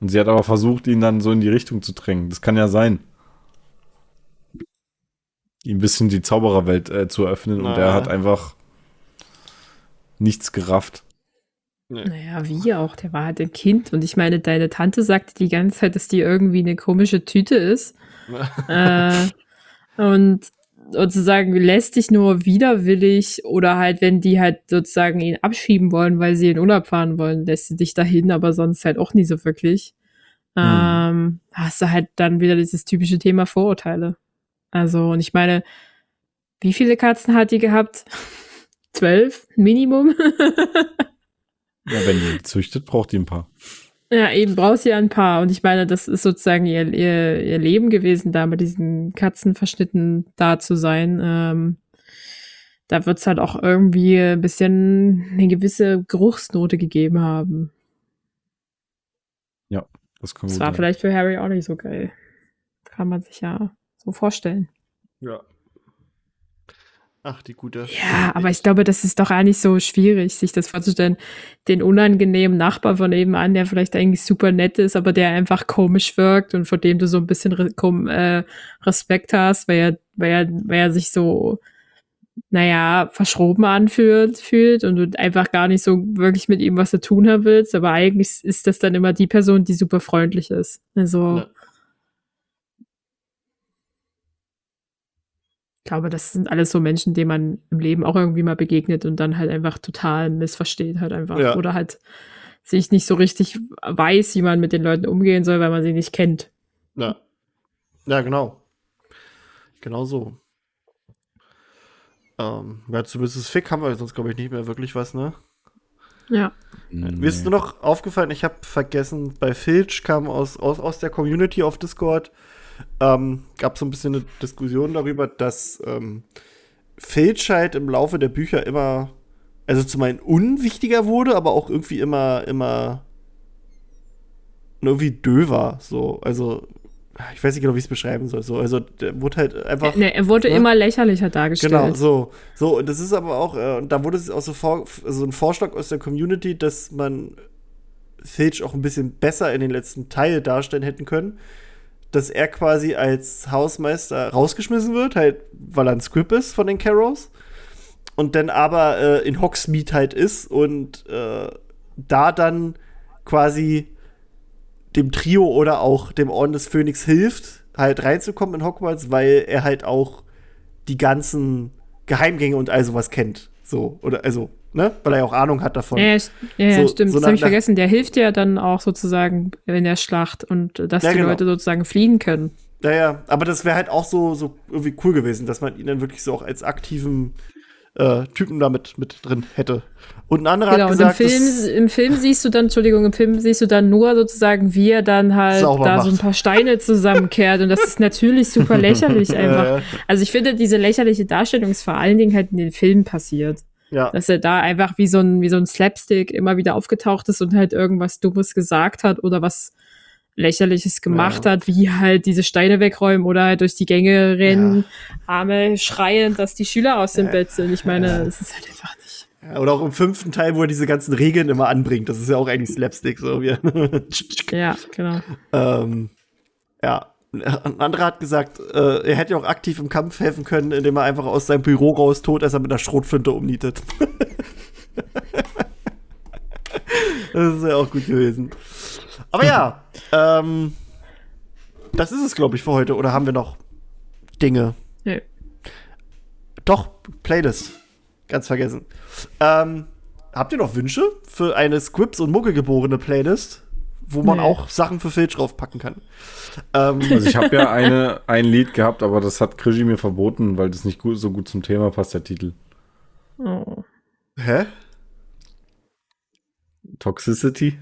Und sie hat aber versucht, ihn dann so in die Richtung zu drängen. Das kann ja sein. ihm ein bisschen die Zaubererwelt äh, zu öffnen und er hat einfach nichts gerafft. Naja, wie auch? Der war halt ein Kind. Und ich meine, deine Tante sagte die ganze Zeit, dass die irgendwie eine komische Tüte ist. *laughs* äh, und sozusagen lässt dich nur widerwillig oder halt, wenn die halt sozusagen ihn abschieben wollen, weil sie in Urlaub fahren wollen, lässt sie dich dahin, aber sonst halt auch nie so wirklich. Hm. Ähm, hast du halt dann wieder dieses typische Thema Vorurteile. Also, und ich meine, wie viele Katzen hat die gehabt? *laughs* Zwölf Minimum? *laughs* Ja, wenn die züchtet, braucht die ein paar. Ja, eben brauchst du ja ein paar. Und ich meine, das ist sozusagen ihr, ihr, ihr Leben gewesen, da mit diesen Katzenverschnitten da zu sein. Ähm, da wird's halt auch irgendwie ein bisschen eine gewisse Geruchsnote gegeben haben. Das kann Das war sein. vielleicht für Harry auch nicht so geil. Kann man sich ja so vorstellen. Ja. Ach, die gute. Ja, aber ich glaube, das ist doch eigentlich so schwierig, sich das vorzustellen. Den unangenehmen Nachbar von nebenan, der vielleicht eigentlich super nett ist, aber der einfach komisch wirkt und vor dem du so ein bisschen äh, Respekt hast, weil er, weil er, weil er sich so, naja, verschroben anfühlt, fühlt und du einfach gar nicht so wirklich mit ihm was zu tun haben willst, aber eigentlich ist das dann immer die Person, die super freundlich ist. Also, Ja. Ich glaube, das sind alles so Menschen, denen man im Leben auch irgendwie mal begegnet und dann halt einfach total missversteht halt einfach. Ja. Oder halt sich nicht so richtig weiß, wie man mit den Leuten umgehen soll, weil man sie nicht kennt. Ja. Ja, genau. Genau so. Ähm, ja, zu Mrs. Fick haben wir sonst, glaube ich, nicht mehr wirklich was, ne? Ja. Mir ist nur noch aufgefallen, ich habe vergessen, bei Filch kam aus, aus, aus der Community auf Discord, ähm, gab so ein bisschen eine Diskussion darüber, dass ähm, halt im Laufe der Bücher immer, also zum einen unwichtiger wurde, aber auch irgendwie immer, immer irgendwie döver, so, also ich weiß nicht genau, wie ich es beschreiben soll, so, also der wurde halt einfach Nee, er wurde ne? immer lächerlicher dargestellt. Genau, so. So, und das ist aber auch, äh, und da wurde es auch so, vor, so ein Vorschlag aus der Community, dass man Filch auch ein bisschen besser in den letzten Teil darstellen hätten können. Dass er quasi als Hausmeister rausgeschmissen wird, halt, weil er ein Script ist von den Carrows. Und dann aber äh, in Hogsmeade halt ist und äh, da dann quasi dem Trio oder auch dem Orden des Phönix hilft, halt reinzukommen in Hogwarts, weil er halt auch die ganzen Geheimgänge und all sowas kennt. So, oder also, ne? Weil er ja auch Ahnung hat davon. Ja, ja, So- stimmt. so das habe ich vergessen. Der hilft ja dann auch sozusagen in der Schlacht und äh, dass Ja, die genau. Leute sozusagen fliehen können. Ja, ja, aber das wäre halt auch so, so irgendwie cool gewesen, dass man ihn dann wirklich so auch als aktiven äh, Typen da mit, drin hätte. Und ein anderer Genau, hat und im gesagt, Film, im Film siehst du dann, Entschuldigung, im Film siehst du dann nur sozusagen, wie er dann halt da so ein macht. paar Steine zusammenkehrt. Und das ist natürlich super *laughs* lächerlich einfach. Also ich finde, diese lächerliche Darstellung ist vor allen Dingen halt in den Filmen passiert. Ja, Dass er da einfach wie so ein, wie so ein Slapstick immer wieder aufgetaucht ist und halt irgendwas Dummes gesagt hat oder was Lächerliches gemacht Ja. hat, wie halt diese Steine wegräumen oder halt durch die Gänge rennen, Arme schreien, dass die Schüler aus dem Bett sind. Ich meine, das ist halt einfach nicht. Ja, Oder auch im fünften Teil, wo er diese ganzen Regeln immer anbringt. Das ist ja auch eigentlich Slapstick. So. wie- Ja, *laughs* genau. ähm, ja. Ein anderer hat gesagt, äh, er hätte ja auch aktiv im Kampf helfen können, indem er einfach aus seinem Büro raus tot ist, er mit einer Schrotflinte umnietet. *laughs* das ist ja auch gut gewesen. Aber ja, ähm, das ist es, glaube ich, für heute. Oder haben wir noch Dinge? Nö. Doch, Playlist. Ganz vergessen. Ähm, habt ihr noch Wünsche für eine Scripps- und Muggelgeborene Playlist, wo man Nee. auch Sachen für Filch draufpacken kann? Ähm, Also ich habe ja *laughs* eine, ein Lied gehabt, aber das hat Krischi mir verboten, weil das nicht gut, so gut zum Thema passt, der Titel. Oh. hä? Toxicity?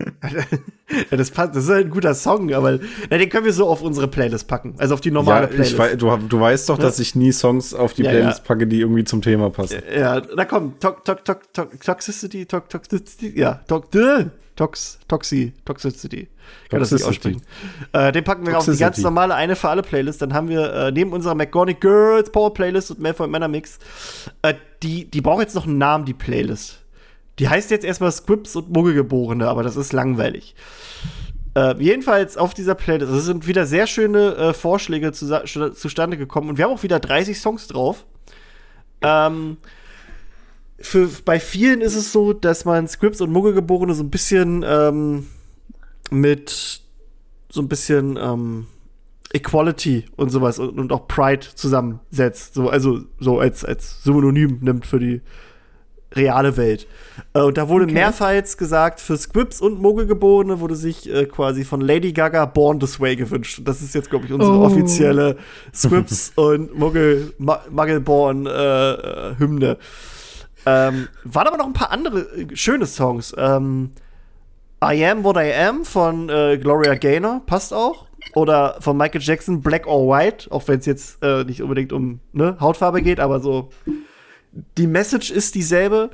*laughs* Das, passt, das ist halt ein guter Song, aber na, den können wir so auf unsere Playlist packen. Also auf die normale ja, Playlist. ich wei- du, du weißt doch, dass ich nie Songs auf die Ja, Playlist ja. packe, die irgendwie zum Thema passen. Ja, na komm, Tox, Tox, Tox, Tox, Toxicity, Tox, Toxicity, ja, Tox, äh, Tox, Toxi, Toxicity. Ich kann das nicht Toxicity. aussprechen. Äh, den packen wir auf die Toxicity. ganz normale eine für alle Playlist. Dann haben wir äh, neben unserer McGonic Girls Power Playlist und Malfoy Männer Mix, äh, die, die braucht jetzt noch einen Namen, die Playlist. Die heißt jetzt erstmal Scripps und Muggelgeborene, aber das ist langweilig. Äh, jedenfalls auf dieser Playlist, es sind wieder sehr schöne äh, Vorschläge zu, zustande gekommen und wir haben auch wieder 30 Songs drauf. Ähm, für, bei vielen ist es so, dass man Scripts und Muggelgeborene so ein bisschen ähm, mit so ein bisschen ähm, Equality und sowas und, und, auch Pride zusammensetzt. So, also so als, als Synonym nimmt für die reale Welt. Äh, und da wurde okay. mehrfach gesagt, für Scripts und Muggelgeborene wurde sich äh, quasi von Lady Gaga Born This Way gewünscht. Das ist jetzt, glaube ich, unsere oh. offizielle *laughs* Scripts und Muggel, Muggelborn äh, äh, Hymne. Ähm, waren aber noch ein paar andere äh, schöne Songs. Ähm, I Am What I Am von äh, Gloria Gaynor passt auch. Oder von Michael Jackson Black or White, auch wenn es jetzt nicht unbedingt um ne, Hautfarbe geht, aber so die Message ist dieselbe.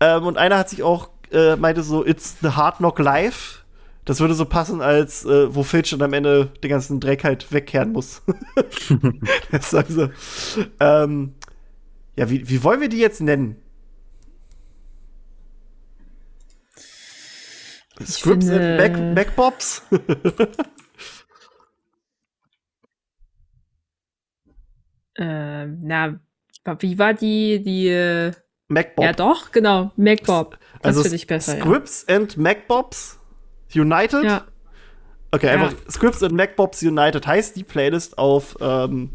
Ähm, und einer hat sich auch äh, meinte so, It's the Hard Knock Life. Das würde so passen, als äh, wo Filch dann am Ende den ganzen Dreck halt wegkehren muss. *laughs* *laughs* das sagen so. Ähm, ja, wie, wie wollen wir die jetzt nennen? Scripts finde, Mac, Macbobs? *laughs* ähm, na, wie war die, die. Äh, Macbob. Ja, doch, genau, Macbob. Das also finde ich besser. Scripts ja. and Macbobs United? Ja. Okay, einfach ja. Scripts and Macbobs United heißt die Playlist auf ähm,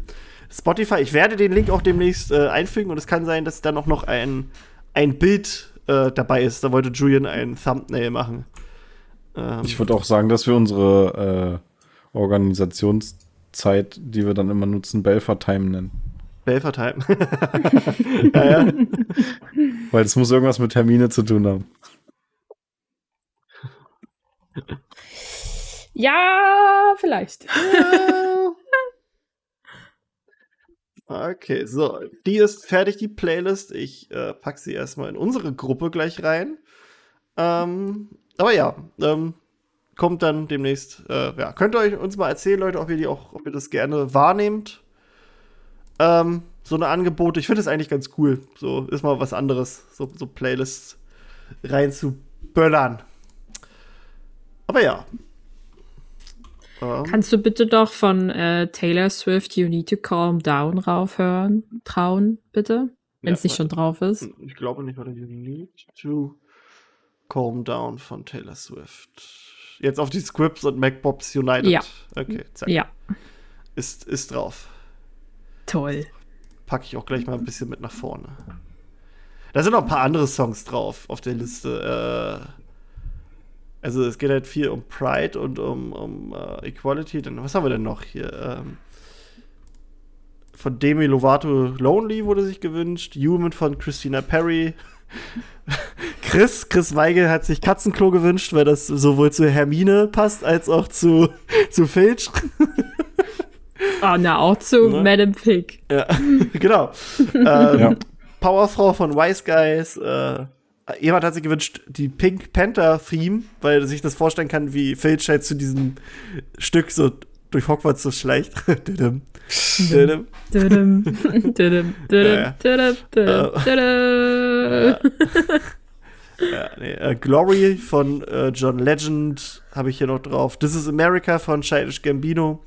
Spotify. Ich werde den Link auch demnächst äh, einfügen und es kann sein, dass da noch, noch ein, ein Bild äh, dabei ist. Da wollte Julian ein Thumbnail machen. Ähm, ich würde auch sagen, dass wir unsere äh, Organisationszeit, die wir dann immer nutzen, Belfer Time nennen. Belfer Time. *laughs* ja, ja. Weil es muss irgendwas mit Termine zu tun haben. Ja, vielleicht. Ja. Okay, so, die ist fertig, die Playlist. Ich äh, pack sie erstmal in unsere Gruppe gleich rein. Ähm, aber ja, ähm, kommt dann demnächst. Äh, ja, könnt ihr euch uns mal erzählen, Leute, ob ihr die auch, ob ihr das gerne wahrnehmt. Ähm, so eine Angebote. Ich finde es eigentlich ganz cool. So ist mal was anderes, so, so Playlists reinzuböllern. Aber ja. Ähm. Kannst du bitte doch von äh, Taylor Swift You Need to Calm Down raufhören? Trauen, bitte? Wenn es ja, nicht schon drauf ist. Ich glaube nicht, oder You Need to Calm Down von Taylor Swift. Jetzt auf die Scripts und MacBobs United. Ja. Okay, zack. Ja. Ist, ist drauf. Toll. Packe ich auch gleich mal ein bisschen mit nach vorne. Da sind noch ein paar andere Songs drauf auf der Liste. Äh, also es geht halt viel um Pride und um, um uh, Equality. Dann, was haben wir denn noch hier? Ähm, von Demi Lovato Lonely wurde sich gewünscht. Human von Christina Perry. *laughs* Chris, Chris Weigel hat sich Katzenklo gewünscht, weil das sowohl zu Hermine passt als auch zu, zu Filch. *laughs* Ah, oh, na, auch zu ne? Madame Pig. Ja, *laughs* genau. ähm, ja. Powerfrau von Wise Guys. Äh, jemand hat sich gewünscht, die Pink Panther Theme, weil er sich das vorstellen kann, wie Filch halt zu diesem Stück so durch Hogwarts so schleicht. Dödem. Dödem. Dödem. Dödem. Dödem. Ja, nee, äh, Glory von äh, John Legend habe ich hier noch drauf. This is America von Childish Gambino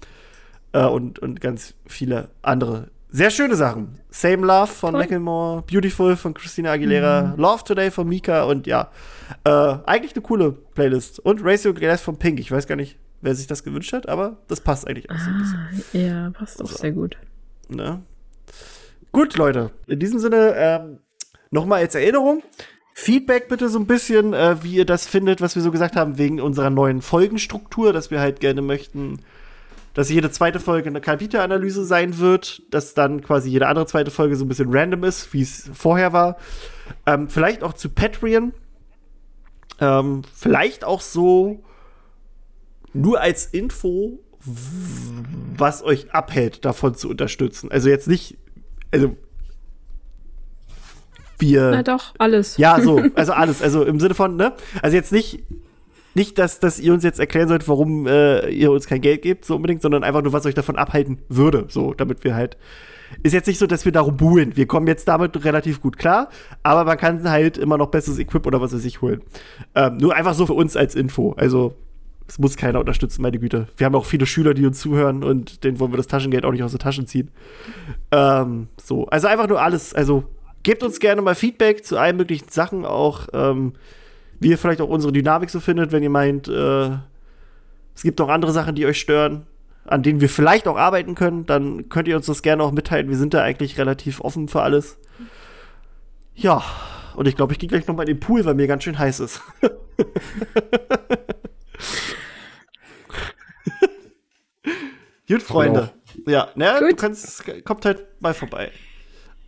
äh, und, und ganz viele andere sehr schöne Sachen. Same Love von cool. Macklemore, Beautiful von Christina Aguilera, mhm. Love Today von Mika und ja, äh, eigentlich eine coole Playlist. Und Ratio Glass von Pink. Ich weiß gar nicht, wer sich das gewünscht hat, aber das passt eigentlich auch so ein bisschen. Ah, ja, passt auch also, sehr gut. Ne? Gut, Leute. In diesem Sinne, ähm, nochmal als Erinnerung. Feedback bitte so ein bisschen, äh, wie ihr das findet, was wir so gesagt haben, wegen unserer neuen Folgenstruktur, dass wir halt gerne möchten, dass jede zweite Folge eine Kapitelanalyse sein wird, dass dann quasi jede andere zweite Folge so ein bisschen random ist, wie es vorher war. Ähm, vielleicht auch zu Patreon. Ähm, vielleicht auch so nur als Info, was euch abhält, davon zu unterstützen. Also jetzt nicht, also wir. Na doch, alles. Ja, so, also alles. Also im Sinne von, ne? Also jetzt nicht, nicht, dass, dass ihr uns jetzt erklären sollt, warum äh, ihr uns kein Geld gebt, so unbedingt, sondern einfach nur, was euch davon abhalten würde. So, damit wir halt. Ist jetzt nicht so, dass wir darum buhlen. Wir kommen jetzt damit relativ gut klar, aber man kann halt immer noch besseres Equip oder was weiß ich holen. Ähm, nur einfach so für uns als Info. Also Es muss keiner unterstützen, meine Güte. Wir haben auch viele Schüler, die uns zuhören und denen wollen wir das Taschengeld auch nicht aus der Tasche ziehen. Ähm, so, also einfach nur alles. Also gebt uns gerne mal Feedback zu allen möglichen Sachen, auch ähm, wie ihr vielleicht auch unsere Dynamik so findet, wenn ihr meint, äh, es gibt noch andere Sachen, die euch stören, an denen wir vielleicht auch arbeiten können, dann könnt ihr uns das gerne auch mitteilen. Wir sind da eigentlich relativ offen für alles. Ja, und ich glaube, ich gehe gleich noch mal in den Pool, weil mir ganz schön heiß ist. *laughs* Gut, Freunde. Ja, ne, du kannst, kommt halt mal vorbei.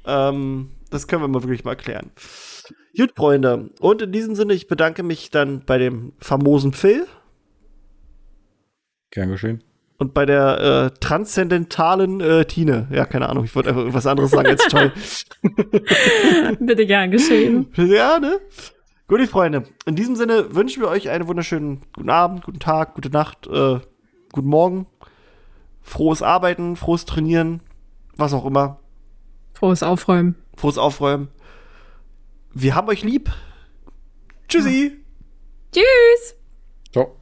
Ähm, das können wir mal wirklich mal klären. Gut, Freunde. Und in diesem Sinne, ich bedanke mich dann bei dem famosen Phil Gern geschehen. und bei der äh, transzendentalen äh, Tine. Ja, keine Ahnung, ich wollte einfach irgendwas anderes sagen als toll. *laughs* *laughs* Bitte gern geschehen. ja, ne? Gut, Freunde. In diesem Sinne wünschen wir euch einen wunderschönen guten Abend, guten Tag, gute Nacht, äh, guten Morgen. Frohes Arbeiten, frohes Trainieren, was auch immer. Frohes Aufräumen. Frohes Aufräumen. Wir haben euch lieb. Tschüssi. Tschüss! Ciao.